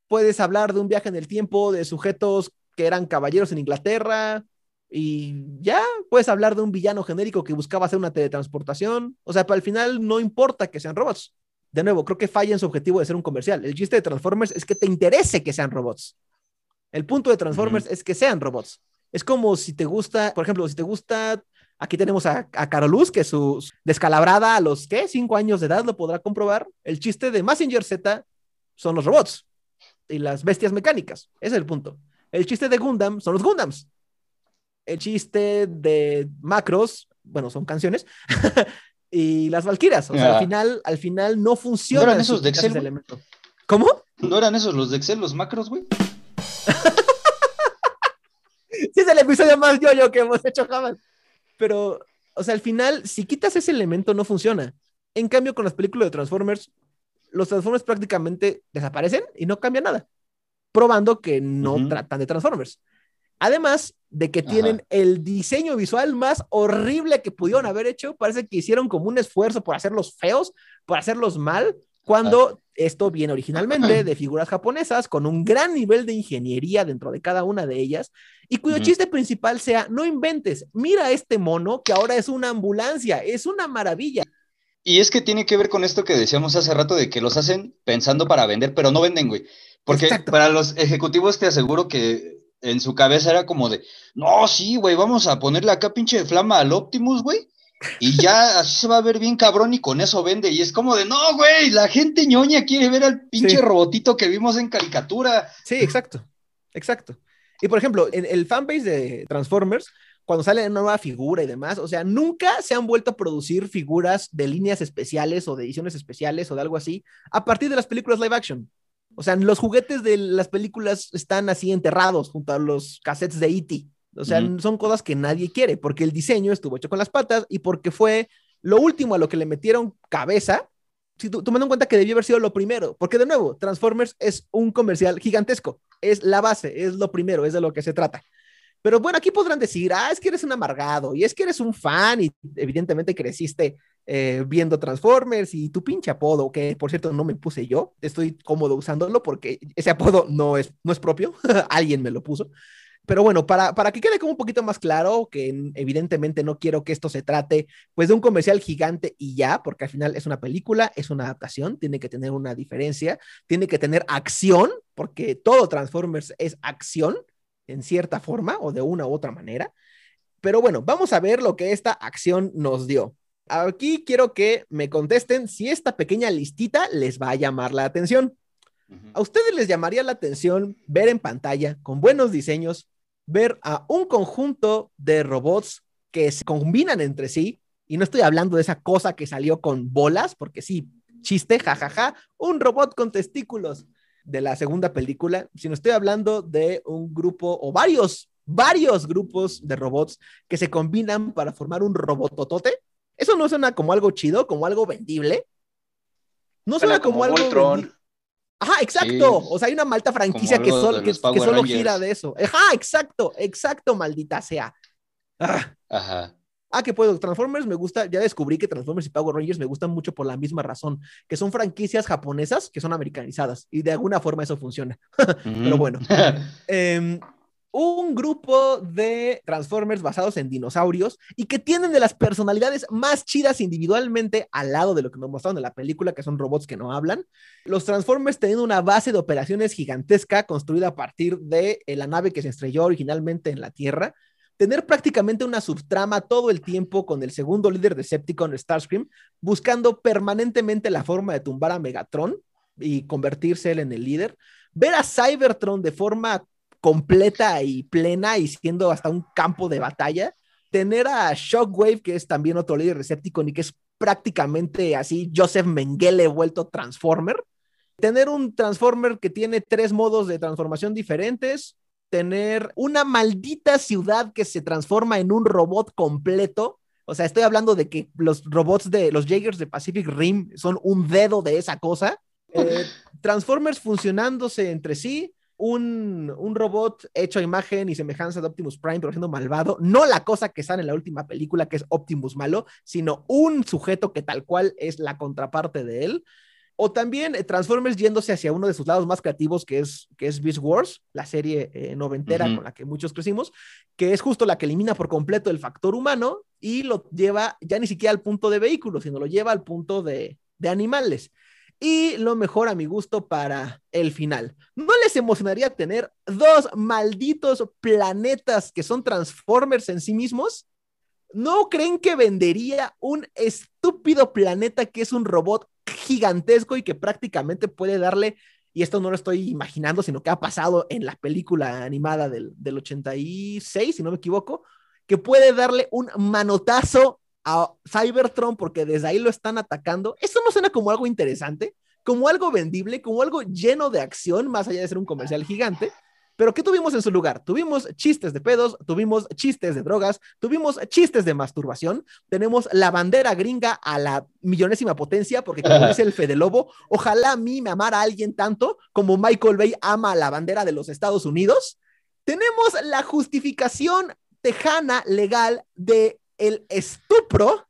B: Puedes hablar de un viaje en el tiempo de sujetos que eran caballeros en Inglaterra y ya. Puedes hablar de un villano genérico que buscaba hacer una teletransportación. O sea, para el final no importa que sean robots. De nuevo, creo que falla en su objetivo de ser un comercial. El chiste de Transformers es que te interese que sean robots. El punto de Transformers es que sean robots. Es como si te gusta, por ejemplo, si te gusta Aquí tenemos a, a Caroluz, que su descalabrada a los, ¿qué? Cinco años de edad lo podrá comprobar. El chiste de Massinger Z son los robots y las bestias mecánicas. Ese es el punto. El chiste de Gundam son los Gundams. El chiste de Macros, bueno, son canciones, y las Valkyras. O sea,
C: Ah.
B: al final, al final no funciona.
C: ¿No eran esos de Excel.
B: ¿Cómo?
C: ¿No eran esos los de Excel, los macros, güey?
B: Sí, es el episodio más yo-yo que hemos hecho jamás. Pero, o sea, al final, si quitas ese elemento, no funciona. En cambio, con las películas de Transformers, los Transformers prácticamente desaparecen y no cambia nada, probando que no tratan de Transformers. Además de que
C: Ajá.
B: tienen el diseño visual más horrible que pudieron haber hecho, parece que hicieron como un esfuerzo por hacerlos feos, por hacerlos mal, cuando esto viene originalmente de figuras japonesas con un gran nivel de ingeniería dentro de cada una de ellas y cuyo chiste principal sea, no inventes, mira este mono que ahora es una ambulancia, es una maravilla.
C: Y es que tiene que ver con esto que decíamos hace rato de que los hacen pensando para vender, pero no venden, güey. Porque
B: Exacto.
C: para los ejecutivos te aseguro que en su cabeza era como de, no, sí, güey, vamos a ponerle acá pinche flama al Optimus, güey. Y ya así se va a ver bien cabrón y con eso vende. Y es como de, no, güey, la gente ñoña quiere ver al pinche
B: Sí.
C: robotito que vimos en caricatura.
B: Sí, exacto, exacto. Y por ejemplo, en el fanbase de Transformers, cuando sale una nueva figura y demás, o sea, nunca se han vuelto a producir figuras de líneas especiales o de ediciones especiales o de algo así a partir de las películas live action. O sea, los juguetes de las películas están así enterrados junto a los cassettes de E.T. O sea, son cosas que nadie quiere porque el diseño estuvo hecho con las patas y porque fue lo último a lo que le metieron cabeza si tú, tomando en cuenta que debió haber sido lo primero, porque de nuevo, Transformers es un comercial gigantesco, es la base, es lo primero, es de lo que se trata. Pero bueno, aquí podrán decir, ah, es que eres un amargado y es que eres un fan y evidentemente creciste eh, viendo Transformers y tu pinche apodo, que por cierto no me puse yo, estoy cómodo usándolo porque ese apodo no es, no es propio, alguien me lo puso. Pero bueno, para, para que quede como un poquito más claro, que evidentemente no quiero que esto se trate pues de un comercial gigante y ya, porque al final es una película, es una adaptación, tiene que tener una diferencia, tiene que tener acción, porque todo Transformers es acción en cierta forma o de una u otra manera. Pero bueno, vamos a ver lo que esta acción nos dio. Aquí quiero que me contesten si esta pequeña listita les va a llamar la atención. ¿A ustedes les llamaría la atención ver en pantalla, con buenos diseños, ver a un conjunto de robots que se combinan entre sí? Y no estoy hablando de esa cosa que salió con bolas, porque sí, chiste, jajaja, un robot con testículos de la segunda película, sino estoy hablando de un grupo o varios varios grupos de robots que se combinan para formar un robototote. Eso no suena como algo chido, como algo vendible. No suena, como, algo vendible. Ajá, exacto. o sea, hay una malta franquicia que, que, solo gira de eso. Ajá, exacto, exacto, maldita sea. Ah. Ajá. Ah, que puedo. Transformers me gusta, ya descubrí que Transformers y Power Rangers me gustan mucho por la misma razón, que son franquicias japonesas que son americanizadas y de alguna forma eso funciona. Pero bueno. Em, un grupo de Transformers basados en dinosaurios y que tienen de las personalidades más chidas individualmente al lado de lo que nos mostraron en la película, que son robots que no hablan. Los Transformers teniendo una base de operaciones gigantesca construida a partir de eh, la nave que se estrelló originalmente en la Tierra tener prácticamente una subtrama todo el tiempo con el segundo líder de Decepticon, Starscream, buscando permanentemente la forma de tumbar a Megatron y convertirse él en el líder. Ver a Cybertron de forma completa y plena y siendo hasta un campo de batalla. Tener a Shockwave, que es también otro líder Decepticon y que es prácticamente así Joseph Mengele vuelto Transformer. Tener un Transformer que tiene tres modos de transformación diferentes, tener una maldita ciudad que se transforma en un robot completo. O sea, estoy hablando de que los robots de los Jaegers de Pacific Rim son un dedo de esa cosa. Eh, Transformers funcionándose entre sí. Un, un, robot hecho a imagen y semejanza de Optimus Prime, pero siendo malvado. No la cosa que sale en la última película, que es Optimus malo, sino un sujeto que tal cual es la contraparte de él. O también eh, Transformers yéndose hacia uno de sus lados más creativos, que es, que es Beast Wars, la serie eh, noventera con la que muchos crecimos, que es justo la que elimina por completo el factor humano y lo lleva ya ni siquiera al punto de vehículos, sino lo lleva al punto de, de animales. Y lo mejor a mi gusto para el final. ¿No les emocionaría tener dos malditos planetas que son Transformers en sí mismos? ¿No creen que vendería un estúpido planeta que es un robot gigantesco y que prácticamente puede darle, y esto no lo estoy imaginando, sino que ha pasado en la película animada del, del 86, si no me equivoco, que puede darle un manotazo a Cybertron porque desde ahí lo están atacando. Eso no suena como algo interesante, como algo vendible, como algo lleno de acción, más allá de ser un comercial gigante. Pero ¿qué tuvimos en su lugar? Tuvimos chistes de pedos, tuvimos chistes de drogas, tuvimos chistes de masturbación, tenemos la bandera gringa a la millonésima potencia, porque como dice el Fede Lobo, ojalá a mí me amara alguien tanto como Michael Bay ama la bandera de los Estados Unidos. Tenemos la justificación tejana legal de el estupro,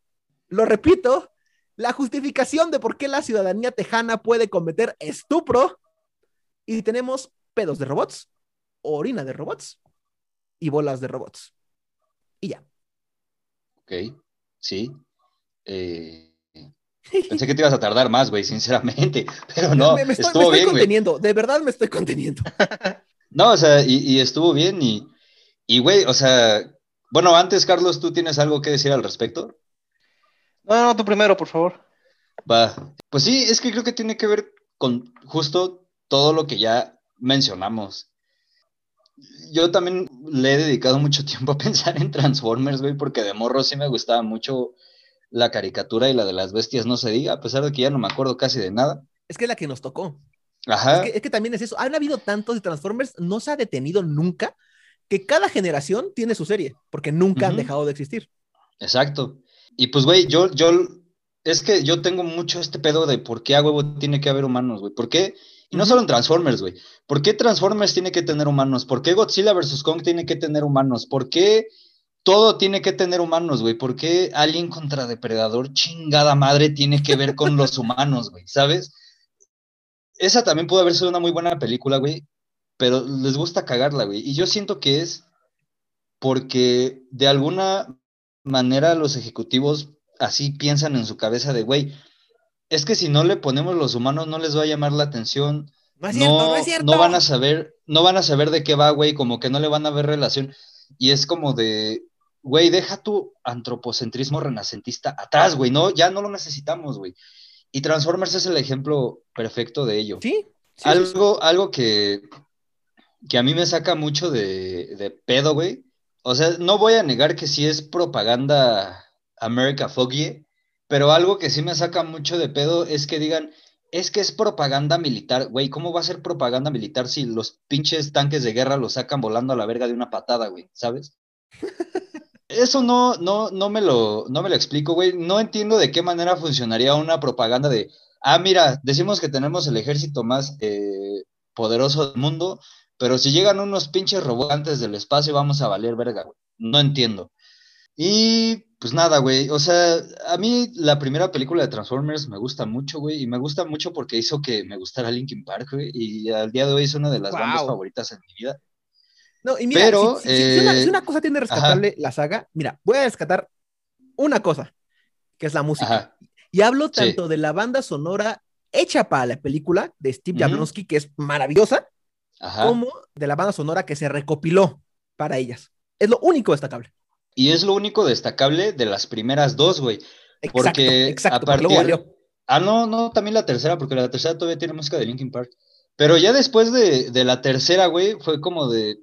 B: lo repito, la justificación de por qué la ciudadanía tejana puede cometer estupro y tenemos pedos de robots, orina de robots y bolas de robots. Y ya.
C: Ok, sí. Eh, pensé que te ibas a tardar más, güey, sinceramente, pero no, me, estoy, estuvo bien,
B: conteniendo, de verdad me estoy conteniendo.
C: no, o sea, y, estuvo bien y, y, güey, o sea, bueno, antes, Carlos, ¿tú tienes algo que decir al respecto?
D: No, no, tú primero, por favor.
C: Va, pues sí, es que creo que tiene que ver con justo todo lo que ya mencionamos yo también le he dedicado mucho tiempo a pensar en Transformers, güey, porque de morro sí me gustaba mucho la caricatura y la de las bestias, no se diga, a pesar de que ya no me acuerdo casi de nada.
B: Es que es la que nos tocó. Ajá. Es que, también es eso. Han habido tantos de Transformers, no se ha detenido nunca, que cada generación tiene su serie, porque nunca han dejado de existir.
C: Exacto. Y pues, güey, yo, yo, es que yo tengo mucho este pedo de por qué a huevo tiene que haber humanos, güey. ¿Por qué? Y no solo en Transformers, güey. ¿Por qué Transformers tiene que tener humanos? ¿Por qué Godzilla vs. Kong tiene que tener humanos? ¿Por qué todo tiene que tener humanos, güey? ¿Por qué Alien contra Depredador, chingada madre, tiene que ver con los humanos, güey? ¿Sabes? Esa también pudo haber sido una muy buena película, güey, pero les gusta cagarla, güey. Y yo siento que es porque de alguna manera los ejecutivos así piensan en su cabeza de, güey, es que si no le ponemos los humanos no les va a llamar la atención. No es cierto, no, es cierto. no van a saber, no van a saber de qué va, güey, como que no le van a ver relación. Y es como de, güey, deja tu antropocentrismo renacentista atrás, güey, no, ya no lo necesitamos, güey. Y Transformers es el ejemplo perfecto de ello.
B: Sí.
C: algo, algo que, que a mí me saca mucho de, de pedo, güey. O sea, no voy a negar que sí es propaganda America Foggy, pero algo que sí me saca mucho de pedo es que digan, es que es propaganda militar, güey. ¿Cómo va a ser propaganda militar si los pinches tanques de guerra los sacan volando a la verga de una patada, güey? ¿Sabes? Eso no, no, no me lo, no me lo explico, güey. No entiendo de qué manera funcionaría una propaganda de, ah, mira, decimos que tenemos el ejército más eh, poderoso del mundo, pero si llegan unos pinches robots del espacio vamos a valer verga, güey. No entiendo. Y pues nada, güey. O sea, a mí la primera película de Transformers me gusta mucho, güey. Y me gusta mucho porque hizo que me gustara Linkin Park, güey. Y al día de hoy es una de las bandas favoritas en mi vida.
B: No, y mira, Pero, si, eh, una, cosa tiene rescatable la saga, mira, voy a rescatar una cosa, que es la música. Y hablo tanto de la banda sonora hecha para la película de Steve Jablonsky, que es maravillosa, como de la banda sonora que se recopiló para ellas. Es lo único destacable.
C: Y es lo único destacable de las primeras dos, güey. Porque
B: exacto, a partir...
C: Ah, no, no, también la tercera, porque la tercera todavía tiene música de Linkin Park. Pero ya después de, de la tercera, güey, fue como de,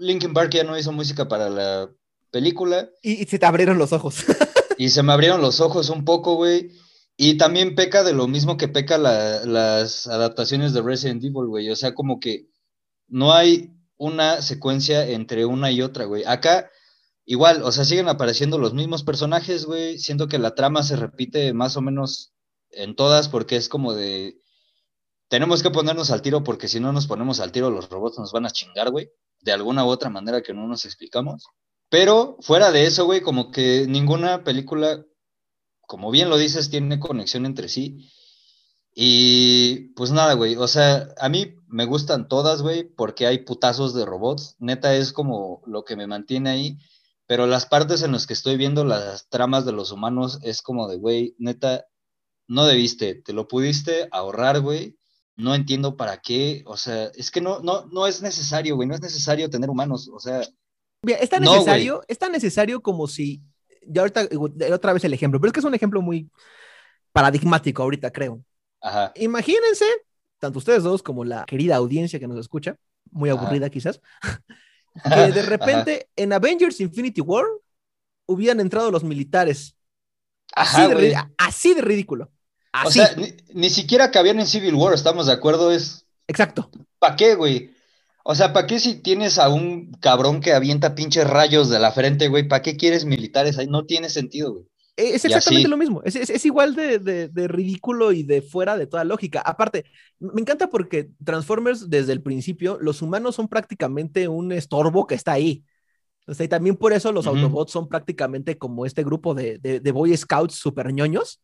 C: Linkin Park ya no hizo música para la película.
B: Y, se te abrieron los ojos.
C: y se me abrieron los ojos un poco, güey. Y también peca de lo mismo que peca las adaptaciones de Resident Evil, güey. O sea, como que no hay una secuencia entre una y otra, güey. Acá, igual, o sea, siguen apareciendo los mismos personajes, güey. Siento que la trama se repite más o menos en todas porque es como de... Tenemos que ponernos al tiro porque si no nos ponemos al tiro los robots nos van a chingar, güey de alguna u otra manera que no nos explicamos. Pero fuera de eso, güey, como que ninguna película, como bien lo dices, tiene conexión entre sí. Y pues nada, güey, o sea, a mí me gustan todas, güey, porque hay putazos de robots. Neta es como lo que me mantiene ahí. Pero las partes en las que estoy viendo las tramas de los humanos es como de, güey, neta, no debiste, te lo pudiste ahorrar, güey no entiendo para qué, o sea, es que no, no, no es necesario, güey, no es necesario tener humanos, o sea.
B: Es tan necesario, es tan necesario como si, ya ahorita, otra vez el ejemplo, pero es que es un ejemplo muy paradigmático ahorita, creo.
C: Ajá.
B: Imagínense, tanto ustedes dos como la querida audiencia que nos escucha, muy aburrida quizás, que de repente en Avengers Infinity War hubieran entrado los militares. así, de, así de ridículo.
C: O sea, ni, siquiera cabían en Civil War, estamos de acuerdo, es...
B: Exacto.
C: ¿Para qué, güey? O sea, ¿para qué si tienes a un cabrón que avienta pinches rayos de la frente, güey? ¿Para qué quieres militares ahí? No tiene sentido, güey.
B: E, es exactamente lo mismo, es, igual de, ridículo y de fuera de toda lógica. Aparte, me encanta porque Transformers desde el principio, los humanos son prácticamente un estorbo que está ahí. O sea, y también por eso los Autobots son prácticamente como este grupo de, de Boy Scouts super ñoños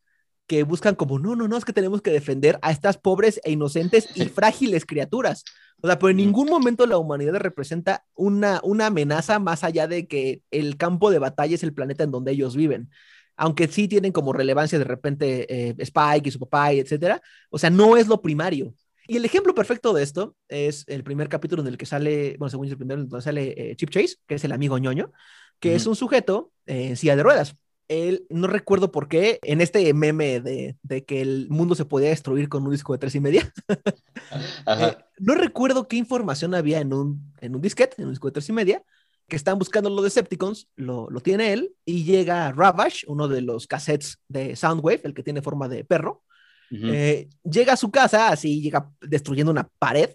B: que buscan como, no, no, no, es que tenemos que defender a estas pobres e inocentes y frágiles criaturas. O sea, pero en ningún momento la humanidad representa una, una amenaza más allá de que el campo de batalla es el planeta en donde ellos viven. Aunque sí tienen como relevancia de repente eh, Spike y su papá, y etcétera. O sea, no es lo primario. Y el ejemplo perfecto de esto es el primer capítulo en el que sale, bueno, según el primero, donde sale eh, Chip Chase, que es el amigo ñoño, que es un sujeto en silla de ruedas él, no recuerdo por qué, en este meme de, que el mundo se podía destruir con un disco de tres y media, eh, no recuerdo qué información había en un, en un disquete, en un disco de tres y media, que están buscando los Decepticons, lo, lo tiene él, y llega Ravage, uno de los cassettes de Soundwave, el que tiene forma de perro, eh, llega a su casa, así llega destruyendo una pared,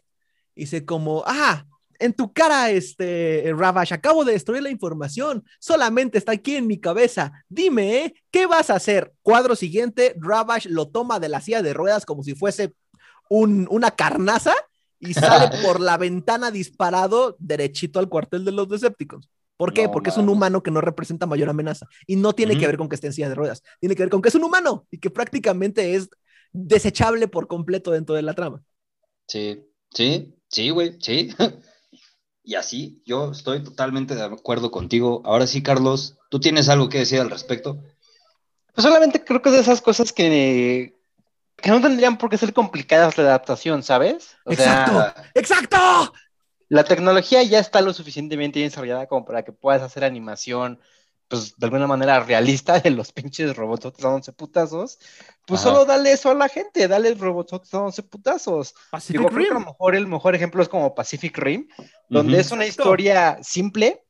B: y dice como, ah, en tu cara, este, Ravash, acabo de destruir la información, solamente está aquí en mi cabeza. Dime, ¿eh? ¿qué vas a hacer? Cuadro siguiente, Ravash lo toma de la silla de ruedas como si fuese una carnaza y sale por la ventana disparado derechito al cuartel de los Decepticons. ¿Por qué? Porque es un humano que no representa mayor amenaza. Y no tiene que ver con que esté en silla de ruedas. Tiene que ver con que es un humano y que prácticamente es desechable por completo dentro de la trama.
C: Sí, sí, sí, güey, sí. Y así, yo estoy totalmente de acuerdo contigo. Ahora sí, Carlos, ¿tú tienes algo que decir al respecto?
D: Pues solamente creo que es de esas cosas que, que no tendrían por qué ser complicadas la adaptación, ¿sabes?
B: exacto, exacto.
D: La tecnología ya está lo suficientemente bien desarrollada como para que puedas hacer animación, pues de alguna manera realista de los pinches robots dándose putazos, pues solo dale eso a la gente, dale robots dándose putazos. Digo, creo que a lo mejor el mejor ejemplo es como Pacific Rim, donde es una historia simple,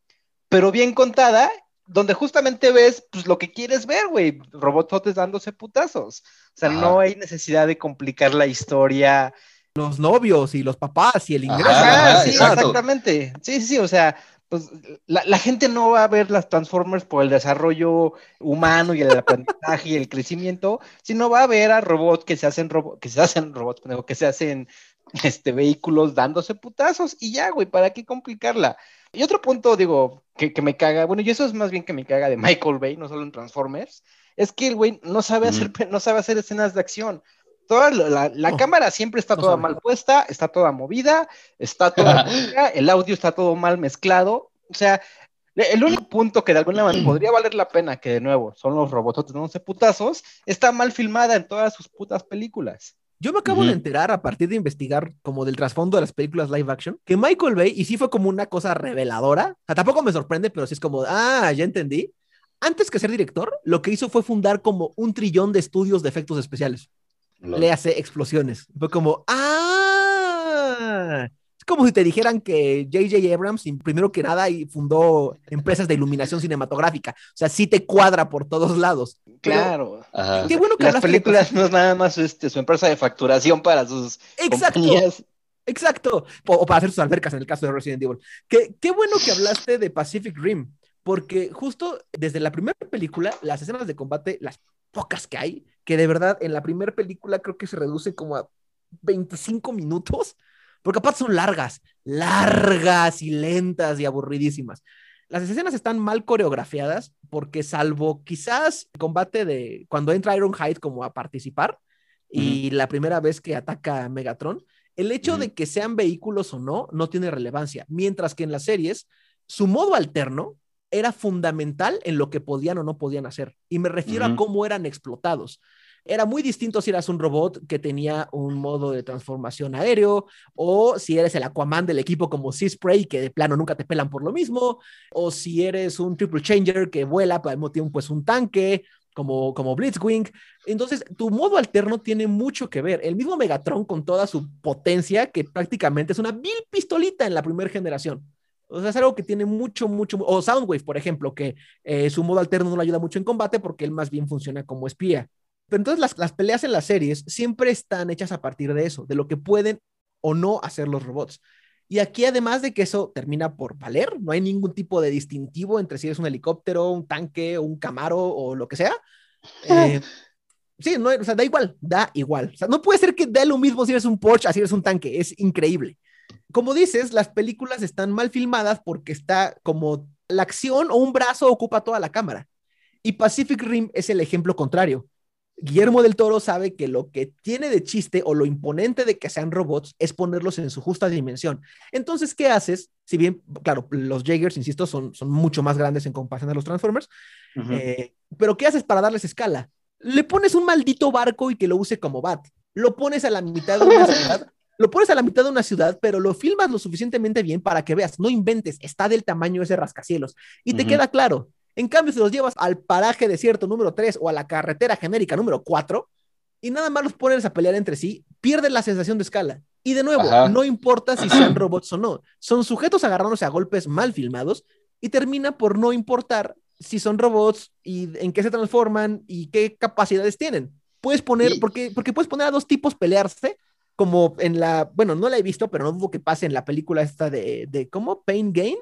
D: pero bien contada donde justamente ves pues, lo que quieres ver, güey, robototes dándose putazos. O sea, no hay necesidad de complicar la historia.
B: Los novios y los papás y el ingreso.
D: sí, exactamente. Sí, sí, sí, o sea, pues la, gente no va a ver las Transformers por el desarrollo humano y el aprendizaje y el crecimiento, sino va a ver a robots que se hacen que se hacen robots, que se hacen este, vehículos dándose putazos y ya, güey, ¿para qué complicarla? Y otro punto, digo, que, me caga, bueno, y eso es más bien que me caga de Michael Bay, no solo en Transformers, es que el güey no sabe hacer, no sabe hacer escenas de acción. Toda la, cámara siempre está toda mal puesta, está toda movida, está toda el audio está todo mal mezclado. O sea, el único punto que de alguna manera podría valer la pena, que de nuevo son los robots sé putazos, está mal filmada en todas sus putas películas.
B: Yo me acabo de enterar a partir de investigar como del trasfondo de las películas live action, que Michael Bay, y sí fue como una cosa reveladora, o sea, tampoco me sorprende, pero sí es como, ah, ya entendí. Antes que ser director, lo que hizo fue fundar como un trillón de estudios de efectos especiales. Le hace explosiones. Fue como, ah, es como si te dijeran que J.J. Abrams, primero que nada, y fundó empresas de iluminación cinematográfica. O sea, sí te cuadra por todos lados.
D: Claro. Qué bueno que las películas no es nada más este, su empresa de facturación para sus
B: Exacto. Exacto. O, para hacer sus albercas en el caso de Resident Evil. Qué, qué bueno que hablaste de Pacific Rim, porque justo desde la primera película, las escenas de combate, las pocas que hay, que de verdad en la primera película creo que se reduce como a 25 minutos, porque aparte son largas, largas y lentas y aburridísimas. Las escenas están mal coreografiadas porque salvo quizás el combate de cuando entra Ironhide como a participar y la primera vez que ataca Megatron, el hecho de que sean vehículos o no no tiene relevancia, mientras que en las series su modo alterno era fundamental en lo que podían o no podían hacer. Y me refiero a cómo eran explotados. Era muy distinto si eras un robot que tenía un modo de transformación aéreo, o si eres el Aquaman del equipo como Sea Spray, que de plano nunca te pelan por lo mismo, o si eres un Triple Changer que vuela, pero al mismo tiempo pues un tanque, como, como Blitzwing. Entonces, tu modo alterno tiene mucho que ver. El mismo Megatron con toda su potencia, que prácticamente es una vil pistolita en la primera generación. O sea, es algo que tiene mucho, mucho. O Soundwave, por ejemplo, que eh, su modo alterno no le ayuda mucho en combate porque él más bien funciona como espía. Pero entonces las, las peleas en las series siempre están hechas a partir de eso, de lo que pueden o no hacer los robots. Y aquí, además de que eso termina por valer, no hay ningún tipo de distintivo entre si eres un helicóptero, un tanque, un camaro o lo que sea. Eh, sí, no, o sea, da igual, da igual. O sea, no puede ser que dé lo mismo si eres un Porsche, si eres un tanque, es increíble. Como dices, las películas están mal filmadas porque está como la acción o un brazo ocupa toda la cámara. Y Pacific Rim es el ejemplo contrario. Guillermo del Toro sabe que lo que tiene de chiste o lo imponente de que sean robots es ponerlos en su justa dimensión. Entonces, ¿qué haces? Si bien, claro, los Jaegers, insisto, son, son mucho más grandes en comparación a los Transformers, eh, pero ¿qué haces para darles escala? Le pones un maldito barco y que lo use como bat. Lo pones a la mitad de una ciudad lo pones a la mitad de una ciudad, pero lo filmas lo suficientemente bien para que veas, no inventes, está del tamaño de ese rascacielos y te queda claro. En cambio, si los llevas al paraje desierto número 3 o a la carretera genérica número 4 y nada más los pones a pelear entre sí, pierdes la sensación de escala. Y de nuevo, no importa si sean robots o no, son sujetos agarrándose a golpes mal filmados y termina por no importar si son robots y en qué se transforman y qué capacidades tienen. Puedes poner, porque, porque puedes poner a dos tipos pelearse como en la, bueno, no la he visto, pero no dudo que pase en la película esta de, de ¿cómo? Pain Game,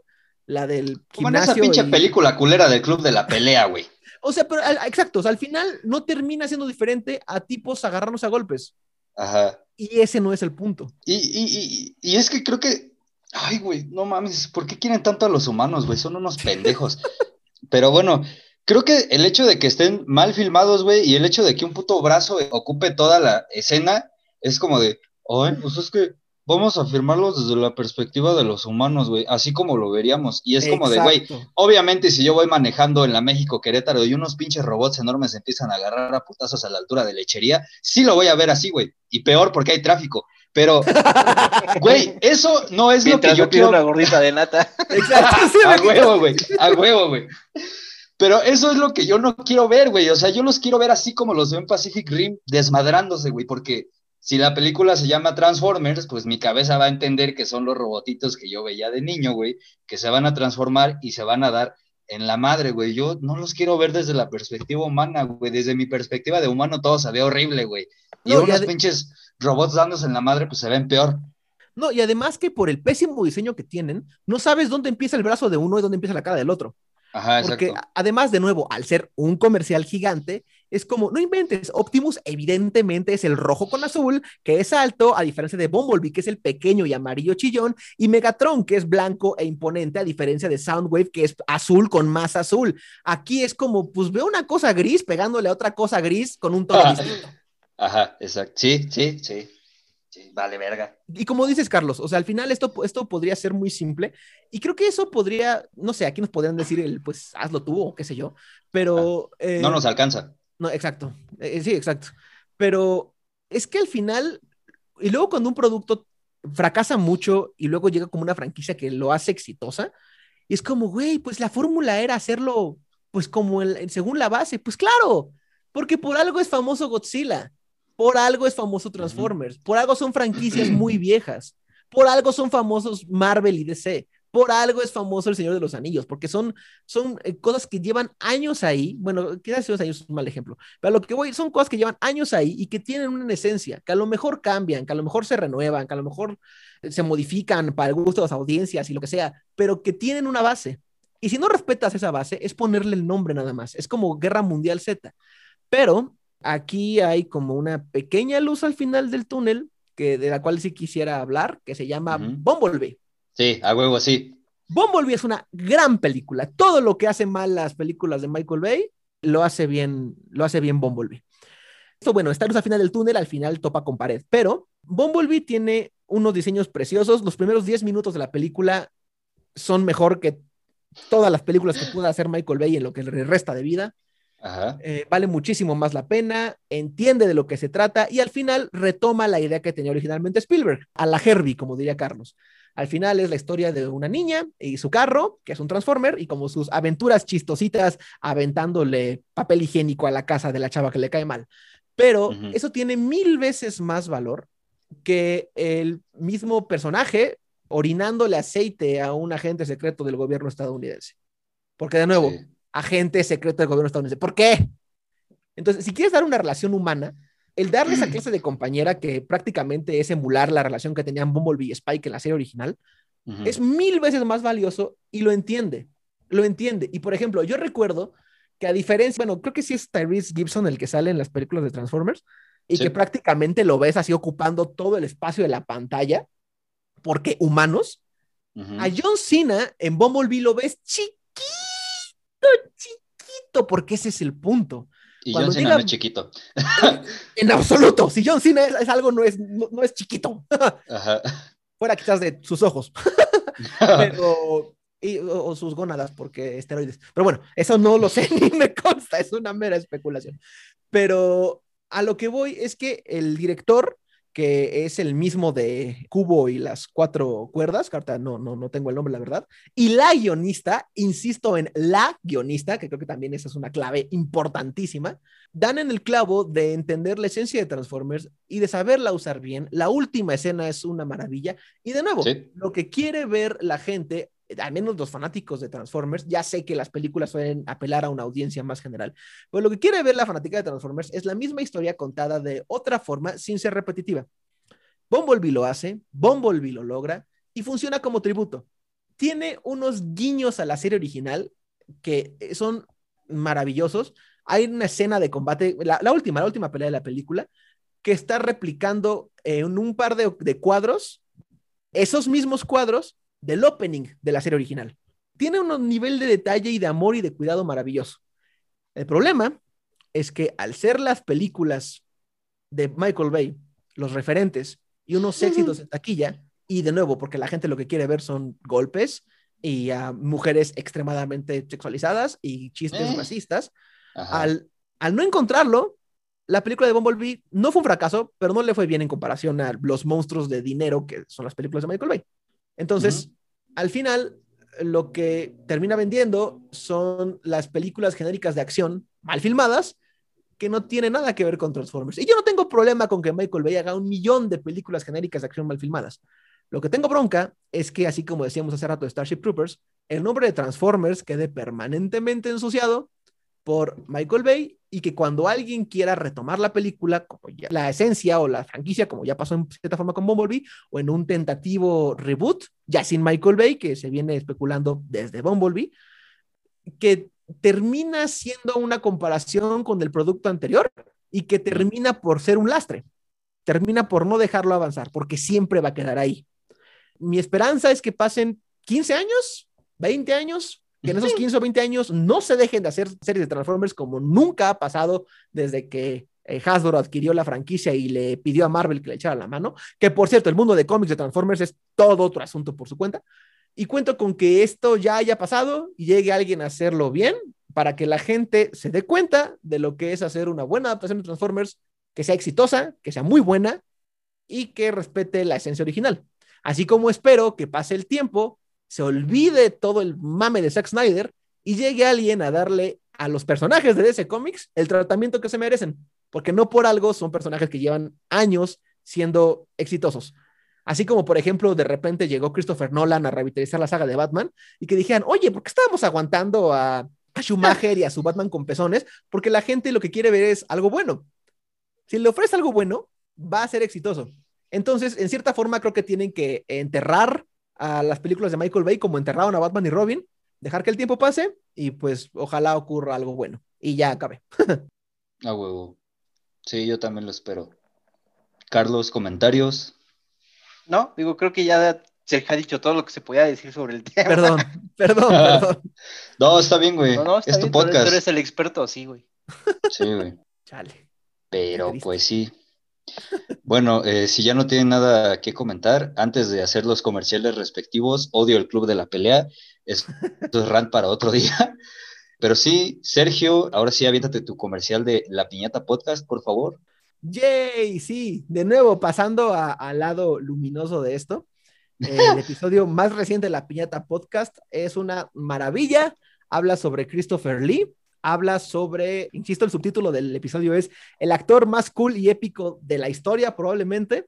B: la del
C: Como en esa pinche película culera del club de la pelea, güey.
B: O sea, pero exacto, o sea, al final no termina siendo diferente a tipos agarrarnos a golpes.
C: Ajá.
B: Y ese no es el punto.
C: Y, y, y, y es que creo que, ay, güey, no mames, ¿por qué quieren tanto a los humanos, güey? Son unos pendejos. pero bueno, creo que el hecho de que estén mal filmados, güey, y el hecho de que un puto brazo ocupe toda la escena, es como de, ay, pues es que vamos a firmarlos desde la perspectiva de los humanos, güey, así como lo veríamos. Y es como de, güey, obviamente si yo voy manejando en la México Querétaro y unos pinches robots enormes empiezan a agarrar a putazos a la altura de lechería, sí lo voy a ver así, güey. Y peor porque hay tráfico. Pero, güey, eso no es lo que yo quiero.
D: una gordita de nata.
C: Exacto. a huevo, güey. A huevo, güey. Pero eso es lo que yo no quiero ver, güey. O sea, yo los quiero ver así como los veo en Pacific Rim, desmadrándose, güey, porque si la película se llama Transformers, pues mi cabeza va a entender que son los robotitos que yo veía de niño, güey, que se van a transformar y se van a dar en la madre, güey. Yo no los quiero ver desde la perspectiva humana, güey. Desde mi perspectiva de humano todo se ve horrible, güey. Y unos pinches robots dándose en la madre, pues se ven peor.
B: No, y además que por el pésimo diseño que tienen, no sabes dónde empieza el brazo de uno y dónde empieza la cara del otro.
C: Ajá,
B: Porque además, de nuevo, al ser un comercial gigante, es como, no inventes, Optimus evidentemente es el rojo con azul, que es alto, a diferencia de Bumblebee, que es el pequeño y amarillo chillón, y Megatron, que es blanco e imponente, a diferencia de Soundwave, que es azul con más azul. Aquí es como, pues veo una cosa gris pegándole a otra cosa gris con un tono distinto.
C: Ajá, exacto. Sí, sí, sí vale verga.
B: Y como dices, Carlos, o sea, al final esto, esto podría ser muy simple y creo que eso podría, no sé, aquí nos podrían decir el, pues, hazlo tú o qué sé yo, pero...
C: Ah, no nos alcanza.
B: No, exacto, eh, sí, exacto. Pero es que al final, y luego cuando un producto fracasa mucho y luego llega como una franquicia que lo hace exitosa, y es como, güey, pues la fórmula era hacerlo, pues como el, según la base, pues claro, porque por algo es famoso Godzilla por algo es famoso Transformers, por algo son franquicias muy viejas, por algo son famosos Marvel y DC, por algo es famoso El Señor de los Anillos, porque son, son eh, cosas que llevan años ahí, bueno, quizás los años es un mal ejemplo, pero lo que voy, son cosas que llevan años ahí y que tienen una esencia, que a lo mejor cambian, que a lo mejor se renuevan, que a lo mejor eh, se modifican para el gusto de las audiencias y lo que sea, pero que tienen una base. Y si no respetas esa base, es ponerle el nombre nada más. Es como Guerra Mundial Z. Pero Aquí hay como una pequeña luz al final del túnel, que, de la cual sí quisiera hablar, que se llama Bumblebee.
C: Sí, a huevo, sí.
B: Bumblebee es una gran película. Todo lo que hace mal las películas de Michael Bay lo hace bien, lo hace bien Bumblebee. Esto, bueno, luz al final del túnel, al final topa con pared, pero Bumblebee tiene unos diseños preciosos. Los primeros 10 minutos de la película son mejor que todas las películas que pueda hacer Michael Bay en lo que le resta de vida. Eh, vale muchísimo más la pena, entiende de lo que se trata y al final retoma la idea que tenía originalmente Spielberg, a la Herbie, como diría Carlos. Al final es la historia de una niña y su carro, que es un Transformer, y como sus aventuras chistositas aventándole papel higiénico a la casa de la chava que le cae mal. Pero eso tiene mil veces más valor que el mismo personaje orinándole aceite a un agente secreto del gobierno estadounidense. Porque de nuevo, agente secreto del gobierno estadounidense. ¿Por qué? Entonces, si quieres dar una relación humana, el darle esa clase de compañera que prácticamente es emular la relación que tenían Bumblebee y Spike en la serie original, es mil veces más valioso y lo entiende, lo entiende. Y por ejemplo, yo recuerdo que a diferencia, bueno, creo que sí es Tyrese Gibson el que sale en las películas de Transformers y que prácticamente lo ves así ocupando todo el espacio de la pantalla, porque humanos. A John Cena en Bumblebee lo ves chiquito chiquito, porque ese es el punto.
C: Y John Cena no es chiquito.
B: En absoluto. Si John Cena es, algo, no es, no, es chiquito. Fuera quizás de sus ojos. Pero, o, sus gónadas, porque esteroides. Pero bueno, eso no lo sé ni me consta, es una mera especulación. Pero a lo que voy es que el director que es el mismo de Cubo y las cuatro cuerdas, carta no, no, no tengo el nombre, la verdad, y la guionista, insisto en la guionista, que creo que también esa es una clave importantísima, dan en el clavo de entender la esencia de Transformers y de saberla usar bien. La última escena es una maravilla. Y de nuevo, lo que quiere ver la gente al menos los fanáticos de Transformers, ya sé que las películas suelen apelar a una audiencia más general, pero lo que quiere ver la fanática de Transformers es la misma historia contada de otra forma sin ser repetitiva. Bumblebee lo hace, Bumblebee lo logra y funciona como tributo. Tiene unos guiños a la serie original que son maravillosos. Hay una escena de combate, la, última, la última pelea de la película, que está replicando en un par de cuadros esos mismos cuadros del opening de la serie original. Tiene un nivel de detalle y de amor y de cuidado maravilloso. El problema es que al ser las películas de Michael Bay los referentes y unos éxitos en taquilla, y de nuevo, porque la gente lo que quiere ver son golpes y a mujeres extremadamente sexualizadas y chistes eh. racistas, al, al no encontrarlo, la película de Bumblebee no fue un fracaso, pero no le fue bien en comparación a los monstruos de dinero que son las películas de Michael Bay. Entonces, al final, lo que termina vendiendo son las películas genéricas de acción mal filmadas que no tienen nada que ver con Transformers. Y yo no tengo problema con que Michael Bay haga un millón de películas genéricas de acción mal filmadas. Lo que tengo bronca es que, así como decíamos hace rato de Starship Troopers, el nombre de Transformers quede permanentemente ensuciado por Michael Bay y que cuando alguien quiera retomar la película, como ya, la esencia o la franquicia, como ya pasó en cierta forma con Bumblebee, o en un tentativo reboot, ya sin Michael Bay, que se viene especulando desde Bumblebee, que termina siendo una comparación con el producto anterior y que termina por ser un lastre, termina por no dejarlo avanzar, porque siempre va a quedar ahí. Mi esperanza es que pasen 15 años, 20 años, que en esos 15 o 20 años no se dejen de hacer series de Transformers como nunca ha pasado desde que eh, Hasbro adquirió la franquicia y le pidió a Marvel que le echara la mano, que por cierto, el mundo de cómics de Transformers es todo otro asunto por su cuenta, y cuento con que esto ya haya pasado y llegue alguien a hacerlo bien para que la gente se dé cuenta de lo que es hacer una buena adaptación de Transformers, que sea exitosa, que sea muy buena y que respete la esencia original. Así como espero que pase el tiempo se olvide todo el mame de Zack Snyder y llegue alguien a darle a los personajes de DC Comics el tratamiento que se merecen, porque no por algo son personajes que llevan años siendo exitosos. Así como, por ejemplo, de repente llegó Christopher Nolan a revitalizar la saga de Batman y que dijeran, oye, ¿por qué estábamos aguantando a, a Schumacher y a su Batman con pezones? Porque la gente lo que quiere ver es algo bueno. Si le ofrece algo bueno, va a ser exitoso. Entonces, en cierta forma, creo que tienen que enterrar a las películas de Michael Bay como enterraron a Batman y Robin, dejar que el tiempo pase y pues ojalá ocurra algo bueno y ya acabe.
C: A huevo. Sí, yo también lo espero. Carlos, comentarios.
D: No, digo, creo que ya se ha dicho todo lo que se podía decir sobre el tema.
B: Perdón, perdón, perdón.
C: no, está bien, güey. No, no, es tu podcast.
D: Tú eres el experto, sí, güey.
C: Sí, güey.
B: Chale.
C: Pero pues sí. Bueno, eh, si ya no tienen nada que comentar, antes de hacer los comerciales respectivos, odio el club de la pelea. Esto es rant para otro día. Pero sí, Sergio, ahora sí aviéntate tu comercial de La Piñata Podcast, por favor.
B: Yay, sí, de nuevo, pasando al lado luminoso de esto. El episodio más reciente de La Piñata Podcast es una maravilla. Habla sobre Christopher Lee, habla sobre, insisto, el subtítulo del episodio es el actor más cool y épico de la historia, probablemente,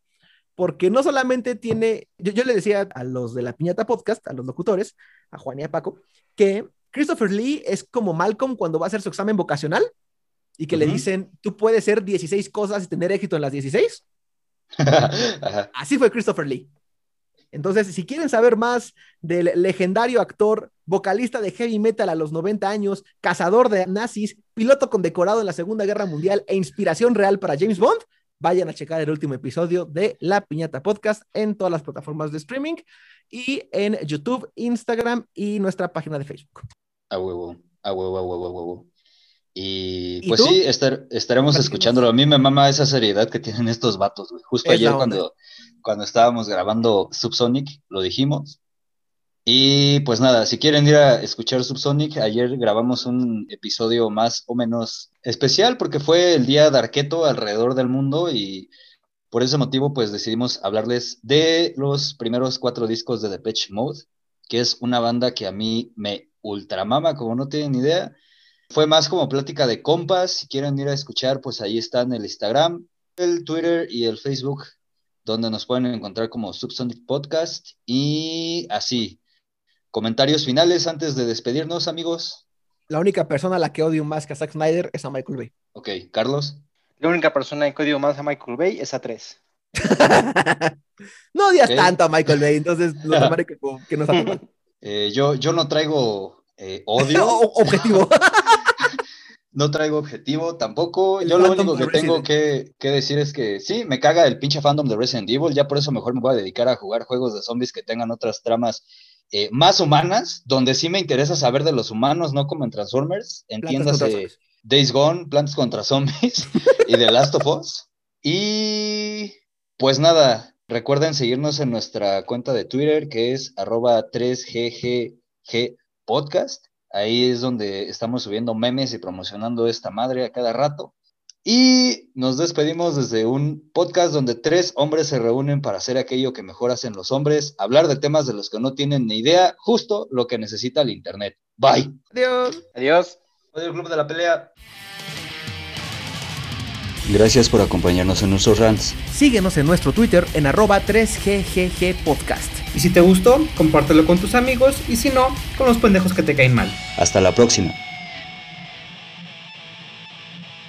B: porque no solamente tiene, yo, le decía a los de la Piñata Podcast, a los locutores, a Juan y a Paco, que Christopher Lee es como Malcolm cuando va a hacer su examen vocacional y que le dicen, tú puedes ser 16 cosas y tener éxito en las 16. Así fue Christopher Lee. Entonces, si quieren saber más del legendario actor, vocalista de heavy metal a los 90 años, cazador de nazis, piloto condecorado en la Segunda Guerra Mundial e inspiración real para James Bond, vayan a checar el último episodio de La Piñata Podcast en todas las plataformas de streaming y en YouTube, Instagram y nuestra página de Facebook.
C: A huevo, a huevo, a huevo, a huevo. Y, pues sí, estaremos escuchándolo. A mí me mama esa seriedad que tienen estos vatos, güey. Justo ayer cuando, cuando estábamos grabando Subsonic, lo dijimos. Y pues nada, si quieren ir a escuchar Subsonic, ayer grabamos un episodio más o menos especial porque fue el día de Arqueto alrededor del mundo y por ese motivo pues decidimos hablarles de los primeros cuatro discos de Depeche Mode, que es una banda que a mí me ultramama, como no tienen idea. Fue más como plática de compas. Si quieren ir a escuchar, pues ahí están el Instagram, el Twitter y el Facebook, donde nos pueden encontrar como Subsonic Podcast. Y así, comentarios finales antes de despedirnos, amigos.
B: La única persona a la que odio más que a Zack Snyder es a Michael Bay.
C: Ok, Carlos.
D: La única persona que odio más a Michael Bay es a tres.
B: no odias tanto a Michael Bay, entonces lo tomaré que, que nos
C: eh, yo, yo no traigo eh, odio.
B: objetivo.
C: no traigo objetivo tampoco. Yo lo único que tengo que, decir es que sí, me caga el pinche fandom de Resident Evil. Ya por eso mejor me voy a dedicar a jugar juegos de zombies que tengan otras tramas eh, más humanas, donde sí me interesa saber de los humanos, no como en Transformers. Entiéndase Days Gone, Plantas contra Zombies y The Last of Us. Y pues nada, recuerden seguirnos en nuestra cuenta de Twitter que es arroba 3GGG podcast. Ahí es donde estamos subiendo memes y promocionando esta madre a cada rato. Y nos despedimos desde un podcast donde tres hombres se reúnen para hacer aquello que mejor hacen los hombres, hablar de temas de los que no tienen ni idea, justo lo que necesita el Internet. Bye.
B: Adiós.
D: Adiós.
C: Adiós, Club de la Pelea. Gracias por acompañarnos en nuestros rants.
B: Síguenos en nuestro Twitter en arroba 3GGG Podcast.
A: Y si te gustó, compártelo con tus amigos y si no, con los pendejos que te caen mal.
C: Hasta la próxima.